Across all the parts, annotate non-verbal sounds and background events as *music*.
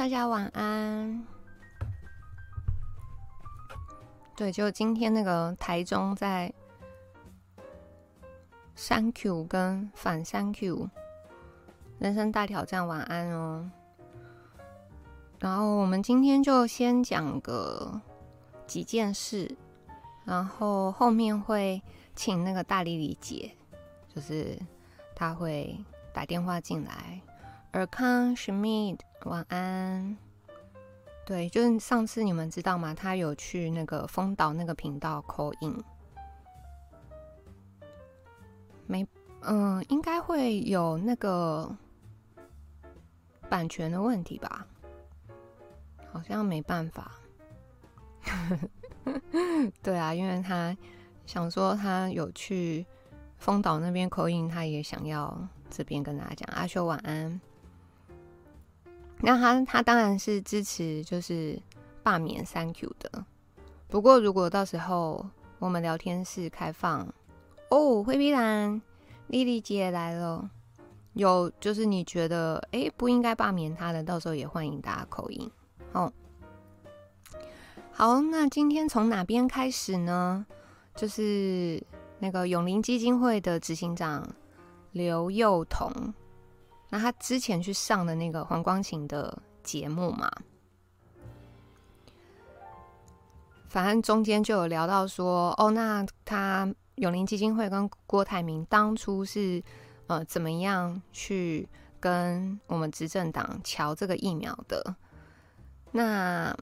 大家晚安。对，就今天那个台中在三 Q 跟反三 Q 人生大挑战，晚安哦。然后我们今天就先讲个几件事，然后后面会请那个大莉莉姐，就是她会打电话进来。尔康、Schmidt，晚安。对，就是上次你们知道吗？他有去那个丰岛那个频道口音没，嗯，应该会有那个版权的问题吧？好像没办法。*laughs* 对啊，因为他想说他有去丰岛那边口音他也想要这边跟大家讲。阿修晚安。那他他当然是支持，就是罢免三 Q 的。不过如果到时候我们聊天室开放，哦，灰皮兰，莉莉姐来了，有就是你觉得哎、不应该罢免他的，到时候也欢迎大家口音。哦，好，那今天从哪边开始呢？就是那个永龄基金会的执行长刘幼彤。那他之前去上的那个黄光芹的节目嘛，反正中间就有聊到说，哦，那他永龄基金会跟郭台铭当初是呃怎么样去跟我们执政党瞧这个疫苗的？那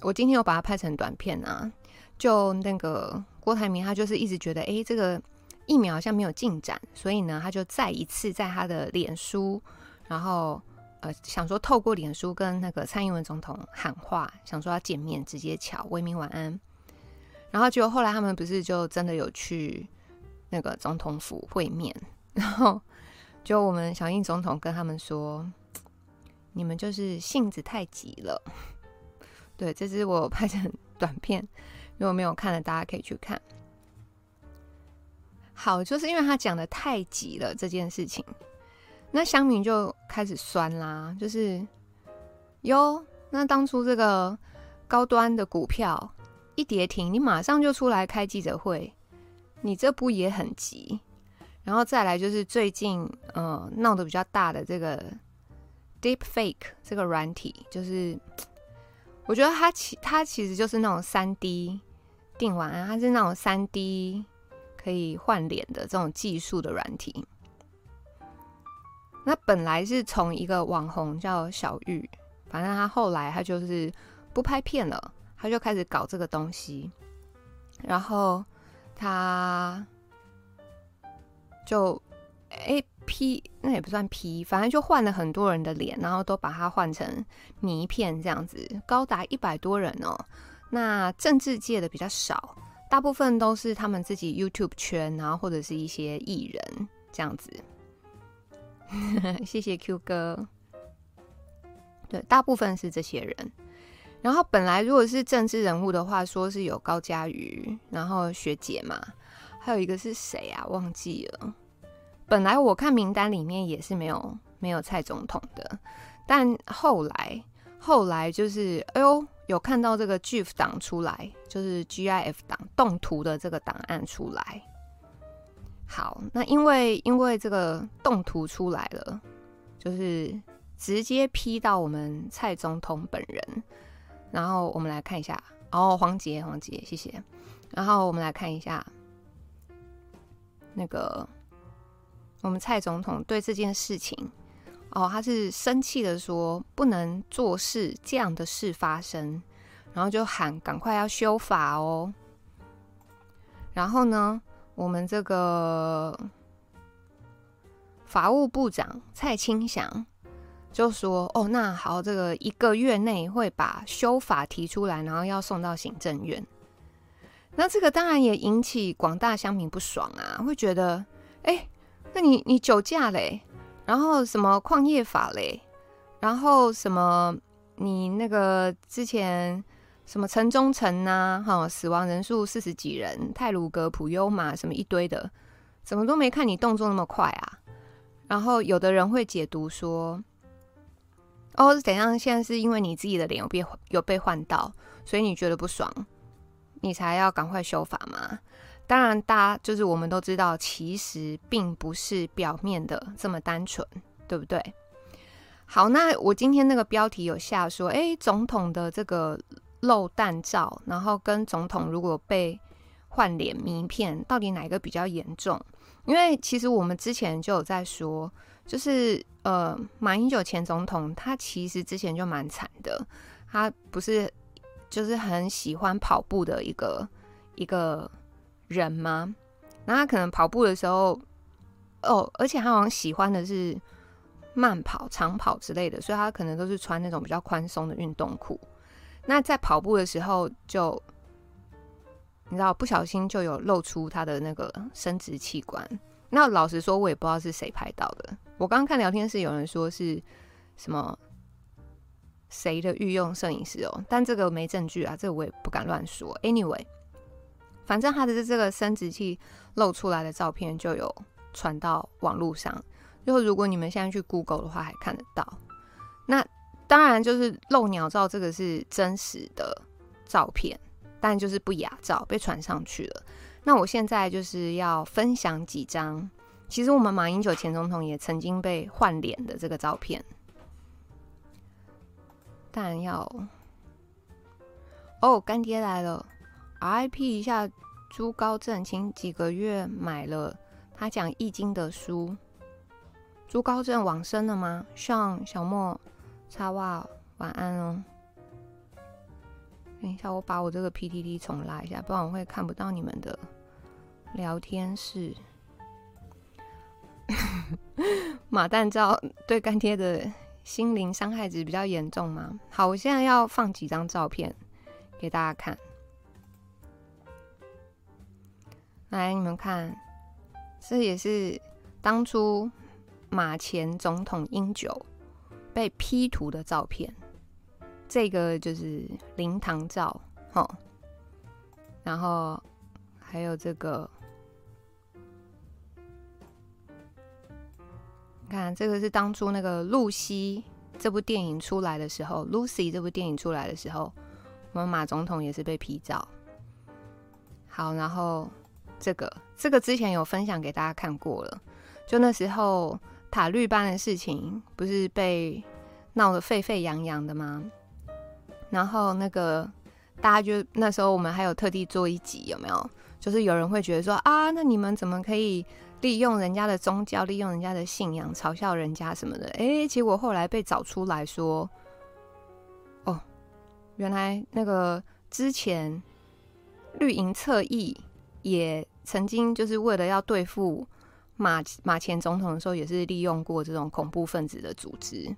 我今天有把它拍成短片啊，就那个郭台铭他就是一直觉得，哎，这个。疫苗好像没有进展，所以呢，他就再一次在他的脸书，然后呃想说透过脸书跟那个蔡英文总统喊话，想说要见面，直接乔，为民晚安。然后结果后来他们不是就真的有去那个总统府会面，*laughs* 然后就我们小英总统跟他们说，你们就是性子太急了。对，这是我拍成短片，如果没有看的，大家可以去看。好，就是因为他讲的太急了这件事情，那乡民就开始酸啦。就是哟，那当初这个高端的股票一跌停，你马上就出来开记者会，你这不也很急？然后再来就是最近呃闹得比较大的这个 Deepfake 这个软体，就是我觉得它其它其实就是那种三 D 定玩啊，它是那种三 D。可以换脸的这种技术的软体，那本来是从一个网红叫小玉，反正他后来他就是不拍片了，他就开始搞这个东西，然后他就哎 P 那也不算 P，反正就换了很多人的脸，然后都把它换成泥片这样子，高达一百多人哦。那政治界的比较少。大部分都是他们自己 YouTube 圈，然后或者是一些艺人这样子。*laughs* 谢谢 Q 哥。对，大部分是这些人。然后本来如果是政治人物的话，说是有高嘉瑜，然后学姐嘛，还有一个是谁啊？忘记了。本来我看名单里面也是没有没有蔡总统的，但后来后来就是哎呦。有看到这个 GIF 档出来，就是 GIF 档动图的这个档案出来。好，那因为因为这个动图出来了，就是直接 P 到我们蔡总统本人。然后我们来看一下，哦，黄杰，黄杰，谢谢。然后我们来看一下那个我们蔡总统对这件事情。哦，他是生气的说不能做事这样的事发生，然后就喊赶快要修法哦。然后呢，我们这个法务部长蔡清祥就说：“哦，那好，这个一个月内会把修法提出来，然后要送到行政院。”那这个当然也引起广大乡民不爽啊，会觉得：“哎，那你你酒驾嘞？”然后什么矿业法嘞？然后什么你那个之前什么城中城呐、啊？哈，死亡人数四十几人，泰鲁格普优玛什么一堆的，怎么都没看你动作那么快啊？然后有的人会解读说，哦，是怎样？现在是因为你自己的脸有被有被换到，所以你觉得不爽，你才要赶快修法吗？当然，大家就是我们都知道，其实并不是表面的这么单纯，对不对？好，那我今天那个标题有下说，诶，总统的这个漏蛋照，然后跟总统如果被换脸谜片，到底哪一个比较严重？因为其实我们之前就有在说，就是呃，马英九前总统他其实之前就蛮惨的，他不是就是很喜欢跑步的一个一个人吗？那他可能跑步的时候，哦，而且他好像喜欢的是。慢跑、长跑之类的，所以他可能都是穿那种比较宽松的运动裤。那在跑步的时候就，你知道，不小心就有露出他的那个生殖器官。那老实说，我也不知道是谁拍到的。我刚刚看聊天室有人说是什么谁的御用摄影师哦，但这个没证据啊，这个我也不敢乱说。Anyway，反正他的这个生殖器露出来的照片就有传到网络上。就如果你们现在去 Google 的话，还看得到。那当然就是露鸟照，这个是真实的照片，但就是不雅照被传上去了。那我现在就是要分享几张，其实我们马英九前总统也曾经被换脸的这个照片。当然要哦，干爹来了，RIP 一下朱高正，前几个月买了他讲易经的书。朱高正往生了吗？上小莫插袜晚安哦。等一下，我把我这个 PTT 重拉一下，不然我会看不到你们的聊天室。*laughs* 马蛋照对干爹的心灵伤害值比较严重吗？好，我现在要放几张照片给大家看。来，你们看，这也是当初。马前总统英九被 P 图的照片，这个就是灵堂照，齁，然后还有这个，看这个是当初那个露西这部电影出来的时候，Lucy 这部电影出来的时候，我们马总统也是被 P 照。好，然后这个这个之前有分享给大家看过了，就那时候。塔绿班的事情不是被闹得沸沸扬扬的吗？然后那个大家就那时候我们还有特地做一集，有没有？就是有人会觉得说啊，那你们怎么可以利用人家的宗教、利用人家的信仰嘲笑人家什么的？哎，结果后来被找出来说，哦，原来那个之前绿营侧翼也曾经就是为了要对付。马马前总统的时候也是利用过这种恐怖分子的组织。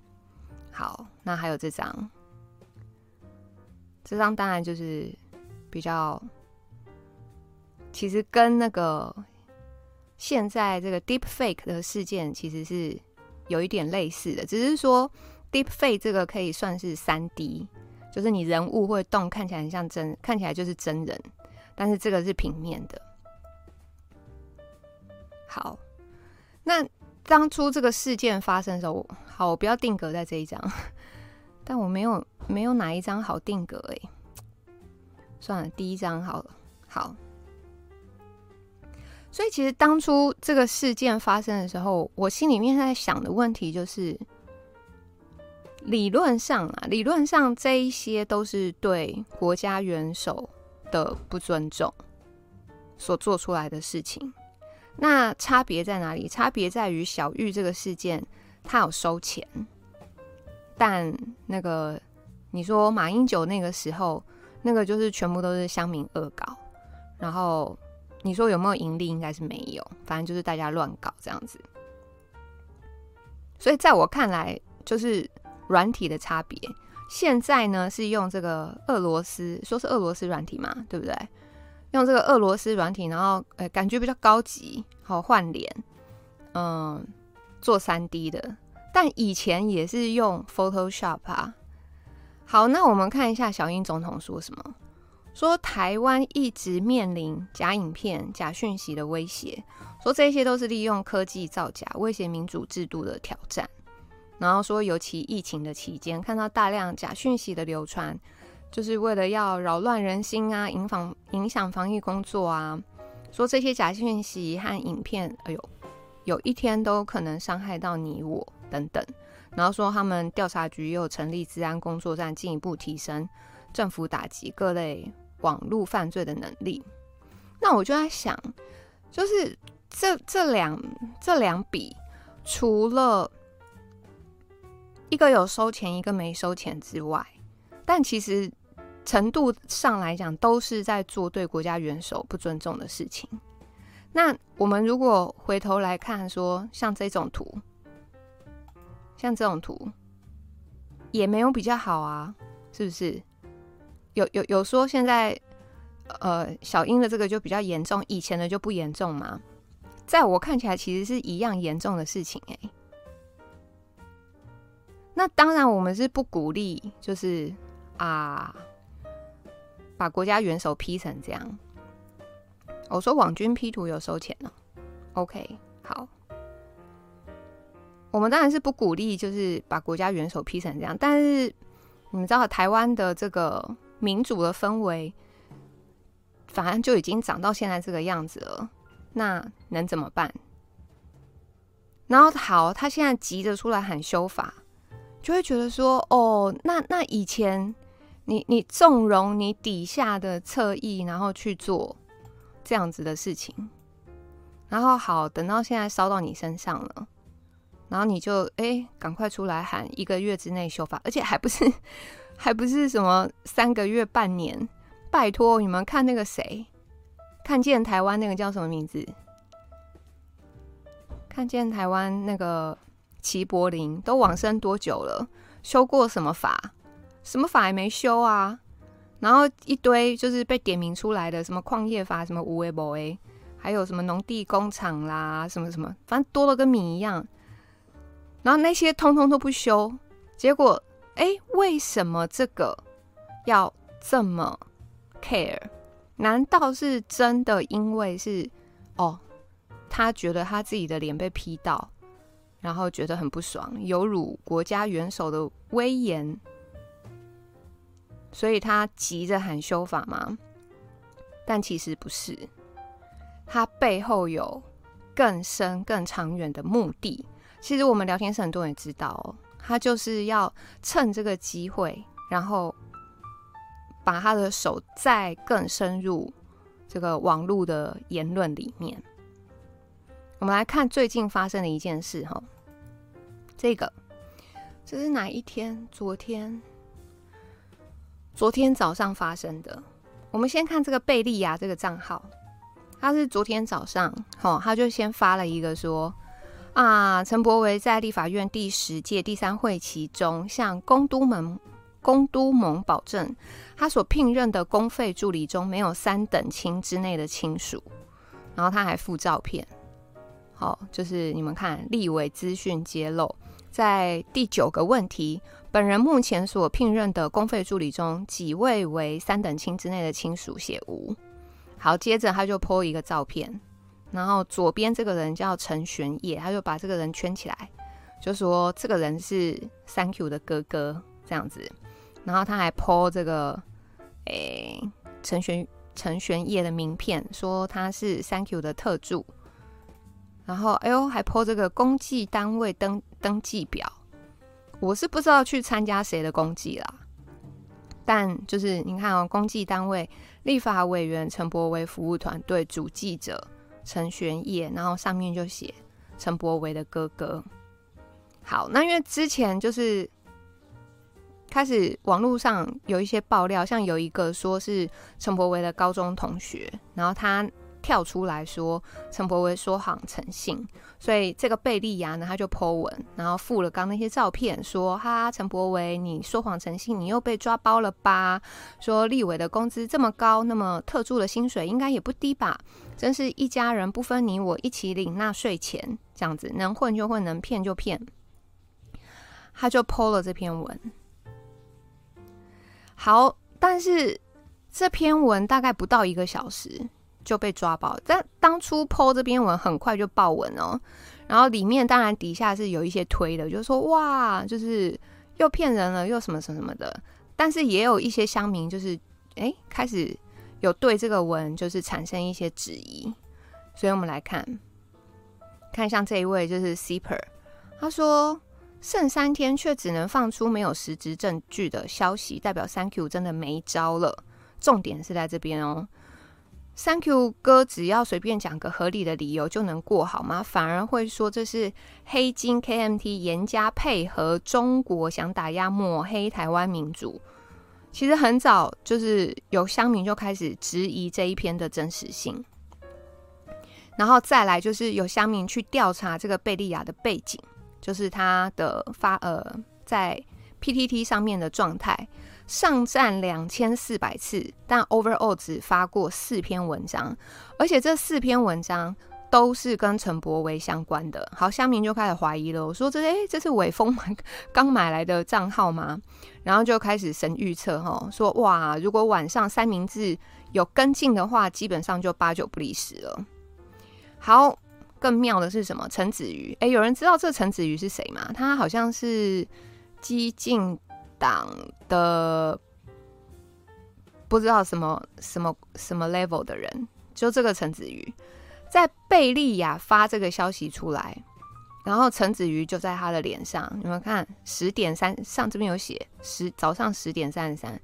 好，那还有这张，这张当然就是比较，其实跟那个现在这个 Deep Fake 的事件其实是有一点类似的，只是说 Deep Fake 这个可以算是三 D，就是你人物会动，看起来很像真，看起来就是真人，但是这个是平面的。好。那当初这个事件发生的时候，好，我不要定格在这一张，*laughs* 但我没有没有哪一张好定格哎，算了，第一张好了，好。所以其实当初这个事件发生的时候，我心里面在想的问题就是，理论上啊，理论上这一些都是对国家元首的不尊重所做出来的事情。那差别在哪里？差别在于小玉这个事件，他有收钱，但那个你说马英九那个时候，那个就是全部都是乡民恶搞，然后你说有没有盈利？应该是没有，反正就是大家乱搞这样子。所以在我看来，就是软体的差别。现在呢是用这个俄罗斯，说是俄罗斯软体嘛，对不对？用这个俄罗斯软体，然后呃、感觉比较高级，好换脸，嗯，做三 D 的。但以前也是用 Photoshop 啊。好，那我们看一下小英总统说什么？说台湾一直面临假影片、假讯息的威胁，说这些都是利用科技造假，威胁民主制度的挑战。然后说，尤其疫情的期间，看到大量假讯息的流传，就是为了要扰乱人心啊，影响影响防疫工作啊。说这些假讯息和影片，哎呦，有一天都可能伤害到你我等等。然后说他们调查局又成立治安工作站，进一步提升政府打击各类网络犯罪的能力。那我就在想，就是这这两这两笔，除了一个有收钱，一个没收钱之外，但其实程度上来讲，都是在做对国家元首不尊重的事情。那我们如果回头来看，说像这种图，像这种图，也没有比较好啊，是不是？有有有说现在，呃，小英的这个就比较严重，以前的就不严重吗？在我看起来，其实是一样严重的事情哎、那当然，我们是不鼓励，就是啊，把国家元首 P 成这样。我说网军 P 图有收钱了，OK，好。我们当然是不鼓励，就是把国家元首 P 成这样。但是你们知道，台湾的这个民主的氛围，反正就已经长到现在这个样子了，那能怎么办？然后好，他现在急着出来喊修法。就会觉得说，哦，那那以前你你纵容你底下的侧翼，然后去做这样子的事情，然后好，等到现在烧到你身上了，然后你就哎，赶快出来喊一个月之内修法，而且还不是 *laughs* 还不是什么三个月半年，拜托你们看那个谁，看见台湾那个叫什么名字？看见台湾那个。齐柏林都往生多久了？修过什么法？什么法也没修啊！然后一堆就是被点名出来的，什么矿业法，什么无为不为，还有什么农地工厂啦，什么什么，反正多了跟米一样。然后那些通通都不修，结果哎，为什么这个要这么 care？难道是真的因为是哦，他觉得他自己的脸被 P 到？然后觉得很不爽，有辱国家元首的威严，所以他急着喊修法吗？但其实不是，他背后有更深、更长远的目的。其实我们聊天室很多人也知道哦，他就是要趁这个机会，然后把他的手再更深入这个网络的言论里面。我们来看最近发生的一件事哈，这个这是哪一天？昨天，昨天早上发生的。我们先看这个贝利亚这个账号，他是昨天早上，哈，他就先发了一个说啊，陈柏惟在立法院第十届第三会期中，向公都盟公都盟保证，他所聘任的公费助理中没有三等亲之内的亲属，然后他还附照片。好，就是你们看，立委资讯揭露，在第九个问题，本人目前所聘任的公费助理中，几位为三等亲之内的亲属写无。好，接着他就 po 一个照片，然后左边这个人叫陈玄烨，他就把这个人圈起来，就说这个人是 Thank you 的哥哥这样子，然后他还 po 这个，诶，陈玄陈玄烨的名片，说他是 Thank you 的特助。然后，哎呦，还 po 这个公祭单位登登记表，我是不知道去参加谁的公祭啦。但就是你看哦，公祭单位立法委员陈柏惟服务团队主记者陈玄烨，然后上面就写陈柏惟的哥哥。好，那因为之前就是开始网络上有一些爆料，像有一个说是陈柏惟的高中同学，然后他。跳出来说陈柏惟说谎成性，所以这个贝利亚呢，他就 po 文，然后附了刚那些照片，说哈陈柏惟你说谎成性，你又被抓包了吧？说立委的工资这么高，那么特助的薪水应该也不低吧？真是一家人不分你我，一起领纳税钱，这样子能混就混，能骗就骗。他就 po 了这篇文，好，但是这篇文大概不到一个小时。就被抓包。但当初 po 这篇文很快就爆文哦，然后里面当然底下是有一些推的，就说哇，就是又骗人了，又什么什么什么的。但是也有一些乡民就是哎开始有对这个文就是产生一些质疑，所以我们来看看像这一位就是 Zipper，他说。剩三天，却只能放出没有实质证据的消息，代表 3Q 真的没招了。重点是在这边哦 Thank you 哥只要随便讲个合理的理由就能过好吗？反而会说这是黑金 KMT 严加配合中国想打压抹黑台湾民主。其实很早就是有乡民就开始质疑这一篇的真实性，然后再来就是有乡民去调查这个贝利亚的背景。就是他的发呃，在 PTT 上面的状态，上站两千四百次，但 overall 只发过四篇文章，而且这四篇文章都是跟陈柏惟相关的。好，乡民就开始怀疑了，我说这哎、欸，这是伟丰刚买来的账号吗？然后就开始神预测哈，说哇，如果晚上三明治有跟进的话，基本上就八九不离十了。好。更妙的是什么？陈子瑜，哎，有人知道这陈子瑜是谁吗？他好像是激进党的，不知道什么什么什么 level 的人。就这个陈子瑜，在贝利亚发这个消息出来，然后陈子瑜就在他的脸上，你们看十点三上这边有写十早上十点三十三，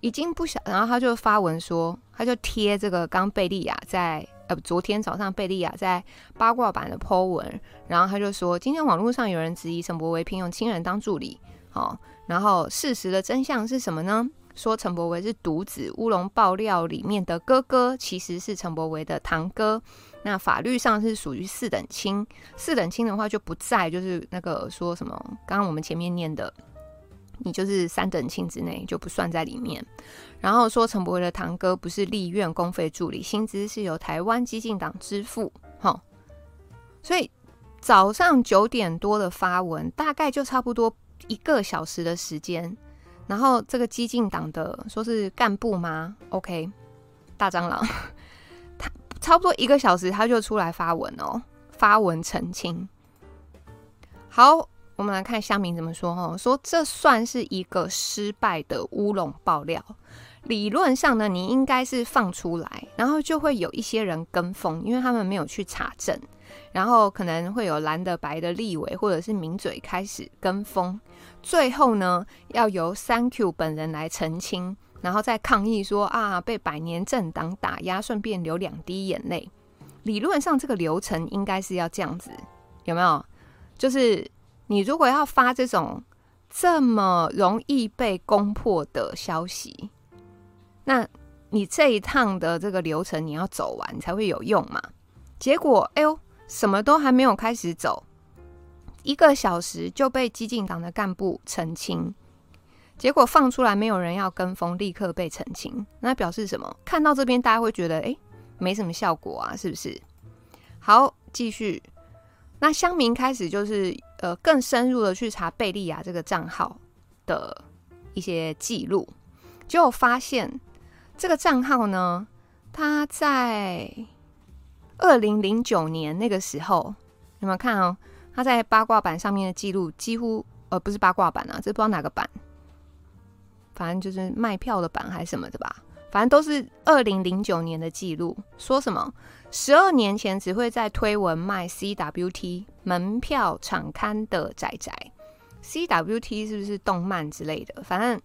已经不小，然后他就发文说，他就贴这个刚贝利亚在。呃，昨天早上贝利亚在八卦版的 po 文，然后他就说，今天网络上有人质疑陈柏惟聘用亲人当助理，好、哦，然后事实的真相是什么呢？说陈柏维是独子，乌龙爆料里面的哥哥其实是陈柏维的堂哥，那法律上是属于四等亲，四等亲的话就不在，就是那个说什么，刚刚我们前面念的。你就是三等亲之内就不算在里面，然后说陈柏维的堂哥不是立院公费助理，薪资是由台湾激进党支付，哈，所以早上九点多的发文，大概就差不多一个小时的时间，然后这个激进党的说是干部吗？OK，大蟑螂，*laughs* 他差不多一个小时他就出来发文哦，发文澄清，好。我们来看乡民怎么说哦，说这算是一个失败的乌龙爆料。理论上呢，你应该是放出来，然后就会有一些人跟风，因为他们没有去查证，然后可能会有蓝的、白的立委或者是名嘴开始跟风，最后呢，要由 3Q 本人来澄清，然后再抗议说啊，被百年政党打压，顺便流两滴眼泪。理论上这个流程应该是要这样子，有没有？就是。你如果要发这种这么容易被攻破的消息，那你这一趟的这个流程你要走完才会有用嘛？结果，哎呦，什么都还没有开始走，一个小时就被激进党的干部澄清，结果放出来没有人要跟风，立刻被澄清，那表示什么？看到这边大家会觉得，哎，没什么效果啊，是不是？好，继续。那乡民开始就是呃更深入的去查贝利亚这个账号的一些记录，结果发现这个账号呢，他在二零零九年那个时候，你们看哦？他在八卦版上面的记录几乎呃不是八卦版啊，这不知道哪个版，反正就是卖票的版还是什么的吧。反正都是二零零九年的记录，说什么十二年前只会在推文卖 CWT 门票场刊的仔仔，CWT 是不是动漫之类的？反正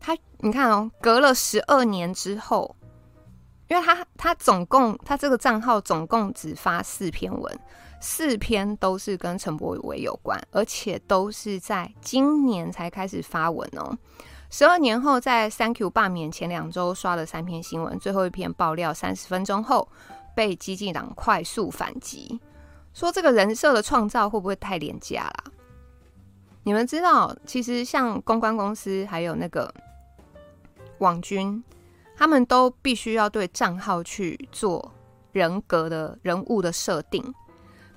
他你看哦，隔了十二年之后，因为他他总共他这个账号总共只发四篇文，四篇都是跟陈柏惟有关，而且都是在今年才开始发文哦。十二年后，在 3Q 罢免前两周刷了三篇新闻，最后一篇爆料三十分钟后被激进党快速反击，说这个人设的创造会不会太廉价啦？你们知道，其实像公关公司还有那个网军，他们都必须要对账号去做人格的人物的设定。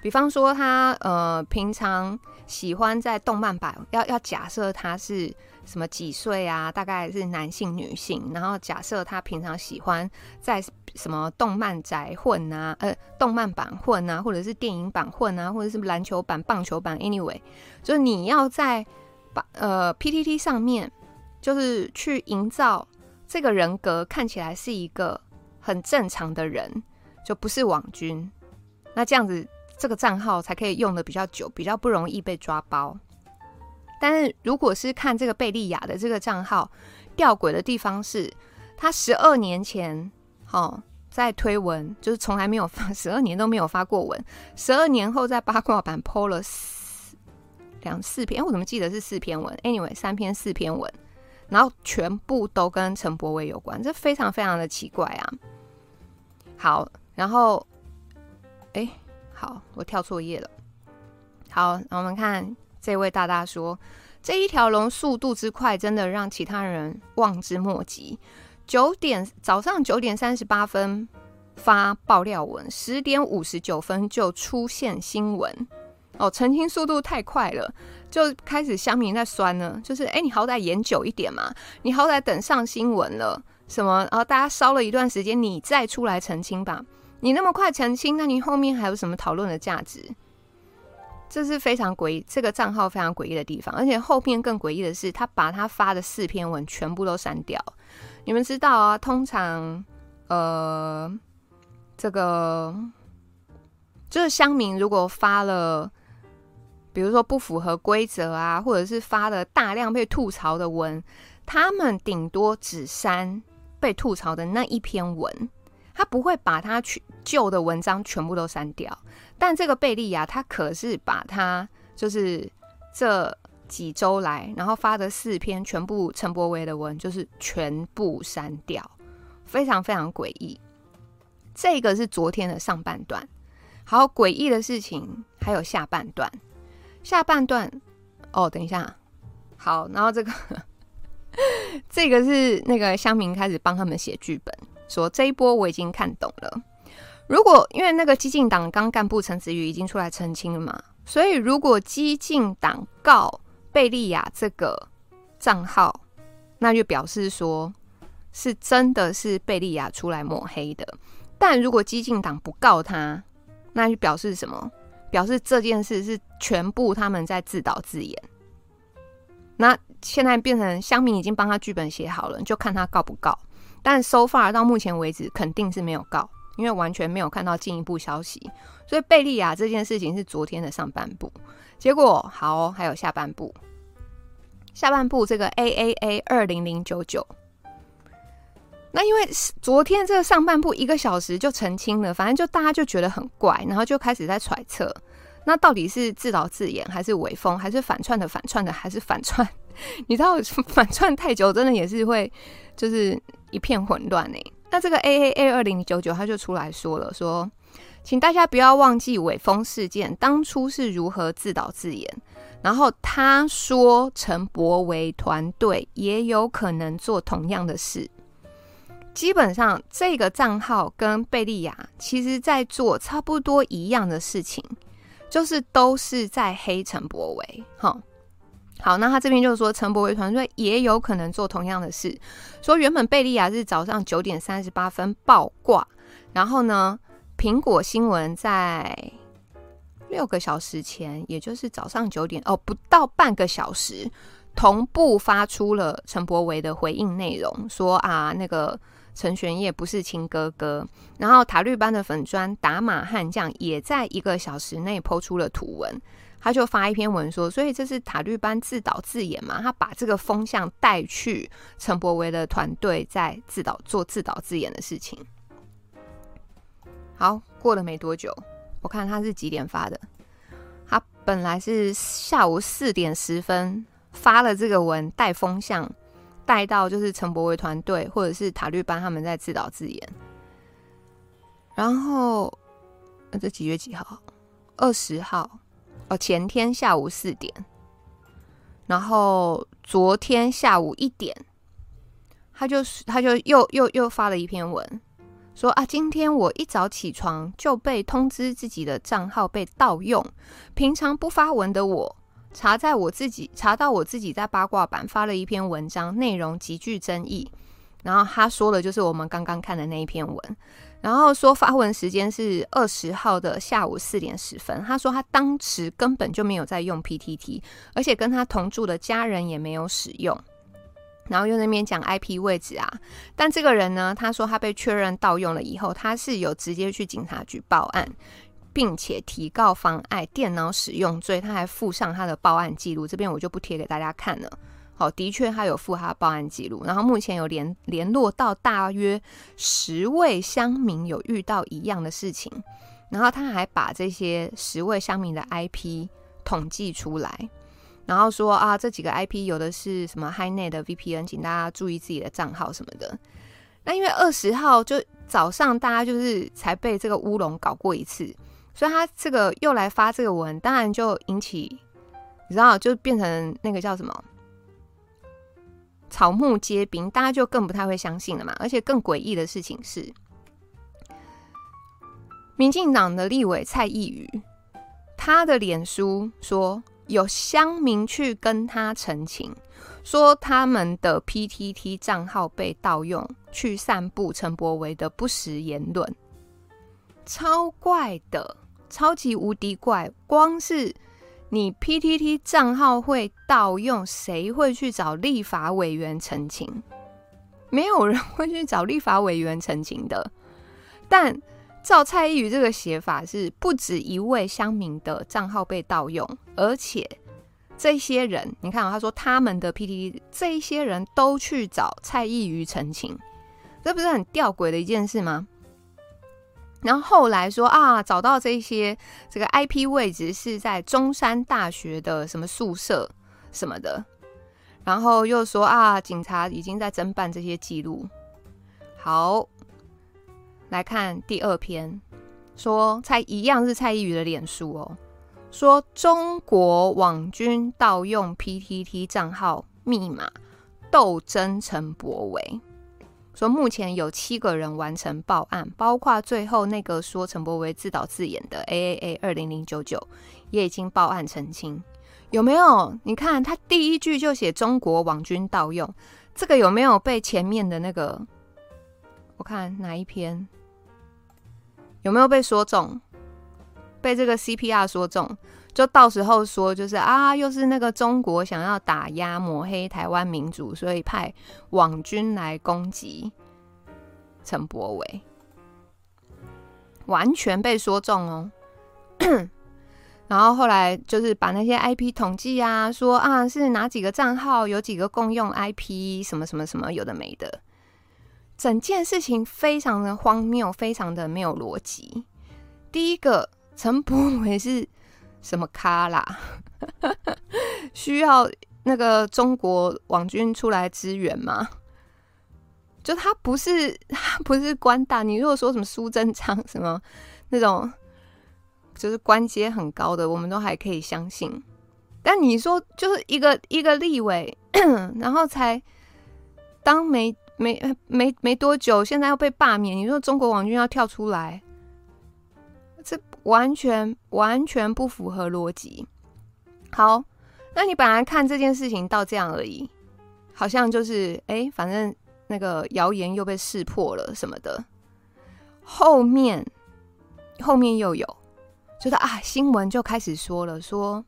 比方说他呃平常喜欢在动漫版，要要假设他是什么几岁啊？大概是男性女性，然后假设他平常喜欢在什么动漫宅混啊，呃，动漫版混啊，或者是电影版混啊，或者是篮球版、棒球版，anyway，就是你要在把呃 PTT 上面，就是去营造这个人格看起来是一个很正常的人，就不是网军，那这样子这个账号才可以用的比较久，比较不容易被抓包。但是如果是看这个贝利亚的这个账号，吊诡的地方是，他十二年前。哦，在推文就是从来没有发，十二年都没有发过文。十二年后在八卦版 po 了四两四篇，我怎么记得是四篇文？Anyway，三篇四篇文，然后全部都跟陈柏伟有关，这非常非常的奇怪啊。好，然后，哎，好，我跳错页了。好，我们看这位大大说，这一条龙速度之快，真的让其他人望之莫及。九点早上九点三十八分发爆料文，十点五十九分就出现新闻哦，澄清速度太快了，就开始乡民在酸呢。就是哎，你好歹演久一点嘛，你好歹等上新闻了什么，然后大家烧了一段时间，你再出来澄清吧。你那么快澄清，那你后面还有什么讨论的价值？这是非常诡异，这个账号非常诡异的地方。而且后面更诡异的是，他把他发的四篇文全部都删掉。你们知道啊，通常，呃，这个就是乡民如果发了，比如说不符合规则啊，或者是发了大量被吐槽的文，他们顶多只删被吐槽的那一篇文，他不会把他去旧的文章全部都删掉。但这个贝利亚，他可是把他就是这。几周来，然后发的四篇全部陈柏惟的文，就是全部删掉，非常非常诡异。这个是昨天的上半段，好诡异的事情还有下半段。下半段哦，等一下，好，然后这个 *laughs* 这个是那个乡民开始帮他们写剧本，说这一波我已经看懂了。如果因为那个激进党刚干部陈子瑜已经出来澄清了嘛，所以如果激进党告。贝利亚这个账号，那就表示说是真的是贝利亚出来抹黑的。但如果激进党不告他，那就表示什么？表示这件事是全部他们在自导自演。那现在变成乡民已经帮他剧本写好了，就看他告不告。但 so far 到目前为止肯定是没有告，因为完全没有看到进一步消息。所以贝利亚这件事情是昨天的上半部。结果好哦，还有下半部。下半部这个 A A A 二零零九九，那因为昨天这个上半部一个小时就澄清了，反正就大家就觉得很怪，然后就开始在揣测，那到底是自导自演，还是伪封，还是反串的反串的，还是反串？*laughs* 你知道 *laughs* 反串太久，真的也是会就是一片混乱呢。那这个 A A A 二零九九他就出来说了，说。请大家不要忘记伪风事件当初是如何自导自演。然后他说，陈柏惟团队也有可能做同样的事。基本上，这个账号跟贝利亚其实在做差不多一样的事情，就是都是在黑陈柏维。好，好，那他这边就是说，陈柏维团队也有可能做同样的事。说原本贝利亚是早上九点三十八分爆挂，然后呢，苹果新闻在六个小时前，也就是早上九点哦，不到半个小时，同步发出了陈柏维的回应内容，说啊，那个陈玄烨不是亲哥哥。然后塔绿班的粉砖打马悍将也在一个小时内抛出了图文，他就发一篇文说，所以这是塔绿班自导自演嘛，他把这个风向带去陈柏惟的团队在自导做自导自演的事情。好，过了没多久，我看他是几点发的？他本来是下午四点十分发了这个文，带风向，带到就是陈柏惟团队或者是塔律班他们在自导自演。然后，这几月几号？二十号哦，前天下午四点。然后昨天下午一点，他就他就又又又发了一篇文。说啊，今天我一早起床就被通知自己的账号被盗用，平常不发文的我，查在我自己查到我自己在八卦版发了一篇文章，内容极具争议。然后他说的就是我们刚刚看的那一篇文，然后说发文时间是二十号的下午四点十分。他说他当时根本就没有在用 PTT，而且跟他同住的家人也没有使用。然后又那边讲 IP 位置啊，但这个人呢，他说他被确认盗用了以后，他是有直接去警察局报案，并且提告妨碍电脑使用罪，他还附上他的报案记录，这边我就不贴给大家看了。好，的确他有附他的报案记录，然后目前有联联络到大约十位乡民有遇到一样的事情，然后他还把这些十位乡民的 IP 统计出来。然后说啊，这几个 IP 有的是什么 HiNet 的 VPN，请大家注意自己的账号什么的。那因为二十号就早上大家就是才被这个乌龙搞过一次，所以他这个又来发这个文，当然就引起你知道，就变成那个叫什么草木皆兵，大家就更不太会相信了嘛。而且更诡异的事情是，民进党的立委蔡易余，他的脸书说。有乡民去跟他澄清，说他们的 PTT 账号被盗用，去散布陈柏维的不实言论，超怪的，超级无敌怪。光是你 PTT 账号会盗用，谁会去找立法委员澄清？没有人会去找立法委员澄清的。但照蔡易余这个写法是不止一位乡民的账号被盗用，而且这些人，你看啊，他说他们的 PTT，这些人都去找蔡易余澄清，这不是很吊诡的一件事吗？然后后来说啊，找到这些这个 IP 位置是在中山大学的什么宿舍什么的，然后又说啊，警察已经在侦办这些记录，好。来看第二篇，说蔡一样是蔡依宇的脸书哦，说中国网军盗用 PTT 账号密码斗争陈柏惟，说目前有七个人完成报案，包括最后那个说陈柏惟自导自演的 AAA 二零零九九也已经报案澄清，有没有？你看他第一句就写中国网军盗用，这个有没有被前面的那个？我看哪一篇？有没有被说中？被这个 CPR 说中，就到时候说就是啊，又是那个中国想要打压抹黑台湾民主，所以派网军来攻击陈柏伟，完全被说中哦。*coughs* 然后后来就是把那些 IP 统计啊，说啊是哪几个账号，有几个共用 IP，什么什么什么，有的没的。整件事情非常的荒谬，非常的没有逻辑。第一个，陈柏伟是什么咖啦？*laughs* 需要那个中国网军出来支援吗？就他不是，他不是官大。你如果说什么苏贞昌什么那种，就是官阶很高的，我们都还可以相信。但你说就是一个一个立委，*coughs* 然后才当没。没没没多久，现在要被罢免。你说中国网军要跳出来，完全完全不符合逻辑。好，那你本来看这件事情到这样而已，好像就是哎，反正那个谣言又被识破了什么的。后面后面又有，就是啊，新闻就开始说了，说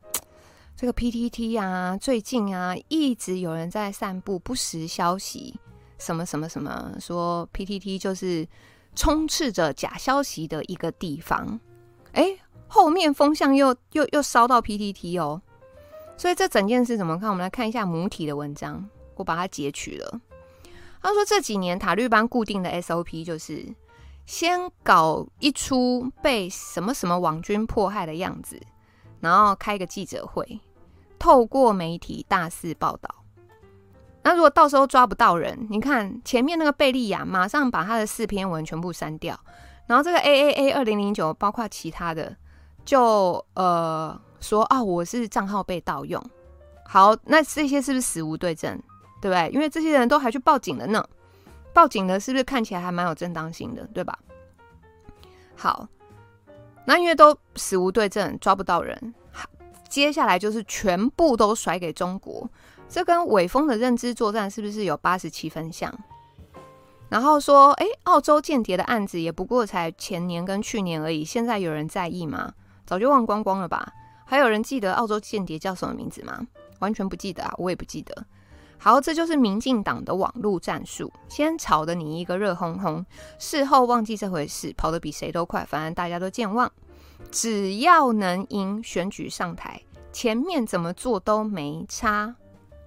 这个 PTT 啊，最近啊，一直有人在散布不实消息。什么什么什么说 PTT 就是充斥着假消息的一个地方，哎，后面风向又又又烧到 PTT 哦，所以这整件事怎么看？我们来看一下母体的文章，我把它截取了。他说这几年塔绿班固定的 SOP 就是先搞一出被什么什么网军迫害的样子，然后开个记者会，透过媒体大肆报道。那如果到时候抓不到人，你看前面那个贝利亚马上把他的四篇文全部删掉，然后这个 A A A 二零零九包括其他的，就呃说啊我是账号被盗用，好，那这些是不是死无对证，对不对？因为这些人都还去报警了呢，报警的是不是看起来还蛮有正当性的，对吧？好，那因为都死无对证，抓不到人，接下来就是全部都甩给中国。这跟伪封的认知作战是不是有八十七分像？然后说，哎，澳洲间谍的案子也不过才前年跟去年而已，现在有人在意吗？早就忘光光了吧？还有人记得澳洲间谍叫什么名字吗？完全不记得啊，我也不记得。好，这就是民进党的网络战术，先炒得你一个热烘烘，事后忘记这回事，跑得比谁都快，反正大家都健忘。只要能赢选举上台，前面怎么做都没差。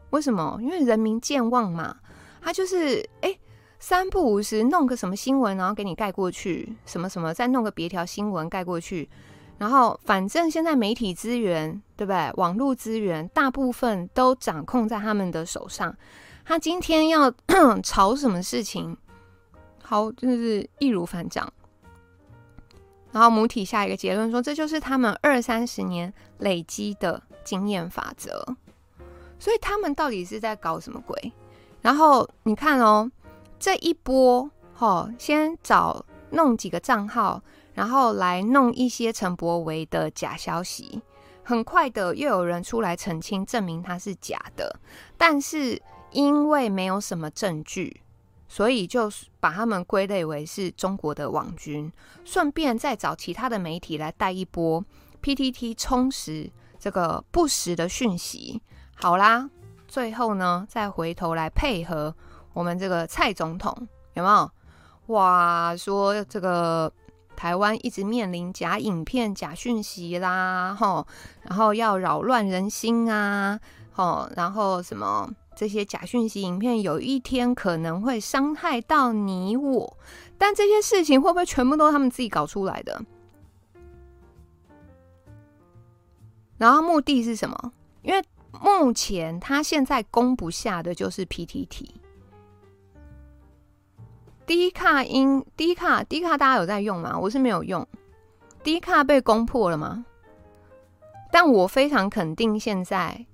为什么？因为人民健忘嘛。他就是哎，三不五时弄个什么新闻，然后给你盖过去，什么什么，再弄个别条新闻盖过去。然后，反正现在媒体资源，对不对？网络资源大部分都掌控在他们的手上。他今天要炒什么事情，好，就是易如反掌。然后母体下一个结论说，这就是他们二三十年累积的经验法则。所以他们到底是在搞什么鬼？然后你看哦，这一波，哦，先找弄几个账号。然后来弄一些陈柏维的假消息，很快的又有人出来澄清，证明它是假的。但是因为没有什么证据，所以就把他们归类为是中国的网军，顺便再找其他的媒体来带一波 PTT 充实这个不实的讯息。好啦，最后呢，再回头来配合我们这个蔡总统，有没有？哇，说这个。台湾一直面临假影片、假讯息啦，吼，然后要扰乱人心啊，吼，然后什么这些假讯息、影片，有一天可能会伤害到你我，但这些事情会不会全部都是他们自己搞出来的？然后目的是什么？因为目前他现在攻不下的就是 PTT。低卡因低卡低卡大家有在用吗？我是没有用。低卡被攻破了吗？但我非常肯定，现在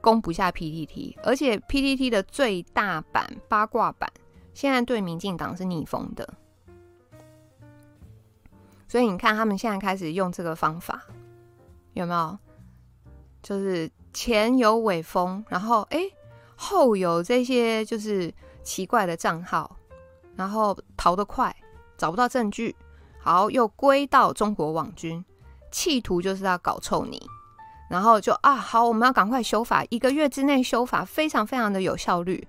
攻不下 PTT，而且 PTT 的最大版八卦版现在对民进党是逆风的。所以你看，他们现在开始用这个方法，有没有？就是前有尾风，然后哎、后有这些就是奇怪的账号。然后逃得快，找不到证据，好，又归到中国网军，企图就是要搞臭你，然后就啊，好，我们要赶快修法，一个月之内修法，非常非常的有效率。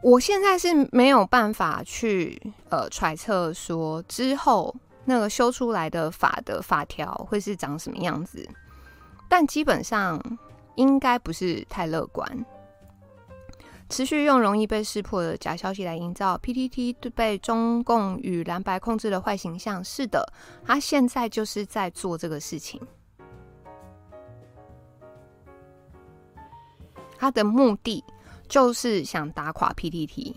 我现在是没有办法去呃揣测说之后那个修出来的法的法条会是长什么样子，但基本上。应该不是太乐观。持续用容易被识破的假消息来营造 PTT 被中共与蓝白控制的坏形象。是的，他现在就是在做这个事情。他的目的就是想打垮 PTT，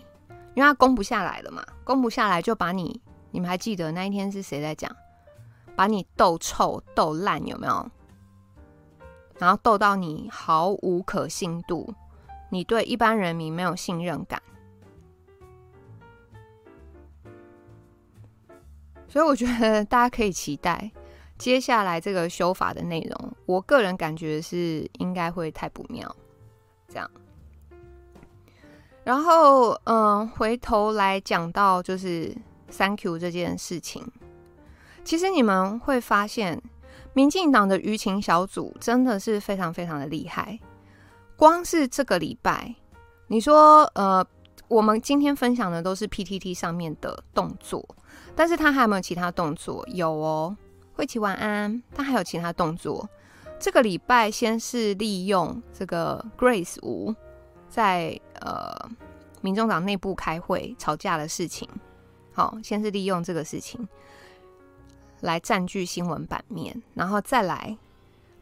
因为他攻不下来了嘛，攻不下来就把你，你们还记得那一天是谁在讲？把你斗臭、斗烂，有没有？然后斗到你毫无可信度，你对一般人民没有信任感，所以我觉得大家可以期待接下来这个修法的内容。我个人感觉是应该会太不妙，这样。然后，嗯，回头来讲到就是三 Q 这件事情，其实你们会发现。民进党的舆情小组真的是非常非常的厉害。光是这个礼拜，你说，呃，我们今天分享的都是 PTT 上面的动作，但是他还有没有其他动作？有哦，慧琪晚安，他还有其他动作。这个礼拜先是利用这个 Grace 吴在呃民众党内部开会吵架的事情，好，先是利用这个事情。来占据新闻版面，然后再来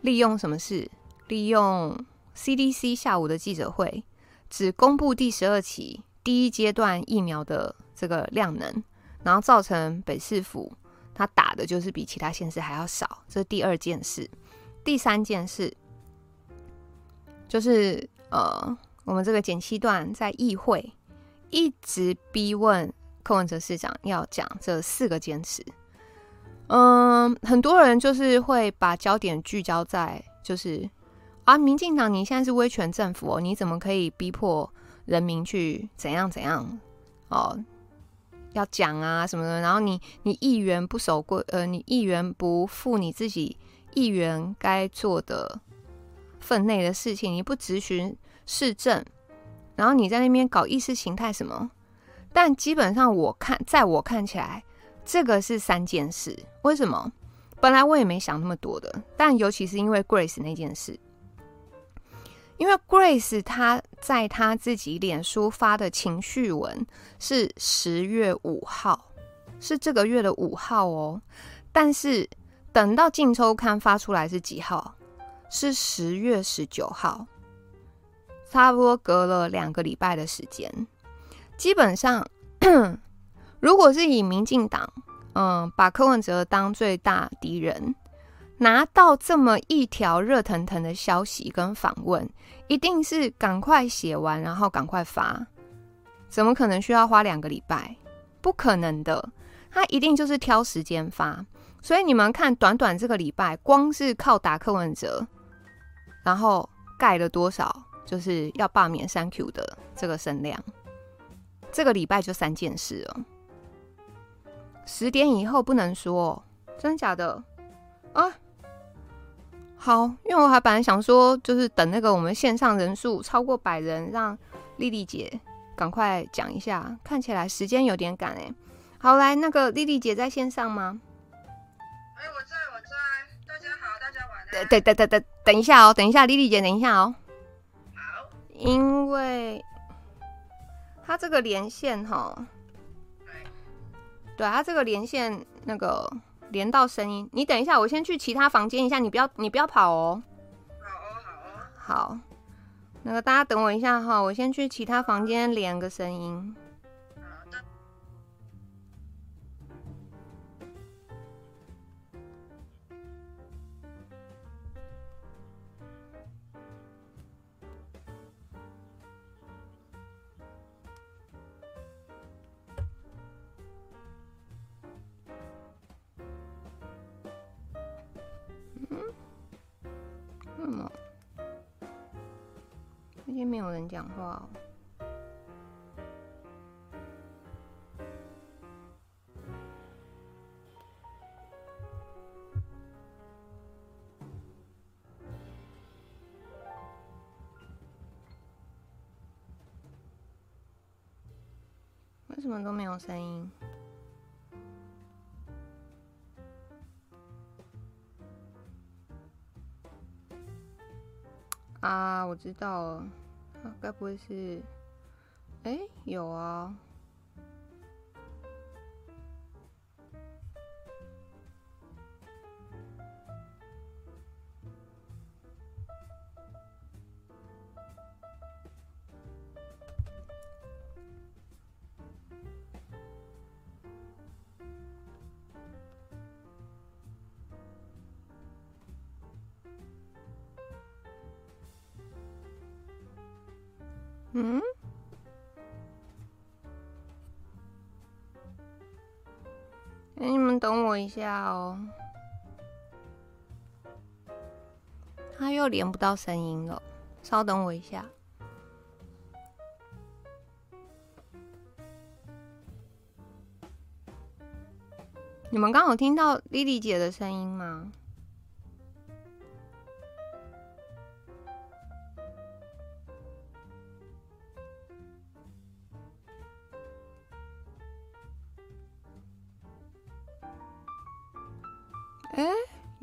利用什么事？利用 CDC 下午的记者会，只公布第十二期第一阶段疫苗的这个量能，然后造成北市府他打的就是比其他县市还要少，这是第二件事。第三件事，就是呃，我们这个简七段在议会一直逼问柯文哲市长要讲这四个坚持。嗯，很多人就是会把焦点聚焦在，就是啊，民进党你现在是威权政府哦，你怎么可以逼迫人民去怎样怎样哦？要讲啊什么的，然后你你议员不守规，呃，你议员不负你自己议员该做的分内的事情，你不质询市政，然后你在那边搞意识形态什么？但基本上我看，在我看起来。这个是三件事，为什么？本来我也没想那么多的，但尤其是因为 Grace 那件事，因为 Grace 她在她自己脸书发的情绪文是十月五号，是这个月的五号哦，但是等到镜周刊发出来是几号？是十月十九号，差不多隔了两个礼拜的时间，基本上。如果是以民进党，嗯，把柯文哲当最大敌人，拿到这么一条热腾腾的消息跟访问，一定是赶快写完，然后赶快发，怎么可能需要花两个礼拜？不可能的，他一定就是挑时间发。所以你们看，短短这个礼拜，光是靠打柯文哲，然后盖了多少，就是要罢免三 Q 的这个声量，这个礼拜就三件事了。十点以后不能说，真的假的啊？好，因为我还本来想说，就是等那个我们线上人数超过百人，让丽丽姐赶快讲一下。看起来时间有点赶哎。好，来，那个丽丽姐在线上吗？哎，我在，我在。大家好，大家晚安。等等等等等一下哦，等一下，丽丽姐，等一下哦。好。因为他这个连线哈。对啊，这个连线那个连到声音，你等一下，我先去其他房间一下，你不要你不要跑哦。好哦，好哦。好，那个大家等我一下哈，我先去其他房间连个声音。今天没有人讲话哦。为什么都没有声音？啊，我知道了，该不会是？哎，有啊。我一下哦，他又连不到声音了，稍等我一下。你们刚好听到莉莉姐的声音吗？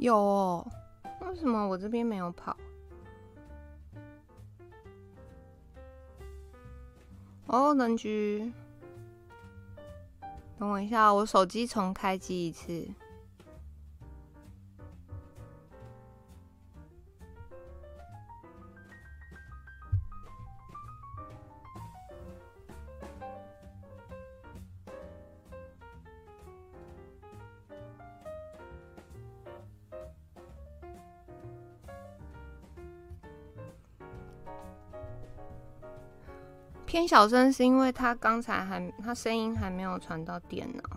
有哦，为什么我这边没有跑？哦，邻居，等我一下，我手机重开机一次。小声是因为他刚才还他声音还没有传到电脑。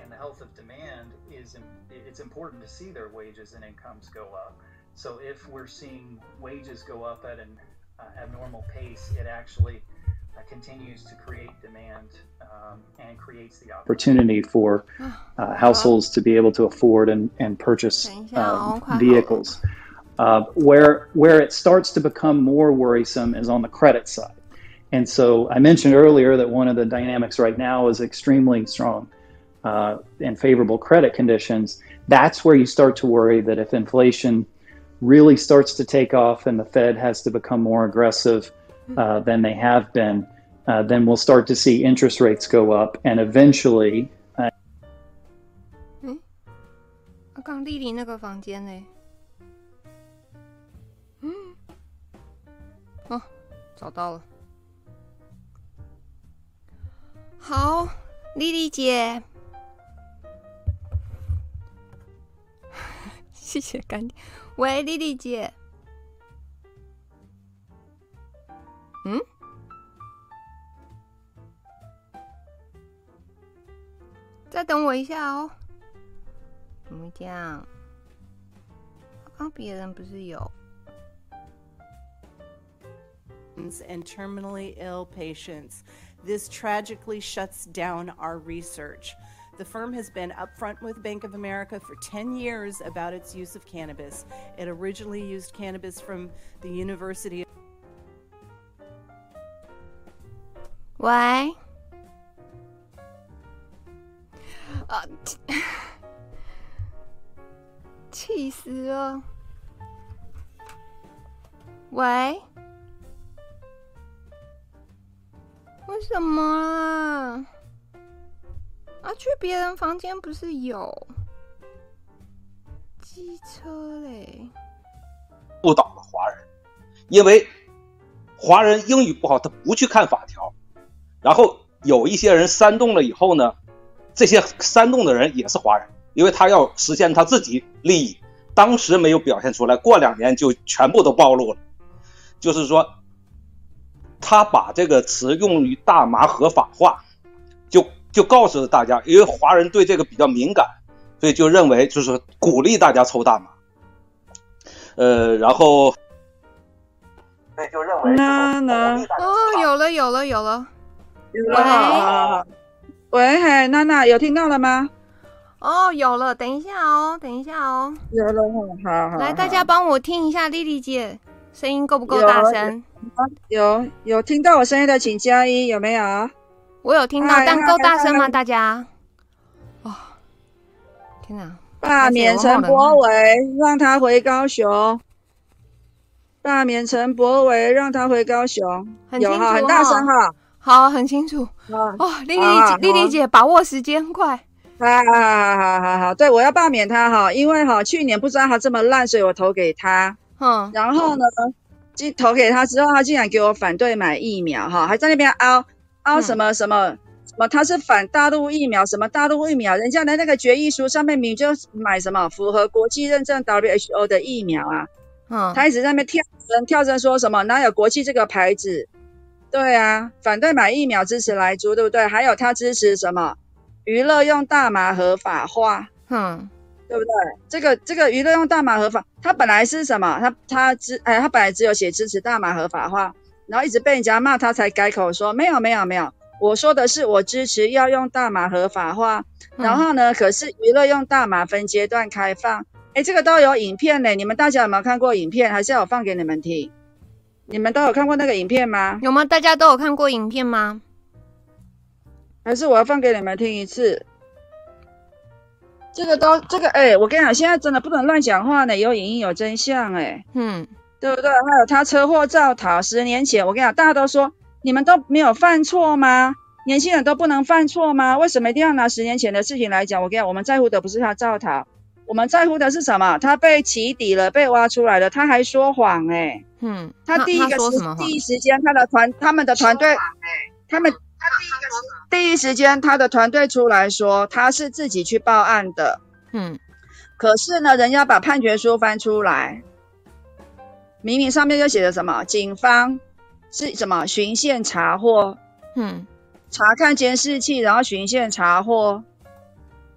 and the health of demand is it's important to see their wages and incomes go up. So if we're seeing wages go up at an uh, abnormal pace, it actually uh, continues to create demand um, and creates the opportunity for *sighs* uh, households to be able to afford and, and purchase uh, vehicles. Uh, where where it starts to become more worrisome is on the credit side. And so I mentioned earlier that one of the dynamics right now is extremely strong uh, and favorable credit conditions. That's where you start to worry that if inflation really starts to take off and the Fed has to become more aggressive uh, than they have been, uh, then we'll start to see interest rates go up and eventually. 嗯，刚丽丽那个房间呢？嗯，哦，找到了。好，丽丽姐， 谢谢干爹。喂，丽丽姐，嗯？再等我一下哦。怎么这样？刚别人不是有？And terminally ill patients. This tragically shuts down our research. The firm has been upfront with Bank of America for 10 years about its use of cannabis. It originally used cannabis from the University. Why? Uh, 气死了！喂？为什么啊？ 啊，去别人房间不是有机车嘞？误导了华人，因为华人英语不好，他不去看法条。然后有一些人煽动了以后呢，这些煽动的人也是华人，因为他要实现他自己利益。当时没有表现出来，过两年就全部都暴露了。就是说。他把这个词用于大麻合法化，就就告诉了大家，因为华人对这个比较敏感，所以就认为就是鼓励大家抽大麻。呃，然后，所以就认为娜娜哦，有了有了有了，有了，好好好，喂，嘿，娜娜有听到了吗？哦，有了，等一下哦，等一下哦，有了，好好，来，大家帮我听一下，丽丽姐。声音够不够大声？有有，有听到我声音的，请加一，有没有？我有听到，但够大声吗？大家？哦，天哪！罢免陈柏伟，让他回高雄。罢免陈柏伟，让他回高雄。很清楚，很大声哈。好，很清楚。哦，丽丽姐，丽丽姐，把握时间，快！好好好好好，对，我要罢免他哈，因为哈，去年不知道他这么烂，所以我投给他。嗯，然后呢，进投给他之后，他竟然给我反对买疫苗，哈，还在那边凹凹什么什么什么他是反大陆疫苗，什么大陆疫苗，人家的那个决议书上面明明就买什么符合国际认证 WHO 的疫苗啊，嗯，他一直在那边跳针跳针说什么哪有国际这个牌子？对啊，反对买疫苗，支持莱猪，对不对？还有他支持什么娱乐用大麻合法化，嗯，对不对？这个这个娱乐用大麻合法，他本来是什么？他他支哎，他本来只有写支持大麻合法化。然后一直被人家骂，他才改口说没有没有没有，我说的是我支持要用大麻合法化。嗯、然后呢，可是娱乐用大麻分阶段开放，哎，这个都有影片呢。你们大家有没有看过影片？还是要我放给你们听？你们都有看过那个影片吗？有吗？大家都有看过影片吗？还是我要放给你们听一次？这个都这个哎，我跟你讲，现在真的不能乱讲话呢，有影音有真相哎。嗯。对不对？还有他车祸造逃，十年前我跟你讲，大家都说你们都没有犯错吗？年轻人都不能犯错吗？为什么一定要拿十年前的事情来讲？我跟你讲，我们在乎的不是他造逃，我们在乎的是什么？他被起底了，被挖出来了，他还说谎哎、欸。嗯，他第一个时第一时间他的团他们的团队，他们他第一个时第一时间他的团队出来说他是自己去报案的。嗯，可是呢，人家把判决书翻出来。明明上面就写着什么，警方是什么循线查获，嗯，查看监视器，然后循线查获，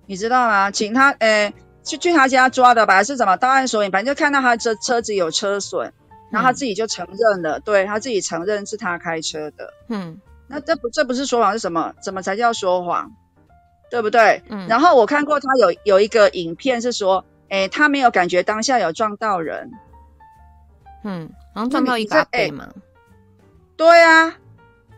你知道吗？请他，诶、欸，去去他家抓的吧，还是怎么到案索引，反正就看到他车车子有车损，然后他自己就承认了，嗯、对他自己承认是他开车的，嗯，那这不这不是说谎是什么？怎么才叫说谎？对不对？嗯，然后我看过他有有一个影片是说，诶、欸，他没有感觉当下有撞到人。嗯，然后撞到一个阿伯嘛？对啊，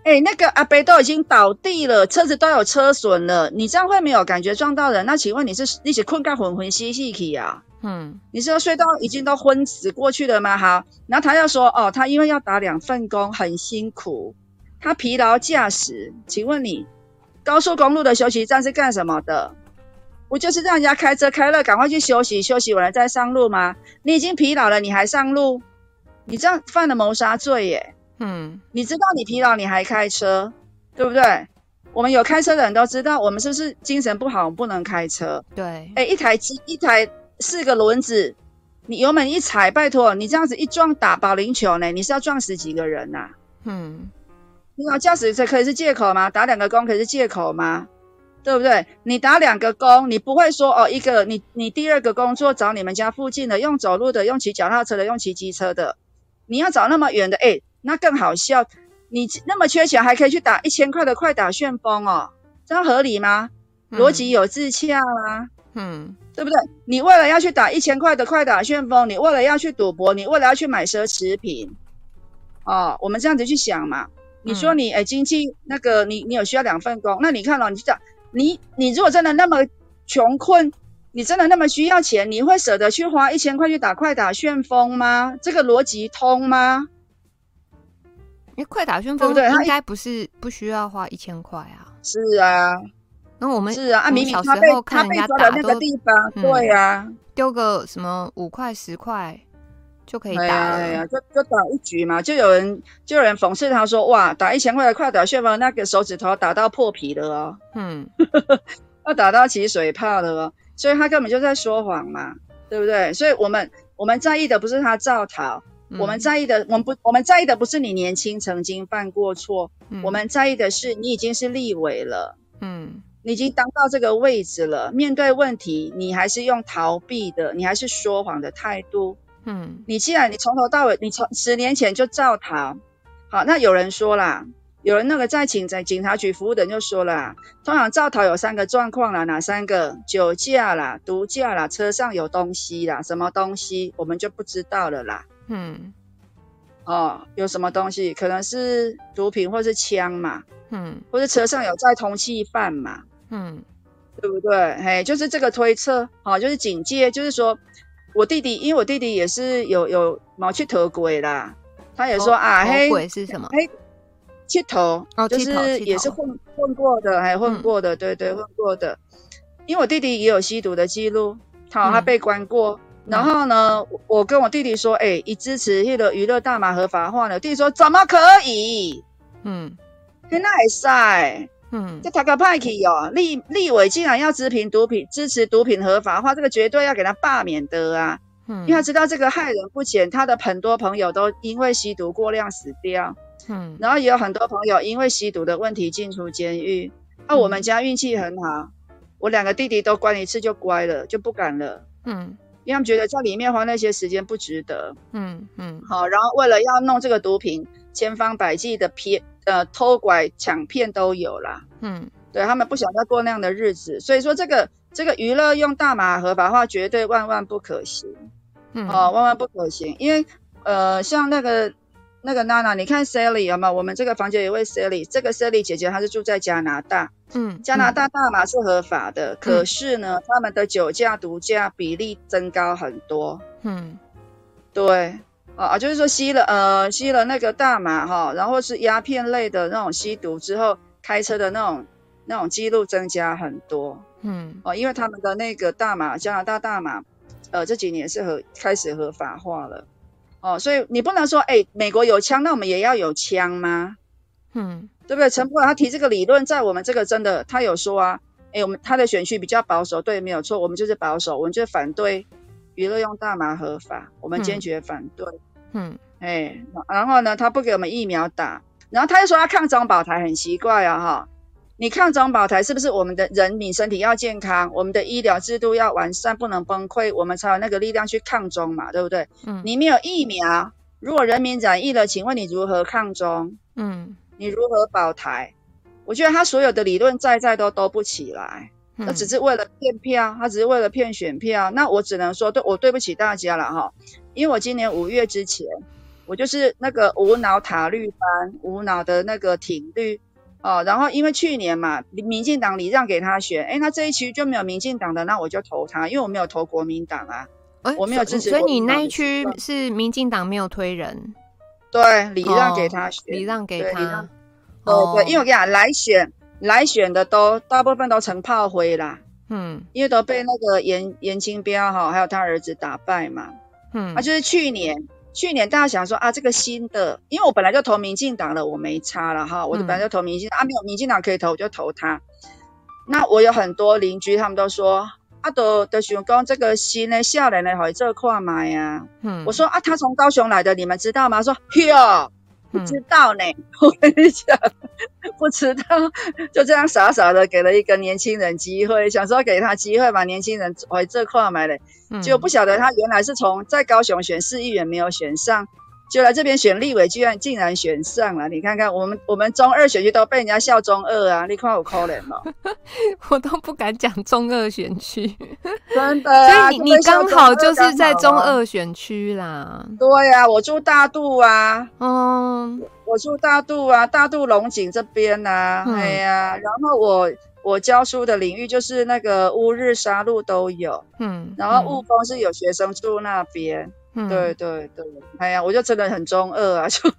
哎、欸，那个阿伯都已经倒地了，车子都有车损了，你这样会没有感觉撞到人？那请问你是你是困到昏昏兮兮去啊？嗯，你是要睡到已经都昏死过去了吗？好，然后他又说，哦，他因为要打两份工，很辛苦，他疲劳驾驶。请问你高速公路的休息站是干什么的？不就是让人家开车开了，赶快去休息，休息完了再上路吗？你已经疲劳了，你还上路？你这样犯了谋杀罪耶！嗯，你知道你疲劳你还开车，对不对？我们有开车的人都知道，我们是不是精神不好，我们不能开车？对，哎，一台机一台四个轮子，你油门一踩，拜托，你这样子一撞打保龄球呢？你是要撞死几个人呐？嗯，你好，驾驶这可以是借口吗？打两个工可以是借口吗？对不对？你打两个工，你不会说哦，一个你你第二个工作找你们家附近的，用走路的，用骑脚踏车的，用骑机车的。你要找那么远的，哎，那更好笑。你那么缺钱，还可以去打一千块的快打旋风哦，这样合理吗？逻辑有自洽吗？嗯，对不对？你为了要去打一千块的快打旋风，你为了要去赌博，你为了要去买奢侈品，哦，我们这样子去想嘛。你说你哎，经济那个你你有需要两份工，那你看了，你就讲你你如果真的那么穷困。你真的那么需要钱？你会舍得去花一千块去打快打旋风吗？这个逻辑通吗？因为快打旋风对，应该不是不需要花一千块啊。是啊，那我们是啊，啊，明明他被他被抓的那个地方，对啊，丢个什么五块十块就可以打了，呀，就就打一局嘛。就有人就有人讽刺他说：“哇，打一千块的快打旋风，那个手指头打到破皮了哦。”嗯，*laughs* 要打到起水泡了哦。所以他根本就在说谎嘛，对不对？所以我们我们在意的不是他造逃，嗯、我们在意的我们不我们在意的不是你年轻曾经犯过错，嗯、我们在意的是你已经是立委了，嗯，你已经当到这个位置了，面对问题你还是用逃避的，你还是说谎的态度，嗯，你既然你从头到尾你从十年前就造逃，好，那有人说啦。有人那个在警在警察局服务的人就说了，通常肇逃有三个状况啦，哪三个？酒驾啦、毒驾啦、车上有东西啦，什么东西我们就不知道了啦。嗯，哦，有什么东西？可能是毒品或是枪嘛。嗯，或是车上有载通缉犯嘛。嗯，对不对？嘿，就是这个推测，哦，就是警戒，就是说我弟弟，因为我弟弟也是有有毛去头鬼啦，他也说啊，嘿，鬼是什么？嘿。切头，哦，就是也是混混过的，还混过的，嗯、对对，混过的。因为我弟弟也有吸毒的记录，好，他被关过。嗯、然后呢，我跟我弟弟说，哎、欸，你支持那个娱乐大麻合法化呢？弟弟说怎么可以？嗯，那也塞。嗯，这他个派系哦，立立委竟然要支持毒品，支持毒品合法化，这个绝对要给他罢免的啊。嗯，因为他知道这个害人不浅，他的很多朋友都因为吸毒过量死掉。嗯，然后也有很多朋友因为吸毒的问题进出监狱。那、啊、我们家运气很好，我两个弟弟都关一次就乖了，就不敢了。嗯。因为他们觉得在里面花那些时间不值得，嗯嗯，好，然后为了要弄这个毒品，千方百计的骗，呃，偷拐抢骗都有啦，嗯，对他们不想再过那样的日子，所以说这个这个娱乐用大麻合法化绝对万万不可行，嗯，哦，万万不可行，因为呃，像那个。那个娜娜，你看 Sally 有没有？我们这个房间有一位 Sally，这个 Sally 姐姐她是住在加拿大，嗯，加拿大大麻是合法的，嗯、可是呢，他们的酒驾、毒驾比例增高很多，嗯，对，啊，就是说吸了呃吸了那个大麻哈，然后是鸦片类的那种吸毒之后开车的那种那种记录增加很多，嗯，哦，因为他们的那个大麻加拿大大麻，呃这几年是合开始合法化了。哦，所以你不能说，哎、欸，美国有枪，那我们也要有枪吗？嗯，对不对？陈柏他提这个理论，在我们这个真的，他有说啊，哎、欸，我们他的选区比较保守，对，没有错，我们就是保守，我们就是反对娱乐用大麻合法，我们坚决反对。嗯，哎、欸，然后呢，他不给我们疫苗打，然后他又说他抗中保台，很奇怪啊，哈。你抗中保台是不是我们的人民身体要健康，我们的医疗制度要完善，不能崩溃，我们才有那个力量去抗中嘛，对不对？嗯。你没有疫苗，如果人民染疫了，请问你如何抗中？嗯。你如何保台？我觉得他所有的理论在在都兜不起来，他只是为了骗票，他只是为了骗选票。那我只能说，对，我对不起大家了哈，因为我今年五月之前，我就是那个无脑塔绿班，无脑的那个挺绿。哦，然后因为去年嘛，民进党礼让给他选，哎，那这一区就没有民进党的，那我就投他，因为我没有投国民党啊，诶我没有支持。所以你那一区是民进党没有推人，对，礼让给他选，礼让给他。哦，对，因为我跟你讲，来选来选的都大部分都成炮灰啦，嗯，因为都被那个颜颜清标哈，还有他儿子打败嘛，嗯，啊，就是去年。去年大家想说啊，这个新的，因为我本来就投民进党了，我没差了哈，我就本来就投民进啊，没有民进党可以投，我就投他。那我有很多邻居，他们都说啊，都都想讲这个新的下来呢，好这跨买呀。嗯，我说啊，他从高雄来的，你们知道吗？说哟。不知道呢，嗯、*laughs* 我跟你讲，不知道，就这样傻傻的给了一个年轻人机会，想说给他机会把年轻人回这块买的，结果不晓得他原来是从在高雄选市议员没有选上。就来这边选立委，居然竟然选上了！你看看我们我们中二选区都被人家笑中二啊！你看我可怜哦，*laughs* 我都不敢讲中二选区，真的、啊。*laughs* 所以你你刚好就是在中二选区啦。对呀、啊，我住大肚啊，嗯，我住大肚啊，大肚龙井这边呐、啊，哎、嗯、呀，然后我我教书的领域就是那个乌日沙鹿都有，嗯，然后雾峰是有学生住那边。对对对，哎呀，我就真的很中二啊！*laughs* 就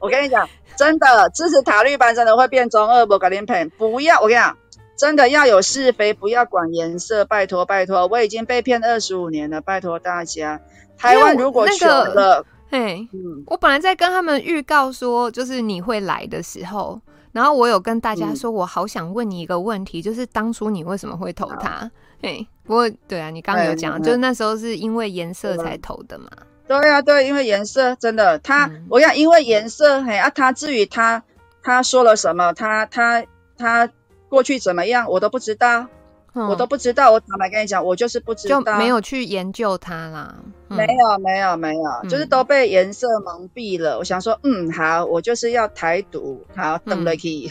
我跟你讲，真的支持塔绿班，真的会变中二。不搞连盆，不要！我跟你讲，真的要有是非，不要管颜色，拜托拜托！我已经被骗二十五年了，拜托大家。台湾如果选了，嘿，嗯，我本来在跟他们预告说，就是你会来的时候，然后我有跟大家说，我好想问你一个问题，嗯、就是当初你为什么会投他？嘿，不过对啊，你刚刚有讲，就是那时候是因为颜色才投的嘛。对啊，对，因为颜色真的，他、嗯、我要因为颜色，嘿啊，他至于他他说了什么，他他他过去怎么样，我都不知道，嗯、我都不知道。我坦白跟你讲，我就是不知道，就没有去研究它啦。嗯、没有，没有，没有，嗯、就是都被颜色蒙蔽了。我想说，嗯，好，我就是要台独，好，等了去。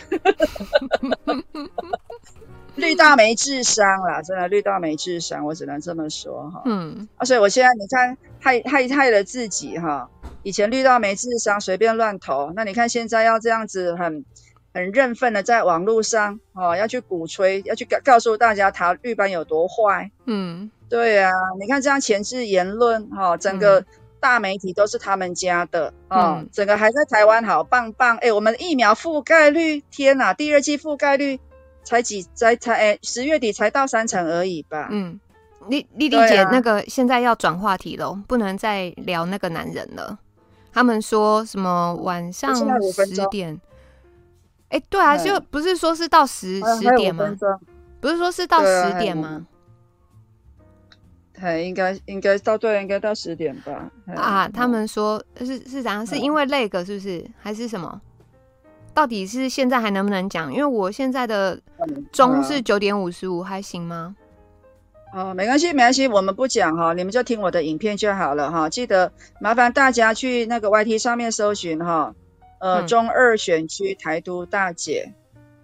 嗯 *laughs* 绿到没智商啦，真的绿到没智商，我只能这么说哈。嗯，啊，所以我现在你看害害害了自己哈。以前绿到没智商，随便乱投，那你看现在要这样子很很认份的在网络上哦，要去鼓吹，要去告告诉大家他绿班有多坏。嗯，对啊，你看这样前置言论哈，整个大媒体都是他们家的啊，嗯，整个还在台湾好棒棒。哎，我们的疫苗覆盖率，天哪，第二季覆盖率。才几才才哎，十月底才到三成而已吧。嗯，丽丽丽姐，那个现在要转话题喽，不能再聊那个男人了。他们说什么晚上十点？哎，对啊，就不是说是到十十点吗？不是说是到十点吗？哎，应该应该到对，应该到十点吧。啊，他们说是是怎样？是因为那个是不是？还是什么？到底是现在还能不能讲？因为我现在的钟是九点五十五，还行吗？哦，没关系，没关系，我们不讲哈，你们就听我的影片就好了哈。记得麻烦大家去那个 YT 上面搜寻哈，呃，中二选区台独大姐，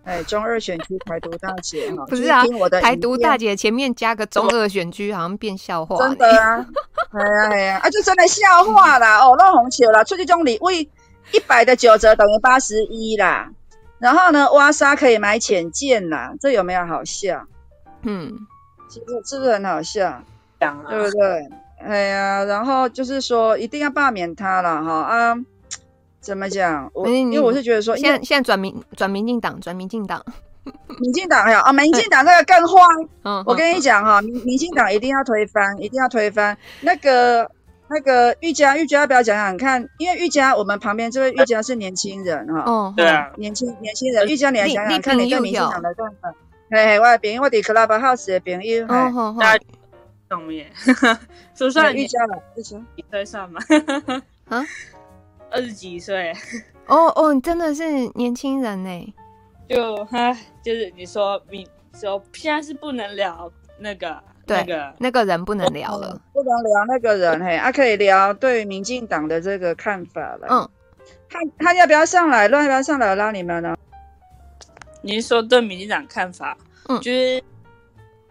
哎，中二选区台独大姐哈，不是啊，台独大姐前面加个中二选区，好像变笑话。真的啊，哎呀哎呀，啊，就真的笑话啦，哦，那红球啦，出去中礼物。一百的九折等于八十一啦，然后呢，挖沙可以买浅见啦，这有没有好笑？嗯，是不是是不是很好笑？讲啊，对不对？哎呀，然后就是说一定要罢免他了哈啊？怎么讲？我因为我是觉得说，现在现在转民转民进党，转民进党，*laughs* 民进党呀啊，民进党那个更坏。嗯，我跟你讲哈，民民进党一定要推翻，一定要推翻那个。那个玉佳，玉佳要不要讲讲看？因为玉佳，我们旁边这位玉佳是年轻人哈。哦，对啊，年轻年轻人，玉佳你来讲讲看你对民进党的看法。嘿嘿，我的朋友，我的 Clubhouse 的朋友。哦好好。上面，*laughs* 说算玉佳了，玉佳，你算算吗？*laughs* 啊？二十几岁。哦哦，你真的是年轻人呢。就哈，就是你说你说现在是不能聊那个。对，那个那个人不能聊了，不能聊那个人嘿，啊可以聊对民进党的这个看法了。嗯，他他要不要上来？乱要不要上来拉你们呢？你是说对民进党看法？嗯，就是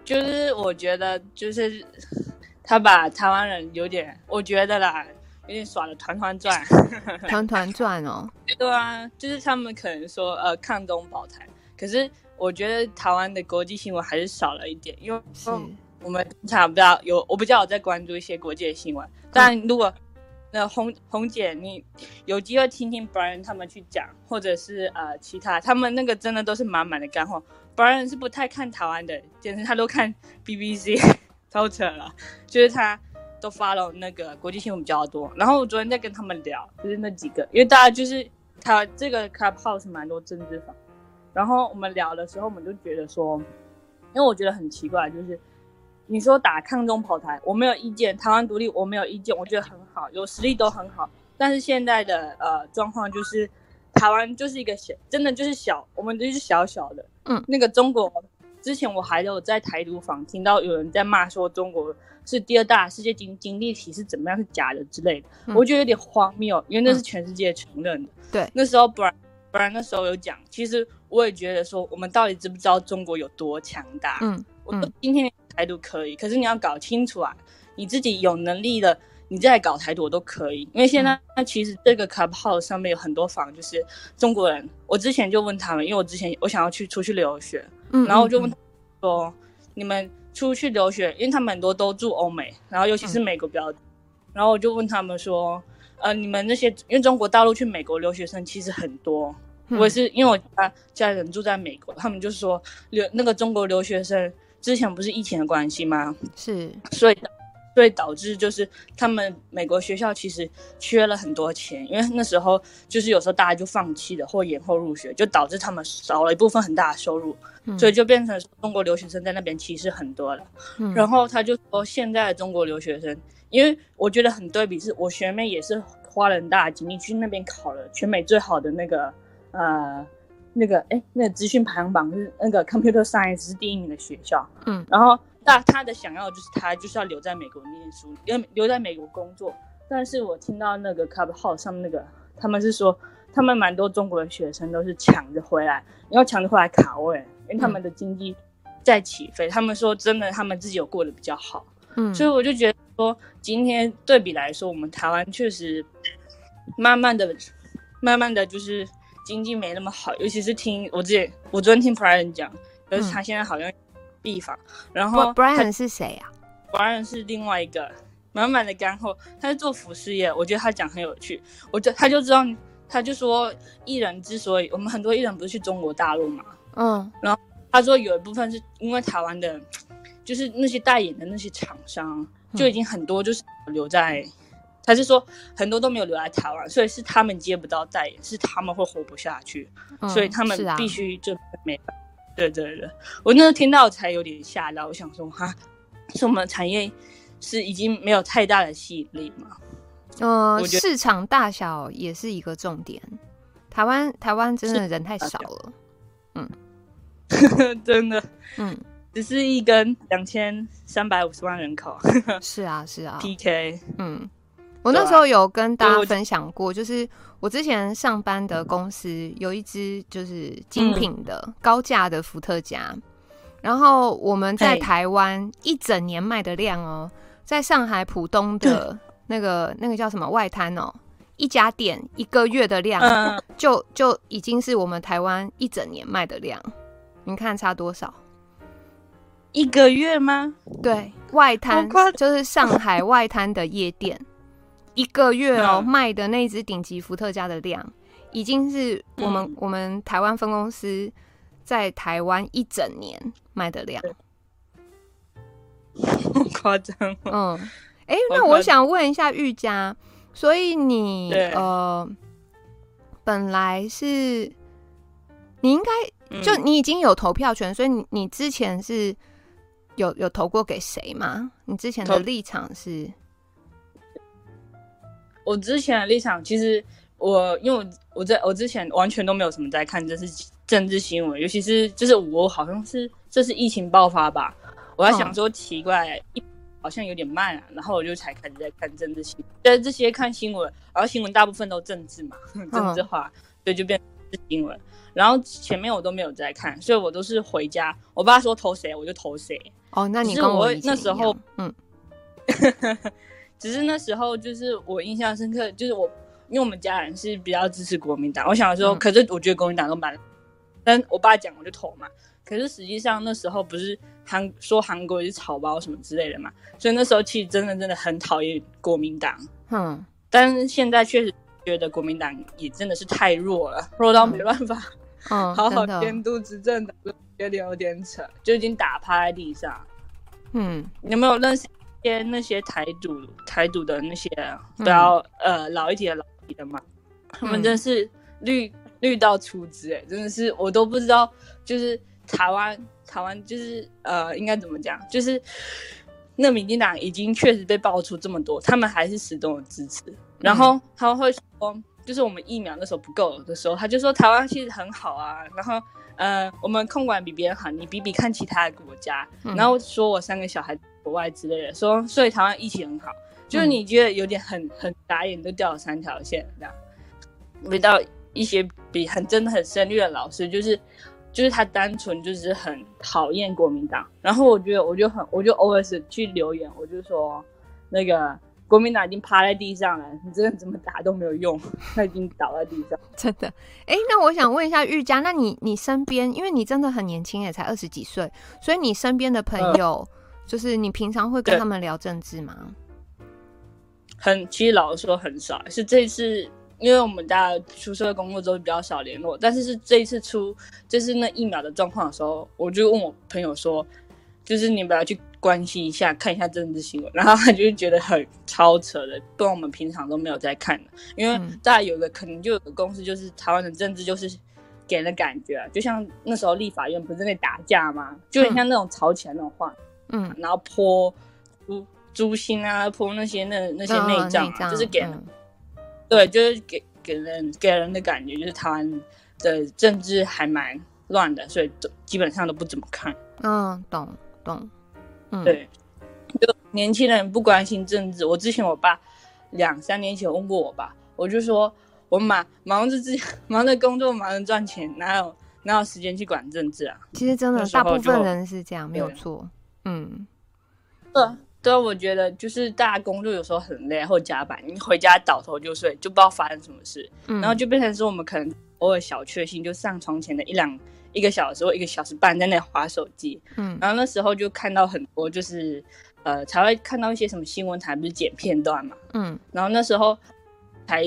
就是我觉得就是他把台湾人有点，我觉得啦，有点耍的团团转，*laughs* 团团转哦。对啊，就是他们可能说呃抗中保台，可是我觉得台湾的国际新闻还是少了一点，因为是。我们差不多有，我比较有在关注一些国际的新闻。但如果那红红姐你有机会听听 Brian 他们去讲，或者是呃其他，他们那个真的都是满满的干货。Brian 是不太看台湾的电视，他都看 BBC，超扯了。就是他都 follow 那个国际新闻比较多。然后我昨天在跟他们聊，就是那几个，因为大家就是他这个 Clubhouse 蛮多政治房。然后我们聊的时候，我们就觉得说，因为我觉得很奇怪，就是。你说打抗中跑台，我没有意见；台湾独立，我没有意见，我觉得很好，有实力都很好。但是现在的呃状况就是，台湾就是一个小，真的就是小，我们就是小小的。嗯，那个中国，之前我还有在台独房听到有人在骂说中国是第二大世界经经济体是怎么样是假的之类的，嗯、我觉得有点荒谬，因为那是全世界承认的。对、嗯，那时候不然不然那时候有讲，其实我也觉得说，我们到底知不知道中国有多强大？嗯，嗯我说今天。台独可以，可是你要搞清楚啊！你自己有能力的，你再搞台独都可以。因为现在那其实这个 Clubhouse 上面有很多房，就是中国人。我之前就问他们，因为我之前我想要去出去留学，嗯，然后我就问说：“嗯嗯你们出去留学，因为他们很多都住欧美，然后尤其是美国比较，嗯、然后我就问他们说：呃，你们那些因为中国大陆去美国留学生其实很多，嗯、我也是因为我家家人住在美国，他们就说留那个中国留学生。”之前不是疫情的关系吗？是，所以，所以导致就是他们美国学校其实缺了很多钱，因为那时候就是有时候大家就放弃了或延后入学，就导致他们少了一部分很大的收入，嗯、所以就变成中国留学生在那边其实很多了。嗯、然后他就说，现在的中国留学生，因为我觉得很对比，是我学妹也是花了很大的精力去那边考了全美最好的那个呃。那个哎，那个资讯排行榜是那个 Computer Science 是第一名的学校，嗯，然后大他的想要就是他就是要留在美国念书，留留在美国工作。但是我听到那个 Clubhouse 上面那个，他们是说他们蛮多中国的学生都是抢着回来，然后抢着回来卡位，因为他们的经济在起飞。嗯、他们说真的，他们自己有过得比较好，嗯，所以我就觉得说，今天对比来说，我们台湾确实慢慢的、慢慢的就是。经济没那么好，尤其是听我之前，我昨天听 Brian 讲，可是他现在好像地方，嗯、然后 Brian 是谁呀、啊？Brian 是另外一个满满的干货，他是做服饰业，我觉得他讲很有趣，我就他就知道，他就说艺人之所以我们很多艺人不是去中国大陆嘛，嗯，然后他说有一部分是因为台湾的，就是那些代言的那些厂商就已经很多就是留在。他是说很多都没有留在台湾，所以是他们接不到代言，是他们会活不下去，嗯、所以他们必须就没办法。对对对，我那时候听到才有点吓到，我想说哈，是我们产业是已经没有太大的吸引力吗？呃，市场大小也是一个重点。台湾台湾真的人太少了，嗯，*laughs* 真的，嗯，只是一根两千三百五十万人口，是啊是啊，PK，嗯。我那时候有跟大家分享过，就是我之前上班的公司有一支就是精品的高价的伏特加，然后我们在台湾一整年卖的量哦，在上海浦东的那个那个叫什么外滩哦，一家店一个月的量就就已经是我们台湾一整年卖的量，你看差多少？一个月吗？对，外滩就是上海外滩的夜店。一个月哦，卖的那支顶级伏特加的量，已经是我们、嗯、我们台湾分公司在台湾一整年卖的量，*laughs* 夸张。嗯，哎、欸，那我想问一下玉佳，所以你呃，本来是你应该就你已经有投票权，所以你你之前是有有投过给谁吗？你之前的立场是？我之前的立场，其实我因为我我在我之前完全都没有什么在看这是政治新闻，尤其是就是我好像是这是疫情爆发吧，我在想说奇怪，好像有点慢啊，然后我就才开始在看政治新闻，在这些看新闻，然后新闻大部分都政治嘛，*laughs* 政治化，所以就变成新闻。然后前面我都没有在看，所以我都是回家，我爸说投谁我就投谁。哦，那你跟我，我那时候嗯。*laughs* 只是那时候，就是我印象深刻，就是我，因为我们家人是比较支持国民党，我想说，可是我觉得国民党都蛮，但我爸讲我就投嘛。可是实际上那时候不是韩说韩国是草包什么之类的嘛，所以那时候其实真的真的很讨厌国民党。嗯，但是现在确实觉得国民党也真的是太弱了，弱到 *laughs* 没办法，*laughs* 嗯，好好监督执政党，有点有点扯，就已经打趴在地上。嗯，有没有认识？些那些台独台独的那些都要、嗯、呃老一点的老一点的嘛，他们真是绿、嗯、绿到出汁哎，真的是我都不知道，就是台湾台湾就是呃应该怎么讲，就是那民进党已经确实被爆出这么多，他们还是始终的支持，然后他们会说，就是我们疫苗那时候不够的时候，他就说台湾其实很好啊，然后呃我们控管比别人好，你比比看其他的国家，嗯、然后说我三个小孩。国外之类的说，所以台湾疫情很好，就是你觉得有点很很打眼，都掉了三条线这样。遇到一些比很真的很深绿的老师，就是就是他单纯就是很讨厌国民党，然后我觉得我就很我就 always 去留言，我就说那个国民党已经趴在地上了，你真的怎么打都没有用，他已经倒在地上，*laughs* 真的。哎，那我想问一下玉佳，那你你身边，因为你真的很年轻，也才二十几岁，所以你身边的朋友。呃就是你平常会跟他们聊政治吗？很，其实老实说很少。是这次，因为我们大家出社会工作之后比较少联络，但是是这一次出就是那疫苗的状况的时候，我就问我朋友说，就是你们要去关心一下，看一下政治新闻。然后他就觉得很超扯的，跟我们平常都没有在看的。因为大家有个可能就有个公司，就是台湾的政治就是给人的感觉啊，就像那时候立法院不是在打架吗？就很像那种吵起来那种话。嗯，然后泼猪猪心啊，泼那些那那些内脏、啊，就是给，嗯、对，就是给给人给人的感觉，就是台湾的政治还蛮乱的，所以都基本上都不怎么看。嗯，懂懂，嗯，对，就年轻人不关心政治。我之前我爸两三年前问过我爸，我就说我忙忙着自己 *laughs* 忙着工作，忙着赚钱，哪有哪有时间去管政治啊？其实真的，大部分人是这样，没有错。嗯，对对，我觉得就是大家工作有时候很累，或加班，你回家倒头就睡，就不知道发生什么事，嗯、然后就变成说我们可能偶尔小确幸，就上床前的一两一个小时或一个小时半在那划手机，嗯，然后那时候就看到很多就是呃才会看到一些什么新闻台不是剪片段嘛，嗯，然后那时候才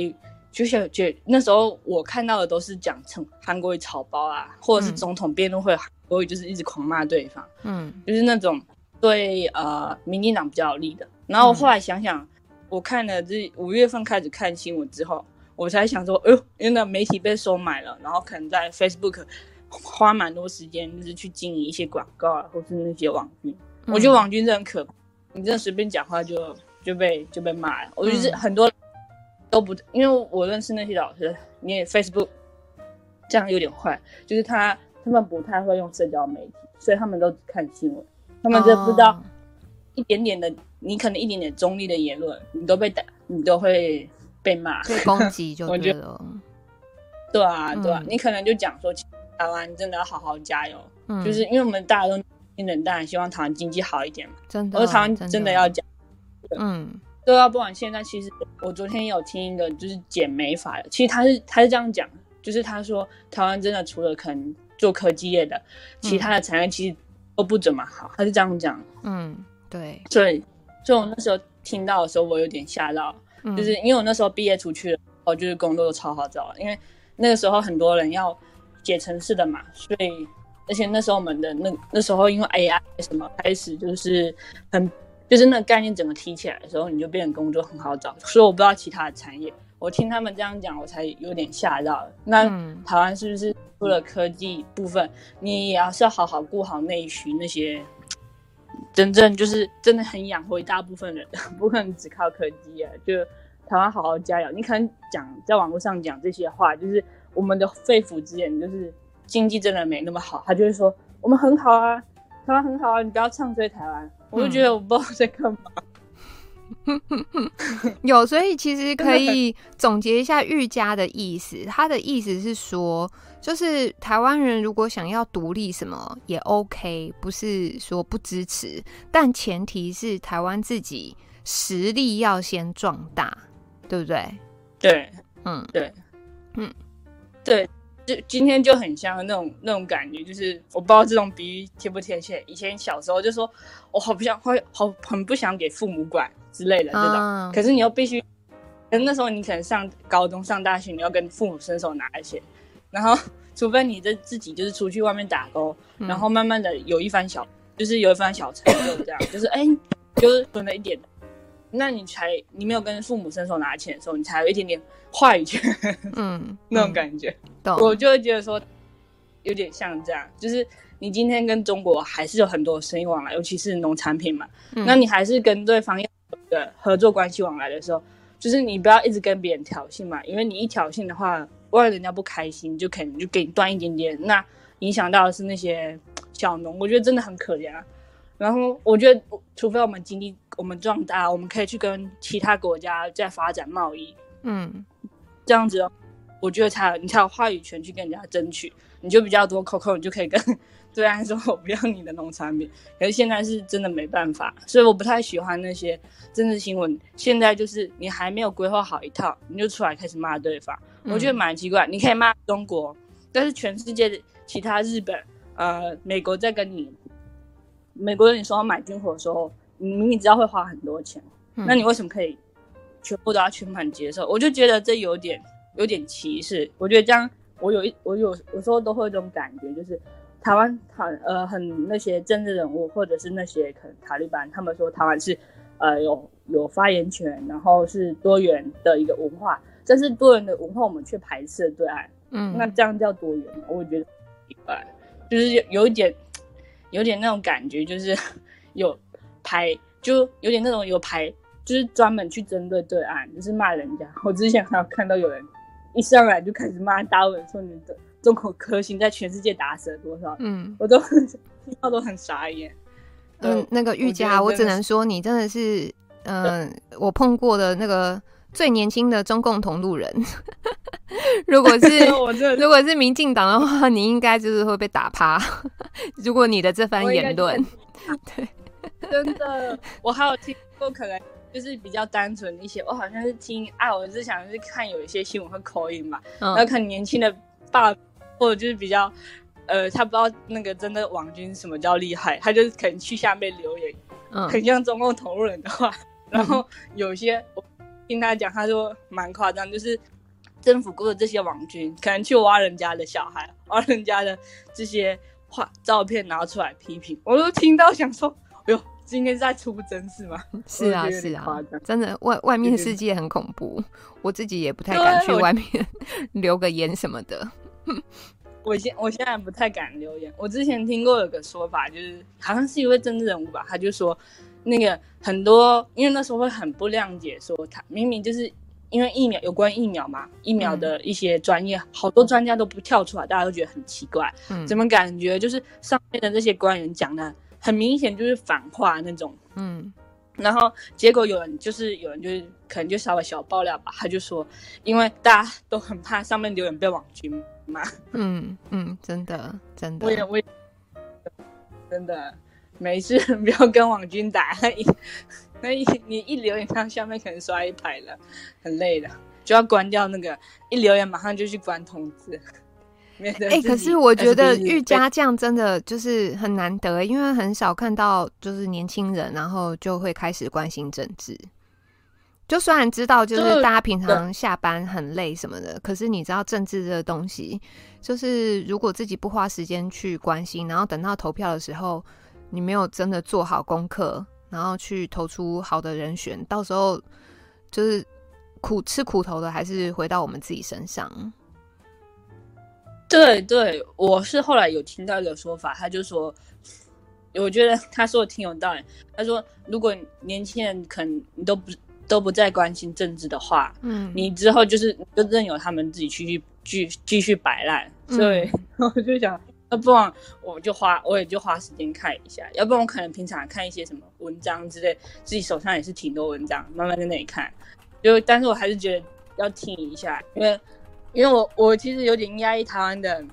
就是觉那时候我看到的都是讲成韩国语草包啊，或者是总统辩论会。韩国语就是一直狂骂对方，嗯，就是那种对呃民进党比较有利的。然后我后来想想，我看了这五月份开始看新闻之后，我才想说，哎呦，原来媒体被收买了，然后可能在 Facebook 花蛮多时间，就是去经营一些广告啊，或是那些网军。嗯、我觉得网军真的很可怕，你真的随便讲话就就被就被骂了。我觉得很多都不，因为我认识那些老师，你也 Facebook 这样有点坏，就是他他们不太会用社交媒体，所以他们都只看新闻，他们就不知道一点点的，你可能一点点中立的言论，你都被打，你都会被骂、被攻击，就对了。*laughs* 对啊，对啊，嗯、你可能就讲说台湾真的要好好加油，嗯、就是因为我们大家都。人当然希望台湾经济好一点嘛，真的，而台湾真的要讲，嗯，对啊，不管现在，其实我昨天也有听一个就是剪美法的，其实他是他是这样讲，就是他说台湾真的除了可能做科技业的，嗯、其他的产业其实都不怎么好，他是这样讲，嗯，对，所以，所以我那时候听到的时候，我有点吓到，嗯、就是因为我那时候毕业出去了，我就是工作都超好找，因为那个时候很多人要写程式的嘛，所以。而且那时候我们的那那时候因为 AI 什么开始就是很就是那个概念整个提起来的时候，你就变成工作很好找。所以我不知道其他的产业，我听他们这样讲，我才有点吓到了。那台湾是不是除了科技部分，你也要是要好好顾好内需那些真正就是真的很养活一大部分人，不可能只靠科技啊！就台湾好好加油。你可能讲在网络上讲这些话，就是我们的肺腑之言，就是。经济真的没那么好，他就会说我们很好啊，台湾很好啊，你不要唱衰台湾。嗯、我就觉得我不知道在干嘛。*laughs* 有，所以其实可以总结一下玉佳的意思。他的意思是说，就是台湾人如果想要独立，什么也 OK，不是说不支持，但前提是台湾自己实力要先壮大，对不对？对，嗯，对，嗯，对。就今天就很像那种那种感觉，就是我不知道这种比喻贴不贴切。以前小时候就说，我好不想会好很不想给父母管之类的这种，啊、可是你又必须，可那时候你可能上高中上大学，你要跟父母伸手拿钱，然后 *laughs* 除非你这自己就是出去外面打工，嗯、然后慢慢的有一番小，就是有一番小成就这样，就是哎，就是存了一点。那你才你没有跟父母伸手拿钱的时候，你才有一点点话语权，*laughs* 嗯，那种感觉，懂？我就会觉得说，有点像这样，就是你今天跟中国还是有很多生意往来，尤其是农产品嘛，嗯、那你还是跟对方有的合作关系往来的时候，就是你不要一直跟别人挑衅嘛，因为你一挑衅的话，万一人家不开心，就可能就给你断一点点，那影响到的是那些小农，我觉得真的很可怜啊。然后我觉得，除非我们经济我们壮大，我们可以去跟其他国家在发展贸易，嗯，这样子，哦我觉得才有你才有话语权去跟人家争取，你就比较多口口，你就可以跟 *laughs* 对岸说我不要你的农产品。可是现在是真的没办法，所以我不太喜欢那些政治新闻。现在就是你还没有规划好一套，你就出来开始骂对方，嗯、我觉得蛮奇怪。你可以骂中国，但是全世界的其他日本、呃美国在跟你。美国人，你说要买军火的时候，你明明知道会花很多钱，嗯、那你为什么可以全部都要全盘接受？我就觉得这有点有点歧视。我觉得这样，我有一我有有时候都会有这种感觉，就是台湾很呃很那些政治人物或者是那些可能塔利班，他们说台湾是呃有有发言权，然后是多元的一个文化，但是多元的文化我们却排斥对岸，嗯，那这样叫多元吗？我觉得奇怪，就是有有一点。*laughs* 有点那种感觉，就是有排，就有点那种有排，就是专门去针对对岸，就是骂人家。我之前还有看到有人一上来就开始骂大陆人，说你的中国科兴在全世界打死了多少？嗯，我都听到都很傻眼。嗯，那个玉佳，我，我只能说你真的是，嗯、呃，*laughs* 我碰过的那个最年轻的中共同路人。*laughs* 如果 *laughs* 是如果是民进党的话，你应该就是会被打趴。如果你的这番言论，对，*laughs* 真的，我还有听过，可能就是比较单纯一些。我好像是听啊，我是想是看有一些新闻会口音嘛，嗯、然后看年轻的爸，或者就是比较呃，他不知道那个真的网军什么叫厉害，他就可能去下面留言，嗯，很像中共同路人的话。然后有些我听他讲，他说蛮夸张，就是。政府雇的这些网军，可能去挖人家的小孩，挖人家的这些画照片拿出来批评，我都听到想说，*laughs* 今天是在出征是吗？是啊，是啊，真的外外面世界很恐怖，我自己也不太敢去外面留个言什么的。*laughs* 我现我现在不太敢留言。我之前听过有个说法，就是好像是一位政治人物吧，他就说那个很多，因为那时候会很不谅解，说他明明就是因为疫苗有关疫苗嘛，疫苗的一些专业，嗯、好多专家都不跳出来，大家都觉得很奇怪，嗯、怎么感觉就是上面的这些官员讲的很明显就是反话那种，嗯，然后结果有人就是有人就是可能就稍微小爆料吧，他就说，因为大家都很怕上面留言被网军骂。嗯嗯，真的真的，我也我也真的没事，不要跟网军打。那一你一留言，他下面可能刷一排了，很累的，就要关掉那个一留言，马上就去关通知。哎、欸，可是我觉得玉家这样真的就是很难得，因为很少看到就是年轻人，然后就会开始关心政治。就虽然知道，就是大家平常下班很累什么的，可是你知道政治这个东西，就是如果自己不花时间去关心，然后等到投票的时候，你没有真的做好功课，然后去投出好的人选，到时候就是苦吃苦头的，还是回到我们自己身上。对对，我是后来有听到一个说法，他就说，我觉得他说的挺有道理。他说，如果年轻人可能你都不。都不再关心政治的话，嗯，你之后就是就任由他们自己去继继续摆烂，所以、嗯、*laughs* 我就想，要不然我就花我也就花时间看一下，要不然我可能平常看一些什么文章之类，自己手上也是挺多文章，慢慢在那里看，就但是我还是觉得要听一下，因为因为我我其实有点压抑台湾的，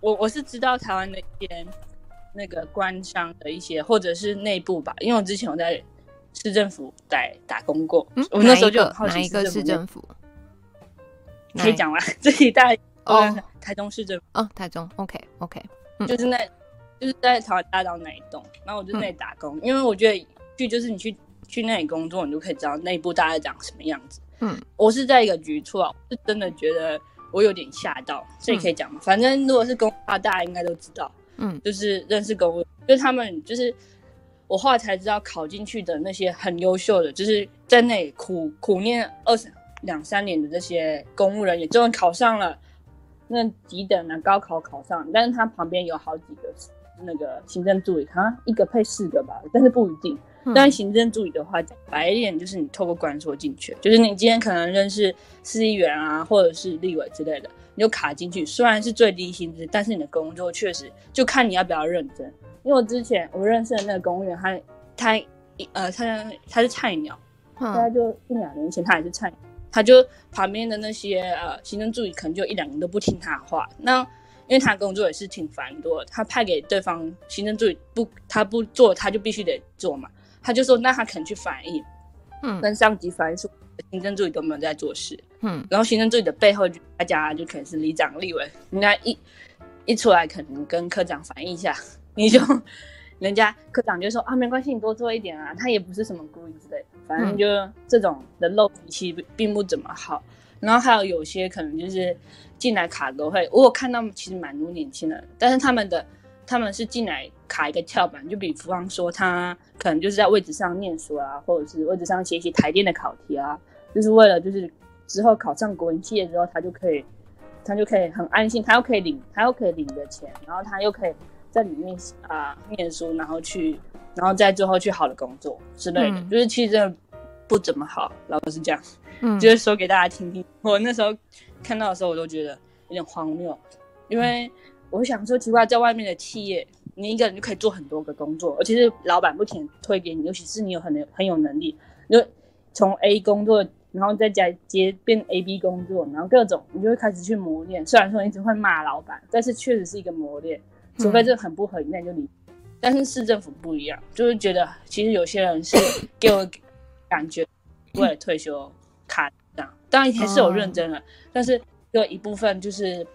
我我是知道台湾的一些那个官商的一些或者是内部吧，因为我之前我在。市政府在打工过，嗯，我那时候就好奇哪一个市政府？可以讲完这一带哦，台中市政府。哦，台中，OK OK，就是那，就是在台湾大道那一栋，然后我就在那里打工，因为我觉得去就是你去去那里工作，你就可以知道内部大概长什么样子。嗯，我是在一个局处啊，是真的觉得我有点吓到，这也可以讲嘛。反正如果是公务，大家应该都知道，嗯，就是认识公务，就是他们就是。我后来才知道，考进去的那些很优秀的，就是在那里苦苦念二十两三年的这些公务人员，终于考上了那几等啊，高考考上。但是他旁边有好几个那个行政助理，好像一个配四个吧，但是不一定。嗯、但行政助理的话，白一点就是你透过关说进去，就是你今天可能认识市议员啊，或者是立委之类的，你就卡进去。虽然是最低薪资，但是你的工作确实就看你要不要认真。因为我之前我认识的那个公务员，他他呃他他是菜鸟，大概就一两年前他也是菜鸟，他就旁边的那些呃行政助理可能就一两年都不听他话。那因为他工作也是挺繁多的，他派给对方行政助理不他不做，他就必须得做嘛。他就说那他可能去反映，嗯，跟上级反映说行政助理都没有在做事，嗯，然后行政助理的背后就大家就可能是里长、立委，人家一一出来可能跟科长反映一下。你就，人家科长就说啊，没关系，你多做一点啊，他也不是什么故意之类的，反正就这种的漏脾气并不怎么好。然后还有有些可能就是进来卡个会，我有看到其实蛮多年轻人，但是他们的他们是进来卡一个跳板，就比方说他可能就是在位置上念书啊，或者是位置上写一些台电的考题啊，就是为了就是之后考上国营企业之后，他就可以他就可以很安心，他又可以领他又可以领的钱，然后他又可以。在里面啊，念书，然后去，然后在最后去好的工作之类的，嗯、就是其实真的不怎么好，老实讲，嗯，就是说给大家听听。我那时候看到的时候，我都觉得有点荒谬，因为我想说，奇怪，在外面的企业，你一个人就可以做很多个工作，而且是老板不停推给你，尤其是你有很很有能力，就从 A 工作，然后再加接变 A B 工作，然后各种，你就会开始去磨练。虽然说你只会骂老板，但是确实是一个磨练。除非这很不合理，那就离。但是市政府不一样，就是觉得其实有些人是 *coughs* 给我感觉为了退休卡这样，当然还是有认真的，但是有一部分就是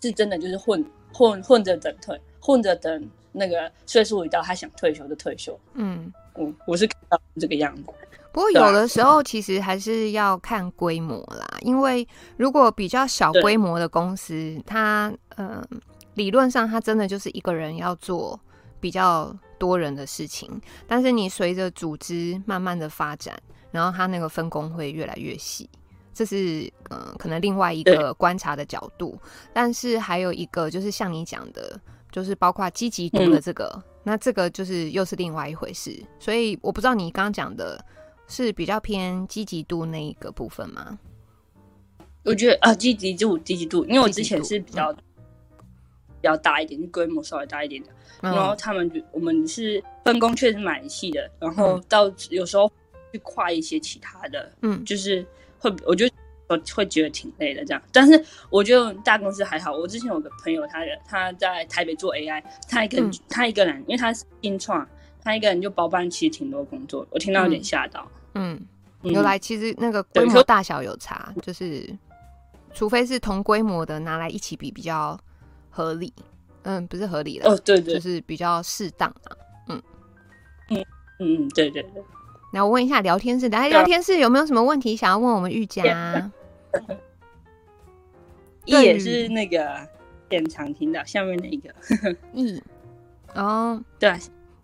是真的就是混混混着等退，混着等那个岁数一到，他想退休就退休。嗯嗯，我是看到这个样子。不过有的时候其实还是要看规模啦，因为如果比较小规模的公司，它嗯。呃理论上，它真的就是一个人要做比较多人的事情，但是你随着组织慢慢的发展，然后它那个分工会越来越细，这是嗯、呃、可能另外一个观察的角度。但是还有一个就是像你讲的，就是包括积极度的这个，嗯、那这个就是又是另外一回事。所以我不知道你刚刚讲的是比较偏积极度那一个部分吗？我觉得啊，积极度积极度，因为我之前是比较。比较大一点，规模稍微大一点的，嗯、然后他们就我们是分工确实蛮细的，然后到有时候去跨一些其他的，嗯，就是会，我就我会觉得挺累的这样。但是我觉得大公司还好，我之前有个朋友，他他在台北做 AI，他一个、嗯、他一个人，因为他是新创，他一个人就包办其实挺多工作，我听到有点吓到。嗯，原来其实那个规模大小有差，就是除非是同规模的拿来一起比比较。合理，嗯，不是合理的哦，对对，就是比较适当啊，嗯，嗯嗯，对对对。那我问一下聊天室，来聊天室有没有什么问题想要问我们玉佳？*laughs* 一也是那个现场听到下面那个。*laughs* 一。哦，对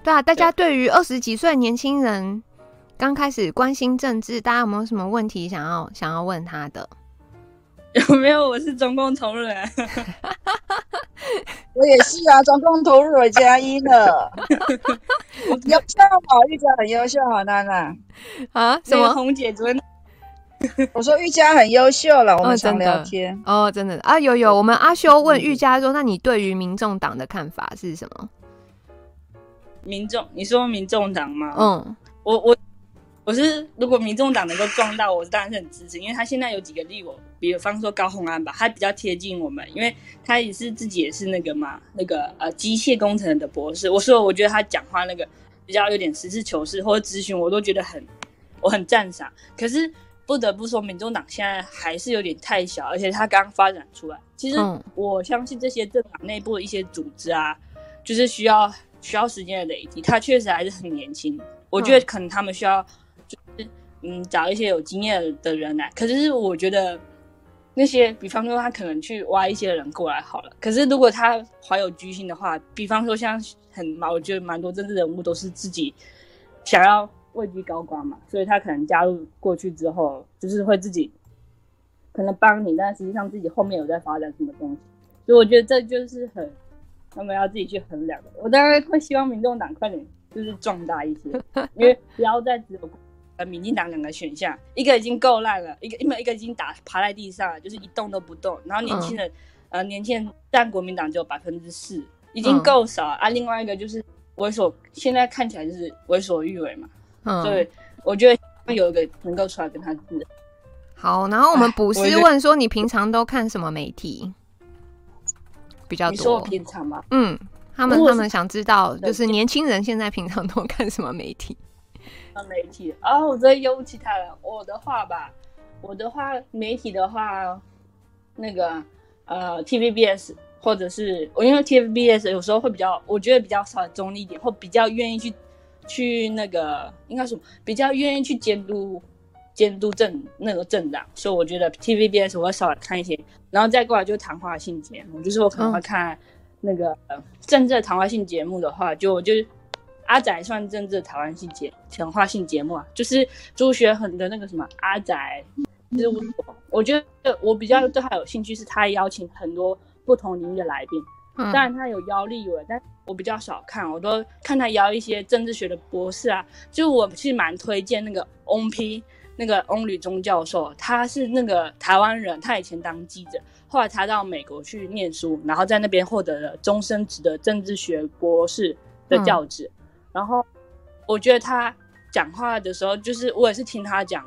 对啊，大家对。于二十几岁年轻人刚开始关心政治，大家有没有什么问题想要想要问他的？有 *laughs* 没有？我是中共同路人，*laughs* 我也是啊，中共同路人加一了。*laughs* 优秀好，玉佳很优秀好，娜娜啊？什么？红姐尊？我说玉佳很优秀了，我们常聊天哦，真的，哦真的啊，有有。我们阿修问玉佳说：“那你对于民众党的看法是什么？”民众，你说民众党吗？嗯，我我。我是如果民众党能够撞到，我当然是很支持，因为他现在有几个例，我比方说高虹安吧，他比较贴近我们，因为他也是自己也是那个嘛，那个呃机械工程的博士。我说我觉得他讲话那个比较有点实事求是，或者咨询我都觉得很我很赞赏。可是不得不说，民众党现在还是有点太小，而且他刚发展出来。其实我相信这些政党内部的一些组织啊，就是需要需要时间的累积。他确实还是很年轻，我觉得可能他们需要。嗯，找一些有经验的人来。可是我觉得那些，比方说他可能去挖一些人过来好了。可是如果他怀有居心的话，比方说像很蛮，我觉得蛮多政治人物都是自己想要位居高官嘛，所以他可能加入过去之后，就是会自己可能帮你，但实际上自己后面有在发展什么东西。所以我觉得这就是很他们要自己去衡量的。我当然会希望民众党快点就是壮大一些，*laughs* 因为不要再只有。呃，民进党两个选项，一个已经够烂了，一个因为一个已经打趴在地上了，就是一动都不动。然后年轻人，嗯、呃，年轻人占国民党只有百分之四，已经够少、嗯、啊。另外一个就是为所，现在看起来就是为所欲为嘛。嗯，所以我觉得有一个能够出来跟他治。好，然后我们不是问说，你平常都看什么媒体比较多？你说我平常吗？嗯，他们他们想知道，就是年轻人现在平常都看什么媒体？媒体哦，我最优其他人。我的话吧，我的话媒体的话，那个呃，TVBS 或者是我因为 TVBS 有时候会比较，我觉得比较稍微中立一点，或比较愿意去去那个应该说比较愿意去监督监督政那个政党，所以我觉得 TVBS 我会少看一些，然后再过来就是谈话性节目，就是我可能会看那个、嗯、政治谈话性节目的话，就就是。阿仔算政治台湾性节谈话性节目啊，就是朱学恒的那个什么阿仔事务所。我觉得我比较对他有兴趣，是他邀请很多不同领域的来宾。当然他有邀立委，但我比较少看，我都看他邀一些政治学的博士啊。就我其实蛮推荐那个翁 P，那个翁履中教授，他是那个台湾人，他以前当记者，后来他到美国去念书，然后在那边获得了终身职的政治学博士的教职。嗯然后我觉得他讲话的时候，就是我也是听他讲，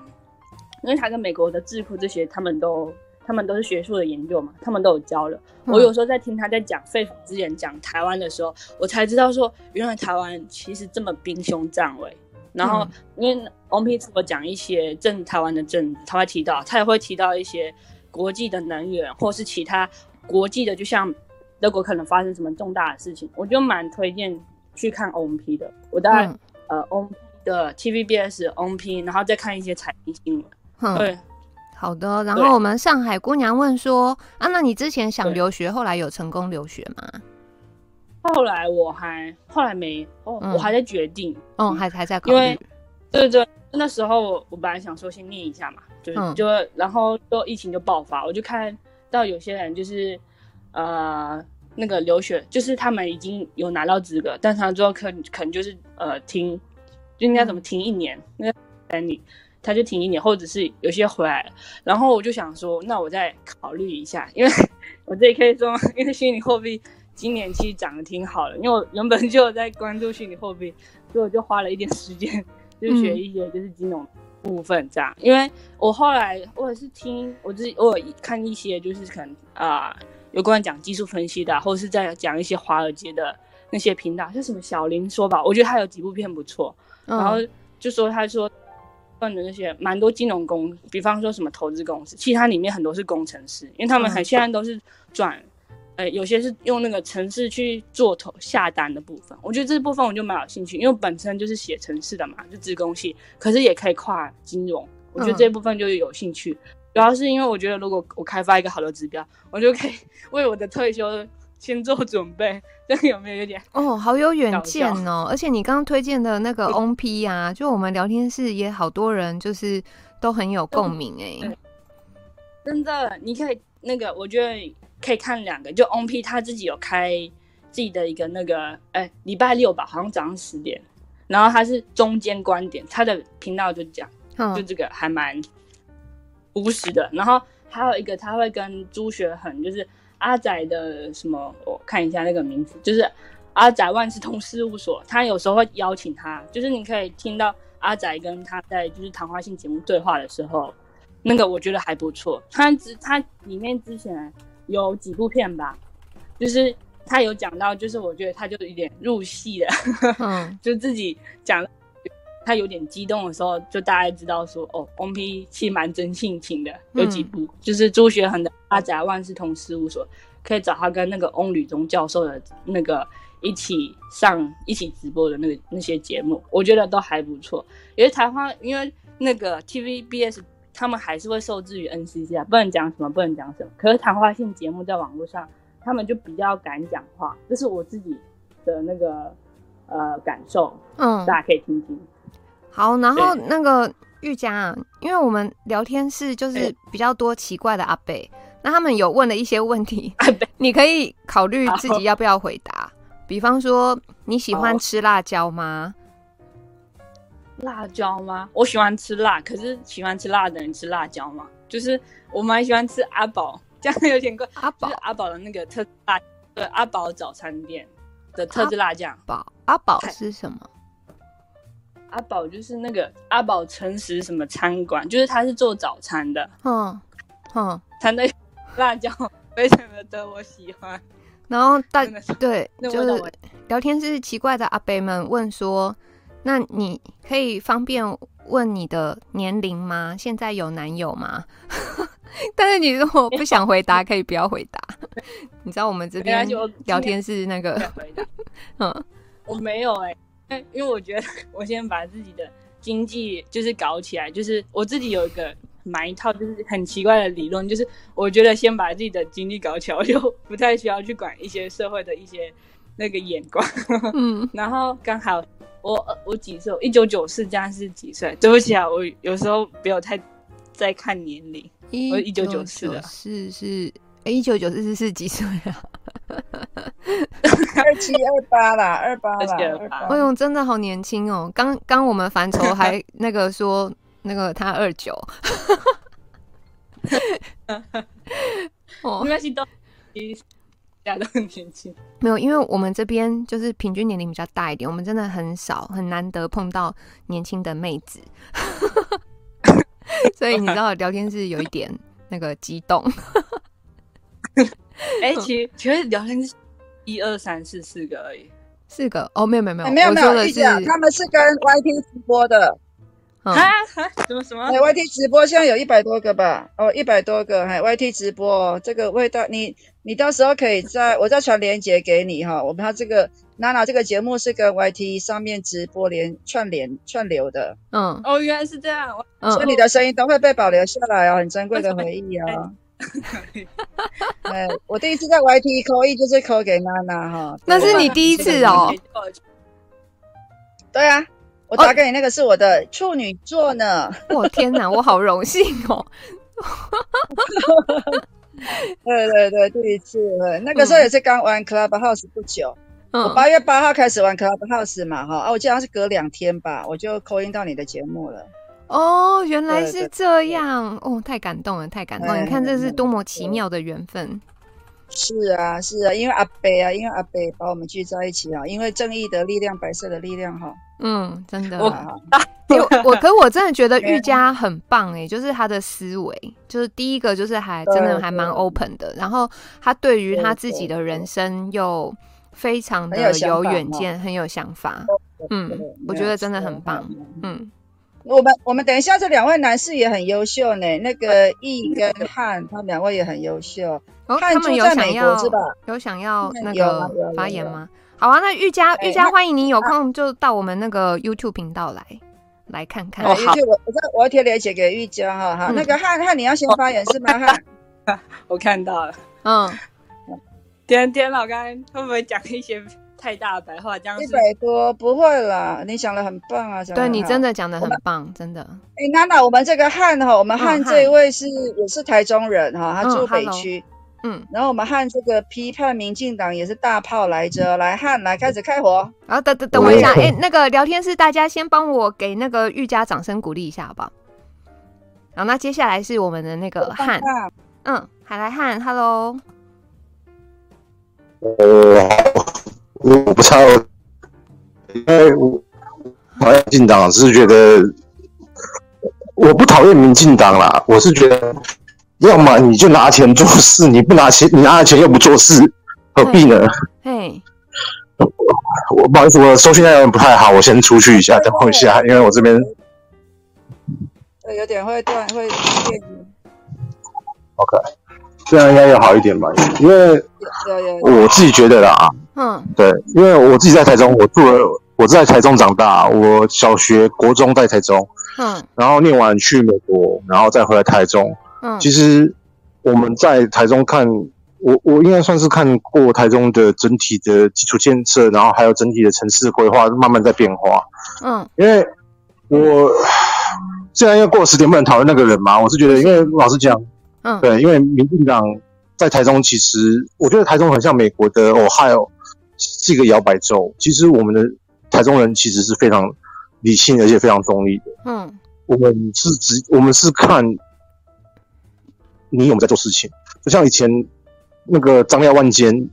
因为他跟美国的智库这些，他们都他们都是学术的研究嘛，他们都有交流。嗯、我有时候在听他在讲肺腑之言讲台湾的时候，我才知道说，原来台湾其实这么兵凶战危。然后因为翁丕我讲一些政台湾的政治，他会提到，他也会提到一些国际的能源或是其他国际的，就像德国可能发生什么重大的事情，我就蛮推荐。去看 OMP 的，我大概、嗯、呃 OMP 的 TVBS OMP，然后再看一些财经新闻。嗯、对，好的。然后我们上海姑娘问说：啊，那你之前想留学，后来有成功留学吗？后后来我还后来没哦，嗯、我还在决定，嗯，还还在考虑。因为对对，那时候我我本来想说先念一下嘛，就是、嗯、就然后就疫情就爆发，我就看到有些人就是呃那个留学，就是他们已经有拿到资格，但是他最后可可能就是呃停，就应该怎么停一年，那个等你。他就停一年，或者是有些回来了，然后我就想说，那我再考虑一下，因为我这里可以说，因为虚拟货币今年其实涨得挺好的，因为我原本就有在关注虚拟货币，所以我就花了一点时间，就学一些就是金融部分这样。因为我后来我也是听我自己，我有看一些就是可能啊、有关讲技术分析的，或者是在讲一些华尔街的那些频道，像什么小林说吧，我觉得他有几部片不错，然后就说他说问。的那些蛮多金融公，比方说什么投资公司，其实它里面很多是工程师，因为他们很现在都是转，呃，有些是用那个城市去做投下单的部分。我觉得这部分我就蛮有兴趣，因为本身就是写城市的嘛，就资工系，可是也可以跨金融。我觉得这部分就有兴趣，主要是因为我觉得如果我开发一个好的指标，我就可以 *laughs* 为我的退休。先做准备，这个有没有有点哦？好有远见哦！而且你刚刚推荐的那个 OMP 啊，就我们聊天室也好多人，就是都很有共鸣哎。真的，你可以那个，我觉得可以看两个，就 OMP 他自己有开自己的一个那个，哎、欸，礼拜六吧，好像早上十点，然后他是中间观点，他的频道就讲，嗯、就这个还蛮务实的。然后还有一个，他会跟朱学恒，就是。阿仔的什么？我看一下那个名字，就是阿仔万事通事务所。他有时候会邀请他，就是你可以听到阿仔跟他在就是谈话性节目对话的时候，那个我觉得还不错。他之他里面之前有几部片吧，就是他有讲到，就是我觉得他就有点入戏了，嗯，*laughs* 就自己讲。他有点激动的时候，就大概知道说，哦，OP 其实蛮真性情的。有几部、嗯、就是朱学恒的《阿宅万事通事务所》，可以找他跟那个翁履中教授的那个一起上一起直播的那个那些节目，我觉得都还不错。因为台湾，因为那个 TVBS 他们还是会受制于 NCC 啊，不能讲什么，不能讲什么。可是谈话性节目在网络上，他们就比较敢讲话，这是我自己的那个呃感受。嗯，大家可以听听。好，然后那个玉佳啊，因为我们聊天室就是比较多奇怪的阿贝，那他们有问了一些问题，*laughs* 你可以考虑自己要不要回答。比方说，你喜欢吃辣椒吗？辣椒吗？我喜欢吃辣，可是喜欢吃辣的人吃辣椒吗？就是我蛮喜欢吃阿宝，这样有点怪。阿宝，阿宝的那个特辣，对，阿宝早餐店的特制辣酱。宝，阿宝是什么？阿宝就是那个阿宝诚实什么餐馆，就是他是做早餐的，嗯嗯，他那辣椒 *laughs* 非常的得我喜欢。然后大对，就是聊天室奇怪的阿伯们问说：“那你可以方便问你的年龄吗？现在有男友吗？” *laughs* 但是你如果不想回答，可以不要回答。*laughs* 你知道我们这边聊天室那个，嗯，我没有哎、欸。*laughs* 因为我觉得，我先把自己的经济就是搞起来，就是我自己有一个买一套就是很奇怪的理论，就是我觉得先把自己的经济搞起来，我就不太需要去管一些社会的一些那个眼光。嗯，*laughs* 然后刚好我我几岁？一九九四加是几岁？对不起啊，我有时候没有太在看年龄。我一九九四的，是是，一九九四四是几岁啊？*laughs* 二七二八啦，二八啦，二八。哎呦，真的好年轻哦！刚刚我们范畴 *laughs* 还那个说那个他二九，*laughs* 哦，没关系，都大家都很年轻。没有，因为我们这边就是平均年龄比较大一点，我们真的很少很难得碰到年轻的妹子，所以你知道聊天是有一点那个激动。*laughs* 哎、欸，其实其实聊天是一二三四四个而已，四个？哦，没有没有没有，没有没有，是他们是跟 YT 直播的，啊哈，什么什么？哎，YT 直播现在有一百多个吧？哦，一百多个，还 YT 直播，这个味道，你你到时候可以在我再传链接给你哈。我们他这个娜娜这个节目是跟 YT 上面直播连串联串流的，嗯，哦，原来是这样，所以你的声音都会被保留下来哦，很珍贵的回忆哦。*laughs* 哎，我第一次在 YT 扣一就是扣给娜娜哈，那是你第一次哦。对啊，我打给你那个是我的处女座呢。我、哦、天哪，我好荣幸哦。*laughs* 对对对，第一次，那个时候也是刚玩 Clubhouse 不久。嗯、我八月八号开始玩 Clubhouse 嘛，哈，啊，我记得是隔两天吧，我就 call in 到你的节目了。哦，原来是这样，哦，太感动了，太感动了！你看这是多么奇妙的缘分。是啊，是啊，因为阿北啊，因为阿北把我们聚在一起啊，因为正义的力量，白色的力量，哈。嗯，真的。*laughs* 我我可我真的觉得玉佳很棒哎，就是他的思维，就是第一个就是还真的还蛮 open 的，然后他对于他自己的人生又。非常的有远见，很有想法。嗯，我觉得真的很棒。嗯，我们我们等一下，这两位男士也很优秀呢。那个易跟汉，他们两位也很优秀。他们有想要是吧？有想要那个发言吗？好啊，那玉佳，玉佳，欢迎你有空就到我们那个 YouTube 频道来来看看。哦，好，我我我要贴链接给玉佳哈。哈，那个汉汉，你要先发言是吗？汉，*laughs* 我看到了。嗯。*laughs* 点点老干会不会讲一些太大的白话？这样一百多不会啦，你讲的很棒啊！对你真的讲的很棒，真的。哎，娜娜，我们这个汉哈，我们汉这一位是也是台中人哈，他住北区。嗯，然后我们汉这个批判民进党也是大炮来着，来汉来开始开火。然后等等等我一下，哎，那个聊天室大家先帮我给那个玉佳掌声鼓励一下好不好？好，那接下来是我们的那个汉，嗯，海来汉，Hello。呃，我不知道，因为我讨厌民进党，是觉得我不讨厌民进党啦。我是觉得，要么你就拿钱做事，你不拿钱，你拿了钱又不做事，何必呢？嘿，我不好意思，我的收讯有点不太好，我先出去一下，等我一下，因为我这边有点会断，会变。OK。这样应该要好一点吧，因为我自己觉得啦，嗯，对，因为我自己在台中，我住了，我在台中长大，我小学、国中在台中，嗯，然后念完去美国，然后再回来台中，嗯，其实我们在台中看，我我应该算是看过台中的整体的基础建设，然后还有整体的城市规划慢慢在变化，嗯，因为我既然要过十点不能讨论那个人嘛，我是觉得，因为老实讲。嗯，对，因为民进党在台中，其实我觉得台中很像美国的 Ohio，是一个摇摆州。其实我们的台中人其实是非常理性而且非常中立的。嗯，我们是只我们是看你有没有在做事情。就像以前那个张廖万坚，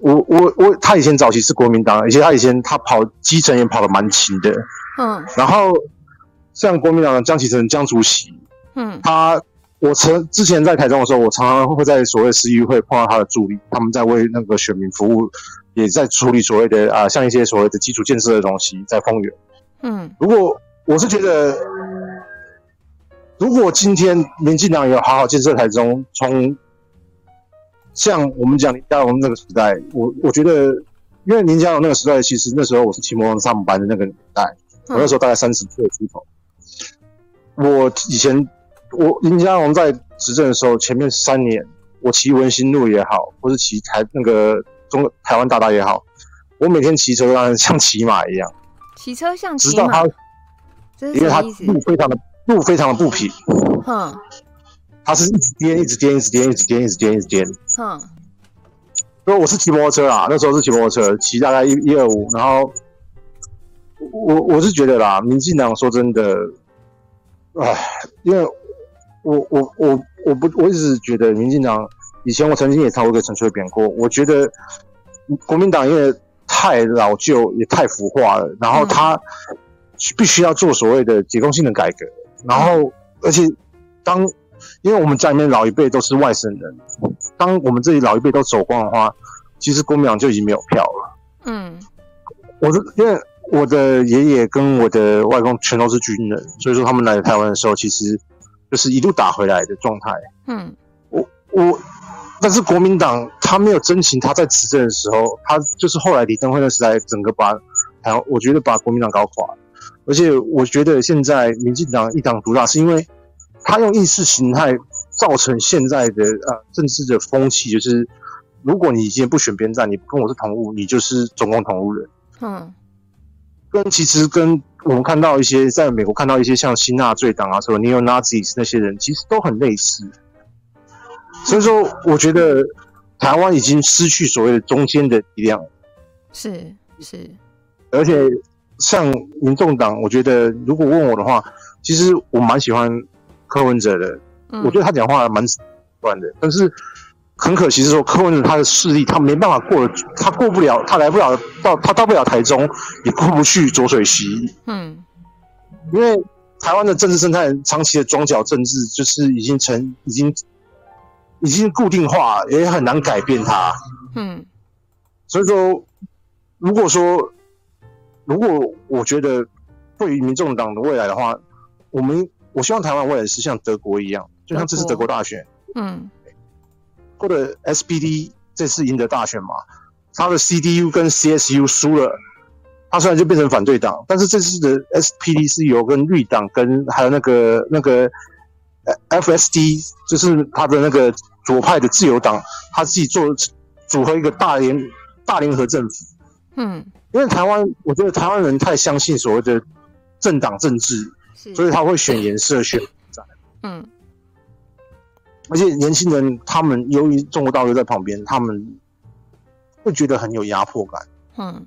我我我，他以前早期是国民党，而且他以前他跑基层也跑得蛮勤的。嗯，然后像国民党的江启臣江主席，嗯，他。我曾之前在台中的时候，我常常会在所谓市议会碰到他的助理，他们在为那个选民服务，也在处理所谓的啊，像一些所谓的基础建设的东西，在丰原。嗯，如果我是觉得，如果今天民进党有好好建设台中，从像我们讲林佳龙那个时代，我我觉得，因为林佳龙那个时代，其实那时候我是骑摩托上班的那个年代，我那时候大概三十岁出头，我以前。我林佳龙在执政的时候，前面三年，我骑文心路也好，或是骑台那个中台湾大大也好，我每天骑车当然像骑马一样，骑车像骑马，因为他路非常的路非常的不平，哼，他是一直颠，一直颠，一直颠，一直颠，一直颠，一直颠，哼，所以我是骑摩托车啦，那时候是骑摩托车，骑大概一一二五，然后我我是觉得啦，民进党说真的，唉，因为。我我我我不我一直觉得民进党以前我曾经也唱过一个陈水扁过，我觉得国民党因为太老旧也太腐化了，然后他必须要做所谓的结构性的改革，然后而且当因为我们家里面老一辈都是外省人，当我们这里老一辈都走光的话，其实国民党就已经没有票了。嗯，我是因为我的爷爷跟我的外公全都是军人，所以说他们来台湾的时候，其实。就是一路打回来的状态。嗯，我我，但是国民党他没有真情，他在执政的时候，他就是后来李登辉的时代，整个把台湾，我觉得把国民党搞垮了。而且我觉得现在民进党一党独大，是因为他用意识形态造成现在的呃政治的风气，就是如果你今天不选边站，你不跟我是同路，你就是中共同路人。嗯，跟其实跟我们看到一些在美国看到一些像新纳粹党啊，什么 Neo Nazis 那些人，其实都很类似。所以说，我觉得台湾已经失去所谓的中间的力量。是是，而且像民众党，我觉得如果问我的话，其实我蛮喜欢柯文哲的。嗯，我觉得他讲话蛮乱的，但是很可惜是说柯文哲他的势力，他没办法过，他过不了，他来不了到，他到不了台中，也过不去浊水溪。嗯，因为台湾的政治生态长期的庄脚政治，就是已经成已经。已经固定化，也很难改变它。嗯，所以说，如果说，如果我觉得对于民众党的未来的话，我们我希望台湾未来是像德国一样，就像这次德国大选，嗯，或者 SPD 这次赢得大选嘛，他的 CDU 跟 CSU 输了，他虽然就变成反对党，但是这次的 SPD 是有跟绿党跟还有那个那个 FSD，就是他的那个。左派的自由党，他自己做组合一个大联大联合政府。嗯，因为台湾，我觉得台湾人太相信所谓的政党政治，所以他会选颜色选嗯，而且年轻人他们由于中国大陆在旁边，他们会觉得很有压迫感。嗯，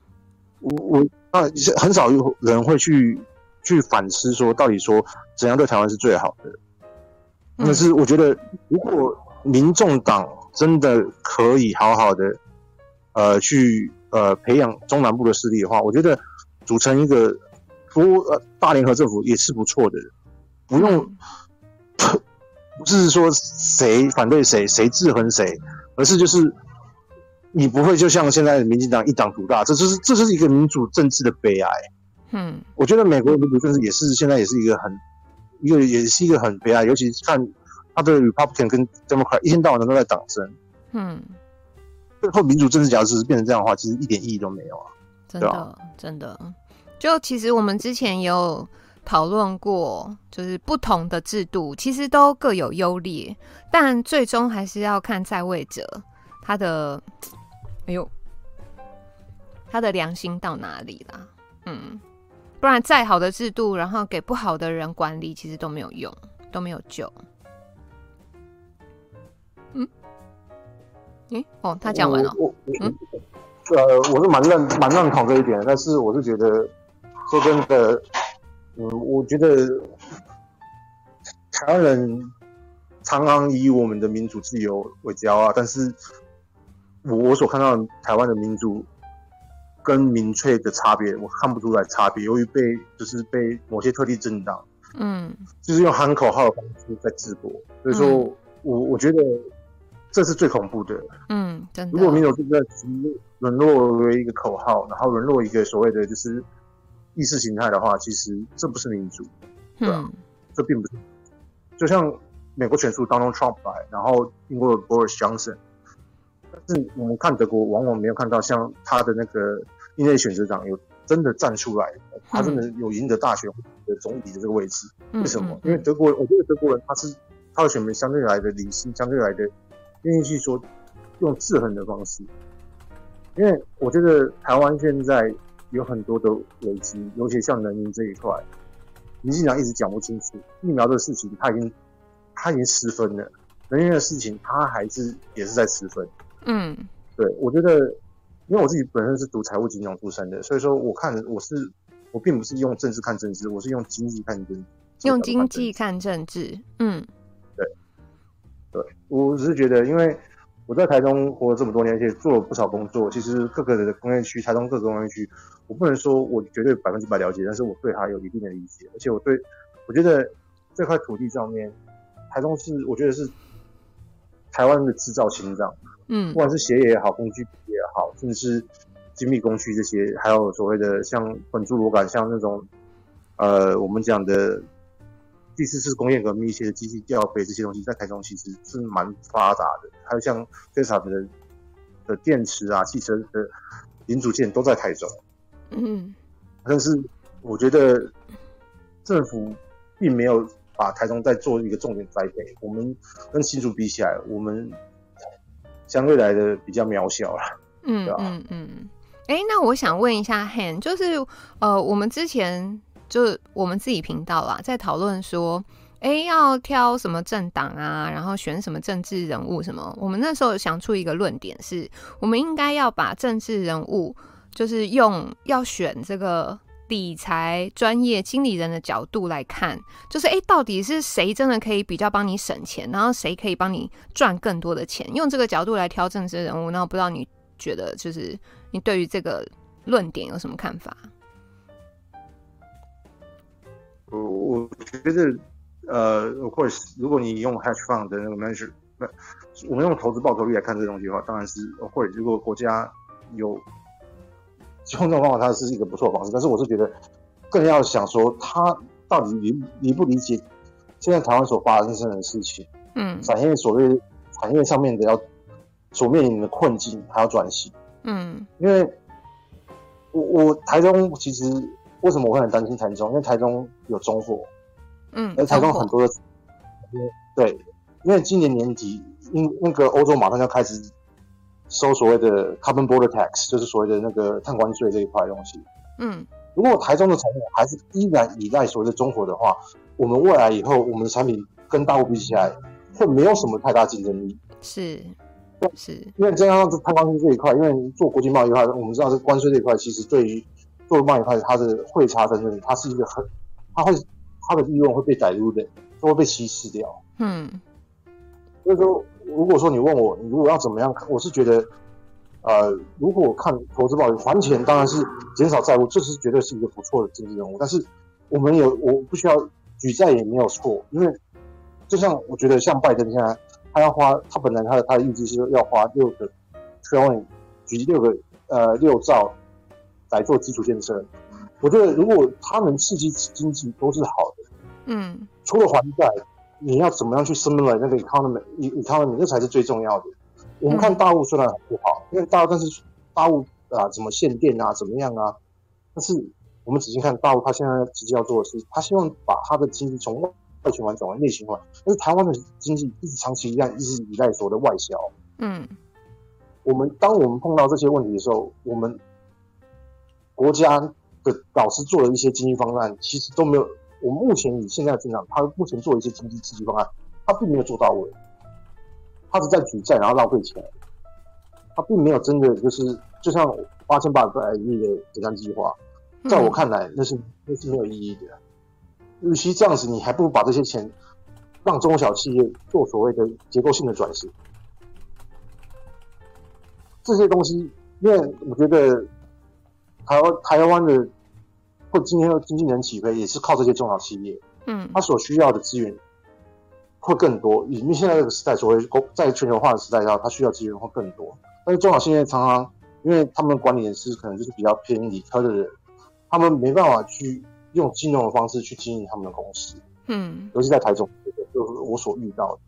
我我那很少有人会去去反思说，到底说怎样对台湾是最好的。但是我觉得如果。民众党真的可以好好的，呃，去呃培养中南部的势力的话，我觉得组成一个不呃大联合政府也是不错的，不用不是说谁反对谁，谁制衡谁，而是就是你不会就像现在的民进党一党独大，这就是这就是一个民主政治的悲哀。嗯，我觉得美国的民主政治也是现在也是一个很一个也是一个很悲哀，尤其是看。他的 Republican 跟 Democrat 一天到晚都在党争，嗯，最后民主政治假如是变成这样的话，其实一点意义都没有啊！真的，真的，就其实我们之前也有讨论过，就是不同的制度其实都各有优劣，但最终还是要看在位者他的，哎呦，他的良心到哪里啦？嗯，不然再好的制度，然后给不好的人管理，其实都没有用，都没有救。诶，哦，他讲完了。我，嗯，呃，我是蛮认蛮认同这一点，但是我是觉得，说真的，嗯，我觉得台湾人常常以我们的民主自由为骄傲，但是我我所看到台湾的民主跟民粹的差别，我看不出来差别。由于被就是被某些特定政党，嗯，就是用喊口号的方式在治国，所以说我我觉得。这是最恐怖的。嗯，真的。如果民主政治沦落为一个口号，然后沦落一个所谓的就是意识形态的话，其实这不是民主，对吧？嗯，这并不是。就像美国选出 Donald Trump 来，然后英国的 Boris Johnson，但是我们看德国，往往没有看到像他的那个另类选择党有真的站出来，他真的有赢得大选的总理的这个位置。为什么？因为德国，我觉得德国人他是他的选民相对来的理性，相对来的。愿意去说用制衡的方式，因为我觉得台湾现在有很多的危机，尤其像能源这一块，民进党一直讲不清楚疫苗的事情，他已经他已经失分了，能源的事情他还是也是在失分。嗯，对，我觉得，因为我自己本身是读财务金融出身的，所以说我看我是我并不是用政治看政治，我是用经济看政治，用经济看政治，嗯。对，我只是觉得，因为我在台中活了这么多年，而且做了不少工作。其实各个的工业区，台中各个工业区，我不能说我绝对百分之百了解，但是我对它有一定的理解。而且我对，我觉得这块土地上面，台中是我觉得是台湾的制造心脏。嗯，不管是鞋业也好，工具也好，甚至是精密工序这些，还有所谓的像本珠螺杆，像那种呃，我们讲的。第四次工业革命一些的机器吊杯这些东西，在台中其实是蛮发达的。还有像非常的的电池啊、汽车的零组件都在台中。嗯，但是我觉得政府并没有把台中再做一个重点栽培。我们跟新竹比起来，我们相对来的比较渺小了。嗯，对吧？嗯嗯。哎、欸，那我想问一下 Han，就是呃，我们之前就我们自己频道啦，在讨论说，哎、要挑什么政党啊，然后选什么政治人物什么。我们那时候想出一个论点是，我们应该要把政治人物，就是用要选这个理财专业经理人的角度来看，就是哎、欸，到底是谁真的可以比较帮你省钱，然后谁可以帮你赚更多的钱？用这个角度来挑政治人物，然后不知道你觉得就是。你对于这个论点有什么看法？我我觉得，呃，of course，如果你用 hedge fund 的那个 measure，那我们用投资报酬率来看这个东西的话，当然是 of course，如果国家有用这种方法，它是一个不错的方式。但是我是觉得，更要想说，他到底理理不理解现在台湾所发生的事情？嗯，产业所谓产业上面的要所面临的困境，还要转型。嗯，因为我我台中其实为什么我会很担心台中？因为台中有中货，嗯，而台中很多的，对，因为今年年底，因那个欧洲马上要开始收所谓的 carbon border tax，就是所谓的那个碳关税这一块东西。嗯，如果台中的产品还是依然依赖所谓的中货的话，我们未来以后我们的产品跟大陆比起来，会没有什么太大竞争力。是。是，因为这样子，碳关税这一块，因为做国际贸易的话，我们知道这关税这一块，其实对于做贸易块，它的汇差在那里，它是一个很，它会它的利润会被逮入的，都会被稀释掉。嗯，所以说，如果说你问我，你如果要怎么样，我是觉得，呃，如果看投资报酬还钱，当然是减少债务，这是绝对是一个不错的政治人物。但是我们有，我不需要举债也没有错，因为就像我觉得像拜登现在。他要花，他本来他的他的预计是要花六个 trillion，举六个呃六兆来做基础建设。我觉得如果它能刺激经济都是好的。嗯，除了还债，你要怎么样去 stimulate 那个 economy，economy 这才是最重要的。我们看大陆虽然很不好，因为大陆但是大陆啊怎么限电啊怎么样啊，但是我们仔细看大陆，他现在直接要做的是，他希望把他的经济从外循环转为内循环，但是台湾的经济一直长期一样，一直依赖所谓的外销。嗯，我们当我们碰到这些问题的时候，我们国家的老师做了一些经济方案，其实都没有。我们目前以现在的增长，他目前做的一些经济刺激方案，他并没有做到位，他是在举债然后浪费钱，他并没有真的就是就像八千八百亿的减碳计划，在我看来，那是那是没有意义的。与其这样子，你还不如把这些钱让中小企业做所谓的结构性的转型。这些东西，因为我觉得台湾台湾的或今天的经济能起飞，也是靠这些中小企业。嗯，它所需要的资源会更多。因为现在这个时代，所谓在全球化的时代下，它需要资源会更多。但是中小企业常常，因为他们管理人是可能就是比较偏理科的人，他们没办法去。用金融的方式去经营他们的公司，嗯，尤其在台中，就是我所遇到的。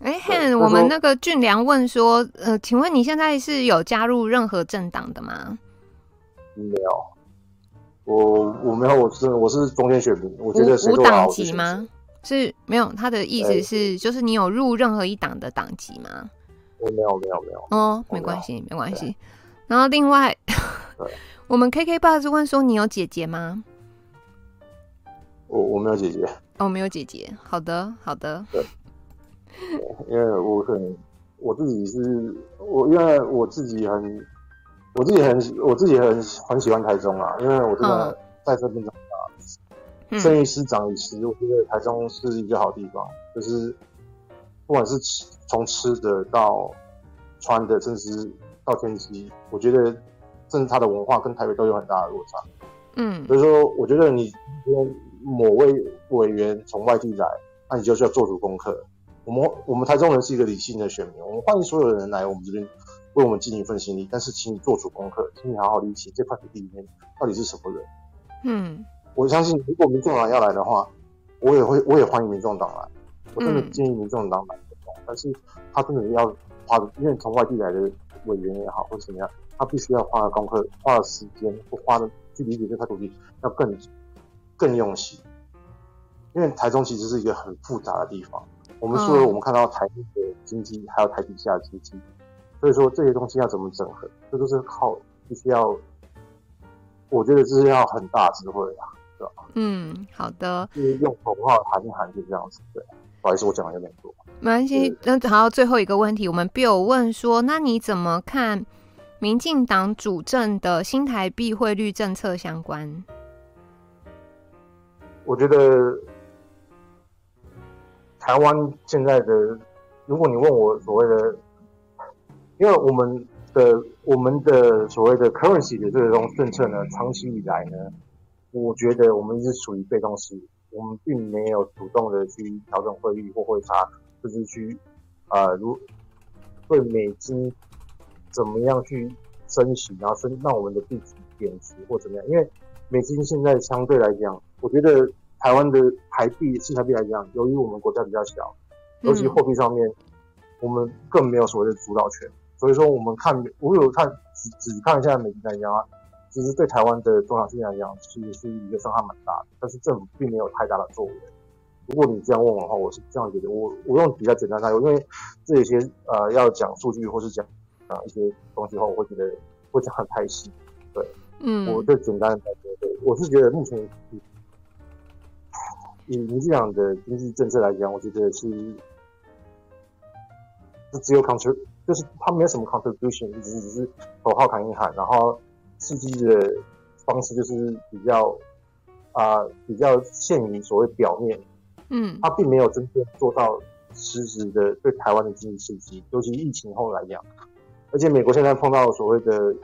哎、欸，我们那个俊良问说，呃，请问你现在是有加入任何政党的吗？没有，我我没有，我是我是中间选民，我觉得无党籍吗？是没有，他的意思是，欸、就是你有入任何一党的党籍吗？我没有，没有，没有。哦，没关系，没关系。然后另外，*laughs* 我们 KKBOX 问说，你有姐姐吗？我我没有姐姐，哦，没有姐姐。好的，好的。对，因为我可能我自己是，我因为我自己很，我自己很，我自己很很喜欢台中啊，因为我真的在这边长大，生于斯长于斯，我觉得台中是一个好地方，就是不管是吃从吃的到穿的，甚至到天气，我觉得甚至它的文化跟台北都有很大的落差。嗯，所以说，我觉得你某位委员从外地来，那你就是要做足功课。我们我们台中人是一个理性的选民，我们欢迎所有的人来我们这边为我们尽一份心力。但是，请你做足功课，请你好好理解这块土地里面到底是什么人。嗯，我相信如果民众党要来的话，我也会我也欢迎民众党来。我真的建议民众党来，嗯，但是他真的要花，因为从外地来的委员也好或者怎么样，他必须要花的功课、花的时间或花的去理解这块土地要更。更用心，因为台中其实是一个很复杂的地方。我们说，我们看到台面的经济，还有台底下的经济，所以说这些东西要怎么整合，这都是靠必须要，我觉得这是要很大智慧的，对吧？嗯，好的。就是用口号喊一喊，就这样子。对，不好意思，我讲的有点多。没关系。那好，最后一个问题，我们 Bill 问说，那你怎么看民进党主政的新台币汇率政策相关？我觉得台湾现在的，如果你问我所谓的，因为我们的我们的所谓的 currency 的这种政策呢，长期以来呢，我觉得我们一直处于被动式，我们并没有主动的去调整汇率或汇差，就是去呃如对美金怎么样去升息，然后升让我们的币值贬值或怎么样，因为美金现在相对来讲。我觉得台湾的台币、新台币来讲，由于我们国家比较小，尤其货币上面，我们更没有所谓的主导权。所以说，我们看，我有看只只看一下美金来讲啊，其实对台湾的中小企业来讲，其实是一个伤害蛮大的。但是政府并没有太大的作为。如果你这样问我的话，我是这样觉得。我我用比较简单的，因为这些呃要讲数据或是讲啊一些东西的话，我会觉得会讲很太细。对，嗯，我就简单的来说，对，我是觉得目前。以民进党的经济政策来讲，我觉得是，是只有 contr，就是他没有什么 contribution，只是只是口号喊一喊，然后刺激的方式就是比较啊、呃、比较限于所谓表面，嗯，他并没有真正做到实质的对台湾的经济刺激，尤其疫情后来讲，而且美国现在碰到所谓的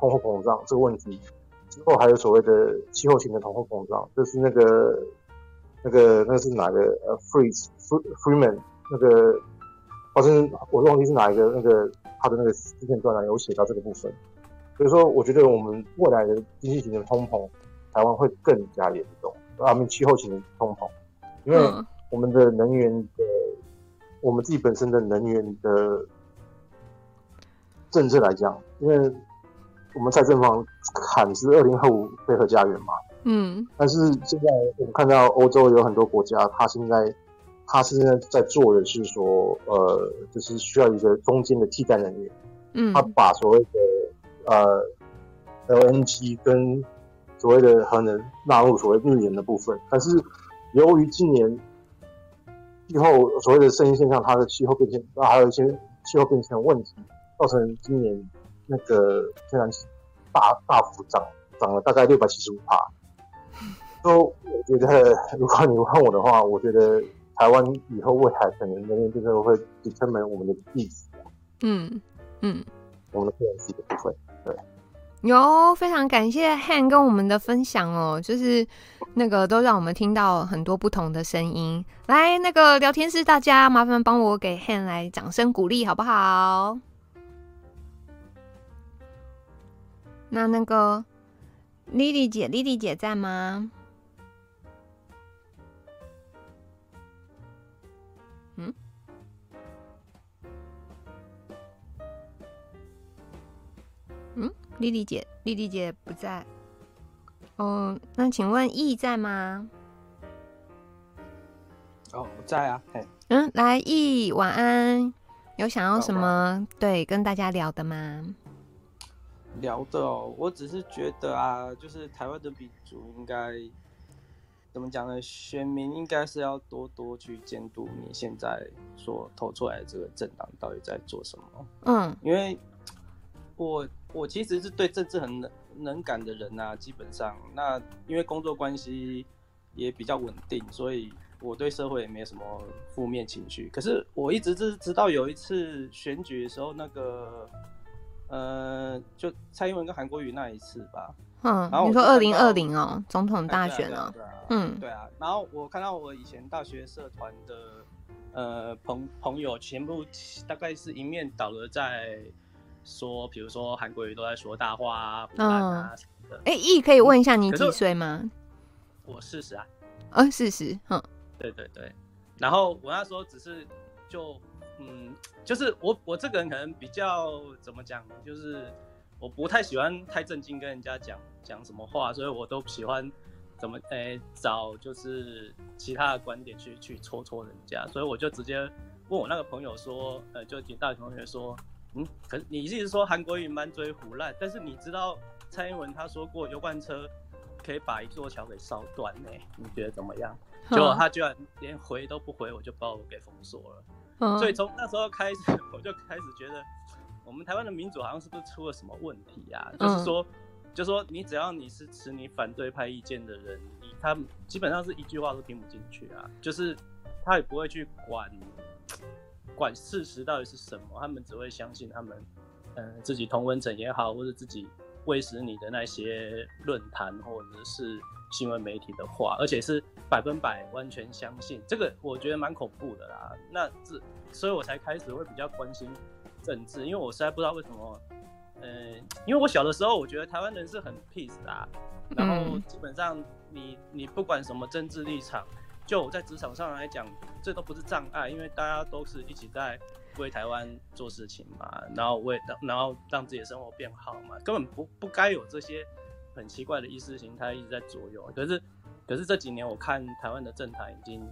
通货膨胀这个问题之后，还有所谓的气候型的通货膨胀，就是那个。那个那个是哪个呃，Freeze Freeman 那个，好像我忘记是哪一个那个他的那个事件段呢，有写到这个部分。所以说，我觉得我们未来的经济型的通膨，台湾会更加严重。啊，们气候型的通膨，因为我们的能源的，我们自己本身的能源的政策来讲，因为我们财政方喊是二零二五非核家园嘛。嗯，但是现在我们看到欧洲有很多国家，它现在他现在在做的是说，呃，就是需要一个中间的替代能源。嗯，他把所谓的呃 LNG 跟所谓的核能纳入所谓绿能的部分，但是由于今年气候所谓的圣音现象，它的气候变迁啊，还有一些气候变迁的问题，造成今年那个天然气大大幅涨涨了大概六百七十五帕。*laughs* 就，我觉得如果你问我的话，我觉得台湾以后未来可能人人就是会 determine 我们的币值。嗯嗯，我们的个人币的部分，对。有非常感谢 Han 跟我们的分享哦，就是那个都让我们听到很多不同的声音。来，那个聊天室大家麻烦帮我给 Han 来掌声鼓励好不好？那那个 Lily 姐，Lily 姐在吗？莉莉姐，莉莉姐不在。哦，那请问 E 在吗？哦，在啊。嗯，来 E，晚安。有想要什么对跟大家聊的吗？聊的哦，我只是觉得啊，就是台湾的民主应该怎么讲呢？选民应该是要多多去监督你现在所投出来的这个政党到底在做什么。嗯，因为我。我其实是对政治很能能感的人呐、啊，基本上那因为工作关系也比较稳定，所以我对社会也没有什么负面情绪。可是我一直是直到有一次选举的时候，那个呃，就蔡英文跟韩国瑜那一次吧。嗯，然后你说二零二零哦，总统大选哦。嗯，对啊。然后我看到我以前大学社团的呃朋朋友全部大概是一面倒的在。说，比如说韩国瑜都在说大话啊，啊什么的。哎，E 可以问一下你几岁吗？我四十啊。哦，四十。嗯，对对对。然后我那时候只是就嗯，就是我我这个人可能比较怎么讲，就是我不太喜欢太正经跟人家讲讲什么话，所以我都喜欢怎么诶、欸、找就是其他的观点去去戳戳人家，所以我就直接问我那个朋友说，呃，就给大学同学说，嗯，可是你一直说韩国语满嘴胡烂，但是你知道蔡英文他说过油罐车可以把一座桥给烧断呢？你觉得怎么样？结果他居然连回都不回，我就把我给封锁了。嗯、所以从那时候开始，我就开始觉得我们台湾的民主好像是不是出了什么问题、啊？嗯、就是说。就说你只要你是持你反对派意见的人，你他基本上是一句话都听不进去啊，就是他也不会去管管事实到底是什么，他们只会相信他们嗯、呃、自己同温层也好，或者自己喂食你的那些论坛或者是新闻媒体的话，而且是百分百完全相信，这个我觉得蛮恐怖的啦。那这所以我才开始会比较关心政治，因为我实在不知道为什么。嗯，因为我小的时候，我觉得台湾人是很 peace 的啊，然后基本上你你不管什么政治立场，就我在职场上来讲，这都不是障碍，因为大家都是一起在为台湾做事情嘛，然后为然后让自己的生活变好嘛，根本不不该有这些很奇怪的意识形态一直在左右。可是可是这几年我看台湾的政坛已经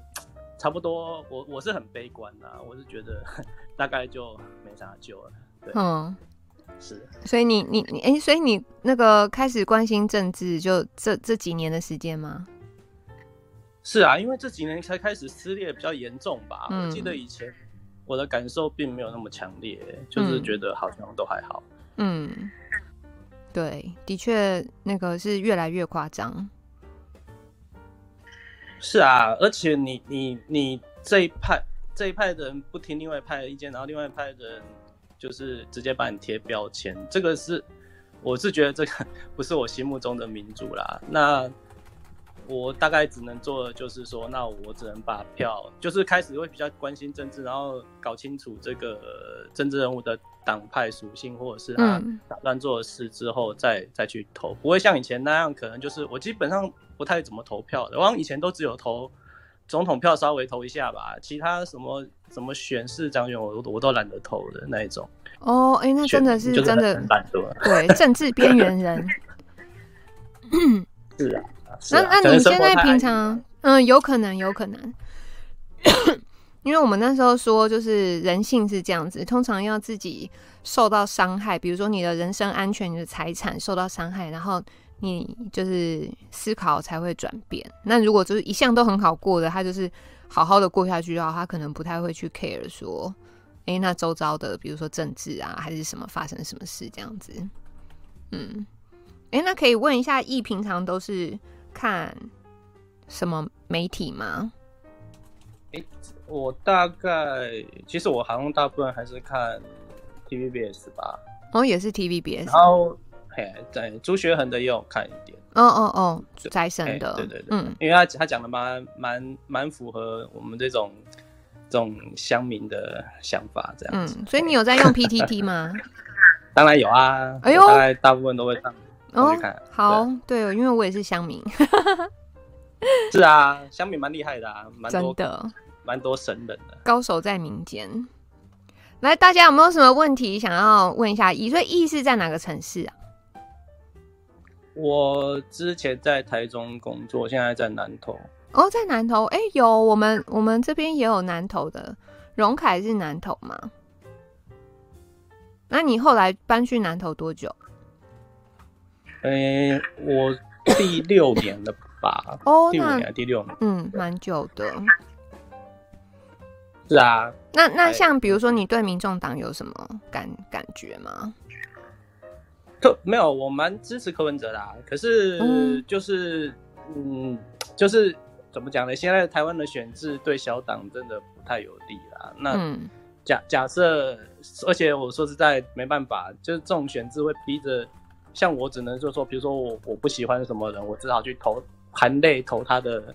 差不多，我我是很悲观啊，我是觉得 *laughs* 大概就没啥救了。对。嗯。是，所以你你你哎、欸，所以你那个开始关心政治，就这这几年的时间吗？是啊，因为这几年才开始撕裂比较严重吧。嗯、我记得以前我的感受并没有那么强烈，就是觉得好像都还好。嗯，对，的确那个是越来越夸张。是啊，而且你你你这一派这一派的人不听另外一派的意见，然后另外一派的人。就是直接把你贴标签，这个是，我是觉得这个 *laughs* 不是我心目中的民主啦。那我大概只能做的就是说，那我只能把票，就是开始会比较关心政治，然后搞清楚这个政治人物的党派属性，或者是他打算做的事之后再，再再去投，不会像以前那样，可能就是我基本上不太怎么投票的，我以前都只有投。总统票稍微投一下吧，其他什么什么选市长选我我都懒得投的那一种。哦，哎、欸，那真的是真的。对，政治边缘人。*laughs* *laughs* 是啊。那那你现在平常，嗯，有可能，有可能。*coughs* 因为我们那时候说，就是人性是这样子，通常要自己受到伤害，比如说你的人身安全、你的财产受到伤害，然后。你就是思考才会转变。那如果就是一向都很好过的，他就是好好的过下去的话，他可能不太会去 care 说，哎、欸，那周遭的，比如说政治啊，还是什么发生什么事这样子。嗯，哎、欸，那可以问一下，易平常都是看什么媒体吗？哎、欸，我大概其实我好像大部分还是看 TVBS 吧。哦，也是 TVBS。然后。嘿，对，朱学恒的也有看一点。哦哦哦，财神的，对对对，嗯，因为他他讲的蛮蛮蛮符合我们这种这种乡民的想法，这样子。嗯，所以你有在用 PTT 吗？*laughs* 当然有啊，哎呦，大概大部分都会上哦。好，对，因为我也是乡民。*laughs* 是啊，乡民蛮厉害的啊，蛮多的，蛮多神人的，高手在民间。来，大家有没有什么问题想要问一下？易，所以易是在哪个城市啊？我之前在台中工作，现在在南投。哦，在南投，哎、欸，有我们我们这边也有南投的，荣凯是南投吗？那你后来搬去南投多久？哎、欸，我第六年了吧？哦，第五年，第六年，嗯，蛮久的。是啊。那那像比如说，你对民众党有什么感感觉吗？没有，我蛮支持柯文哲的，可是就是嗯，嗯，就是怎么讲呢？现在台湾的选制对小党真的不太有利啦。那假假设，而且我说实在没办法，就是这种选制会逼着，像我只能就说，比如说我我不喜欢什么人，我只好去投，含泪投他的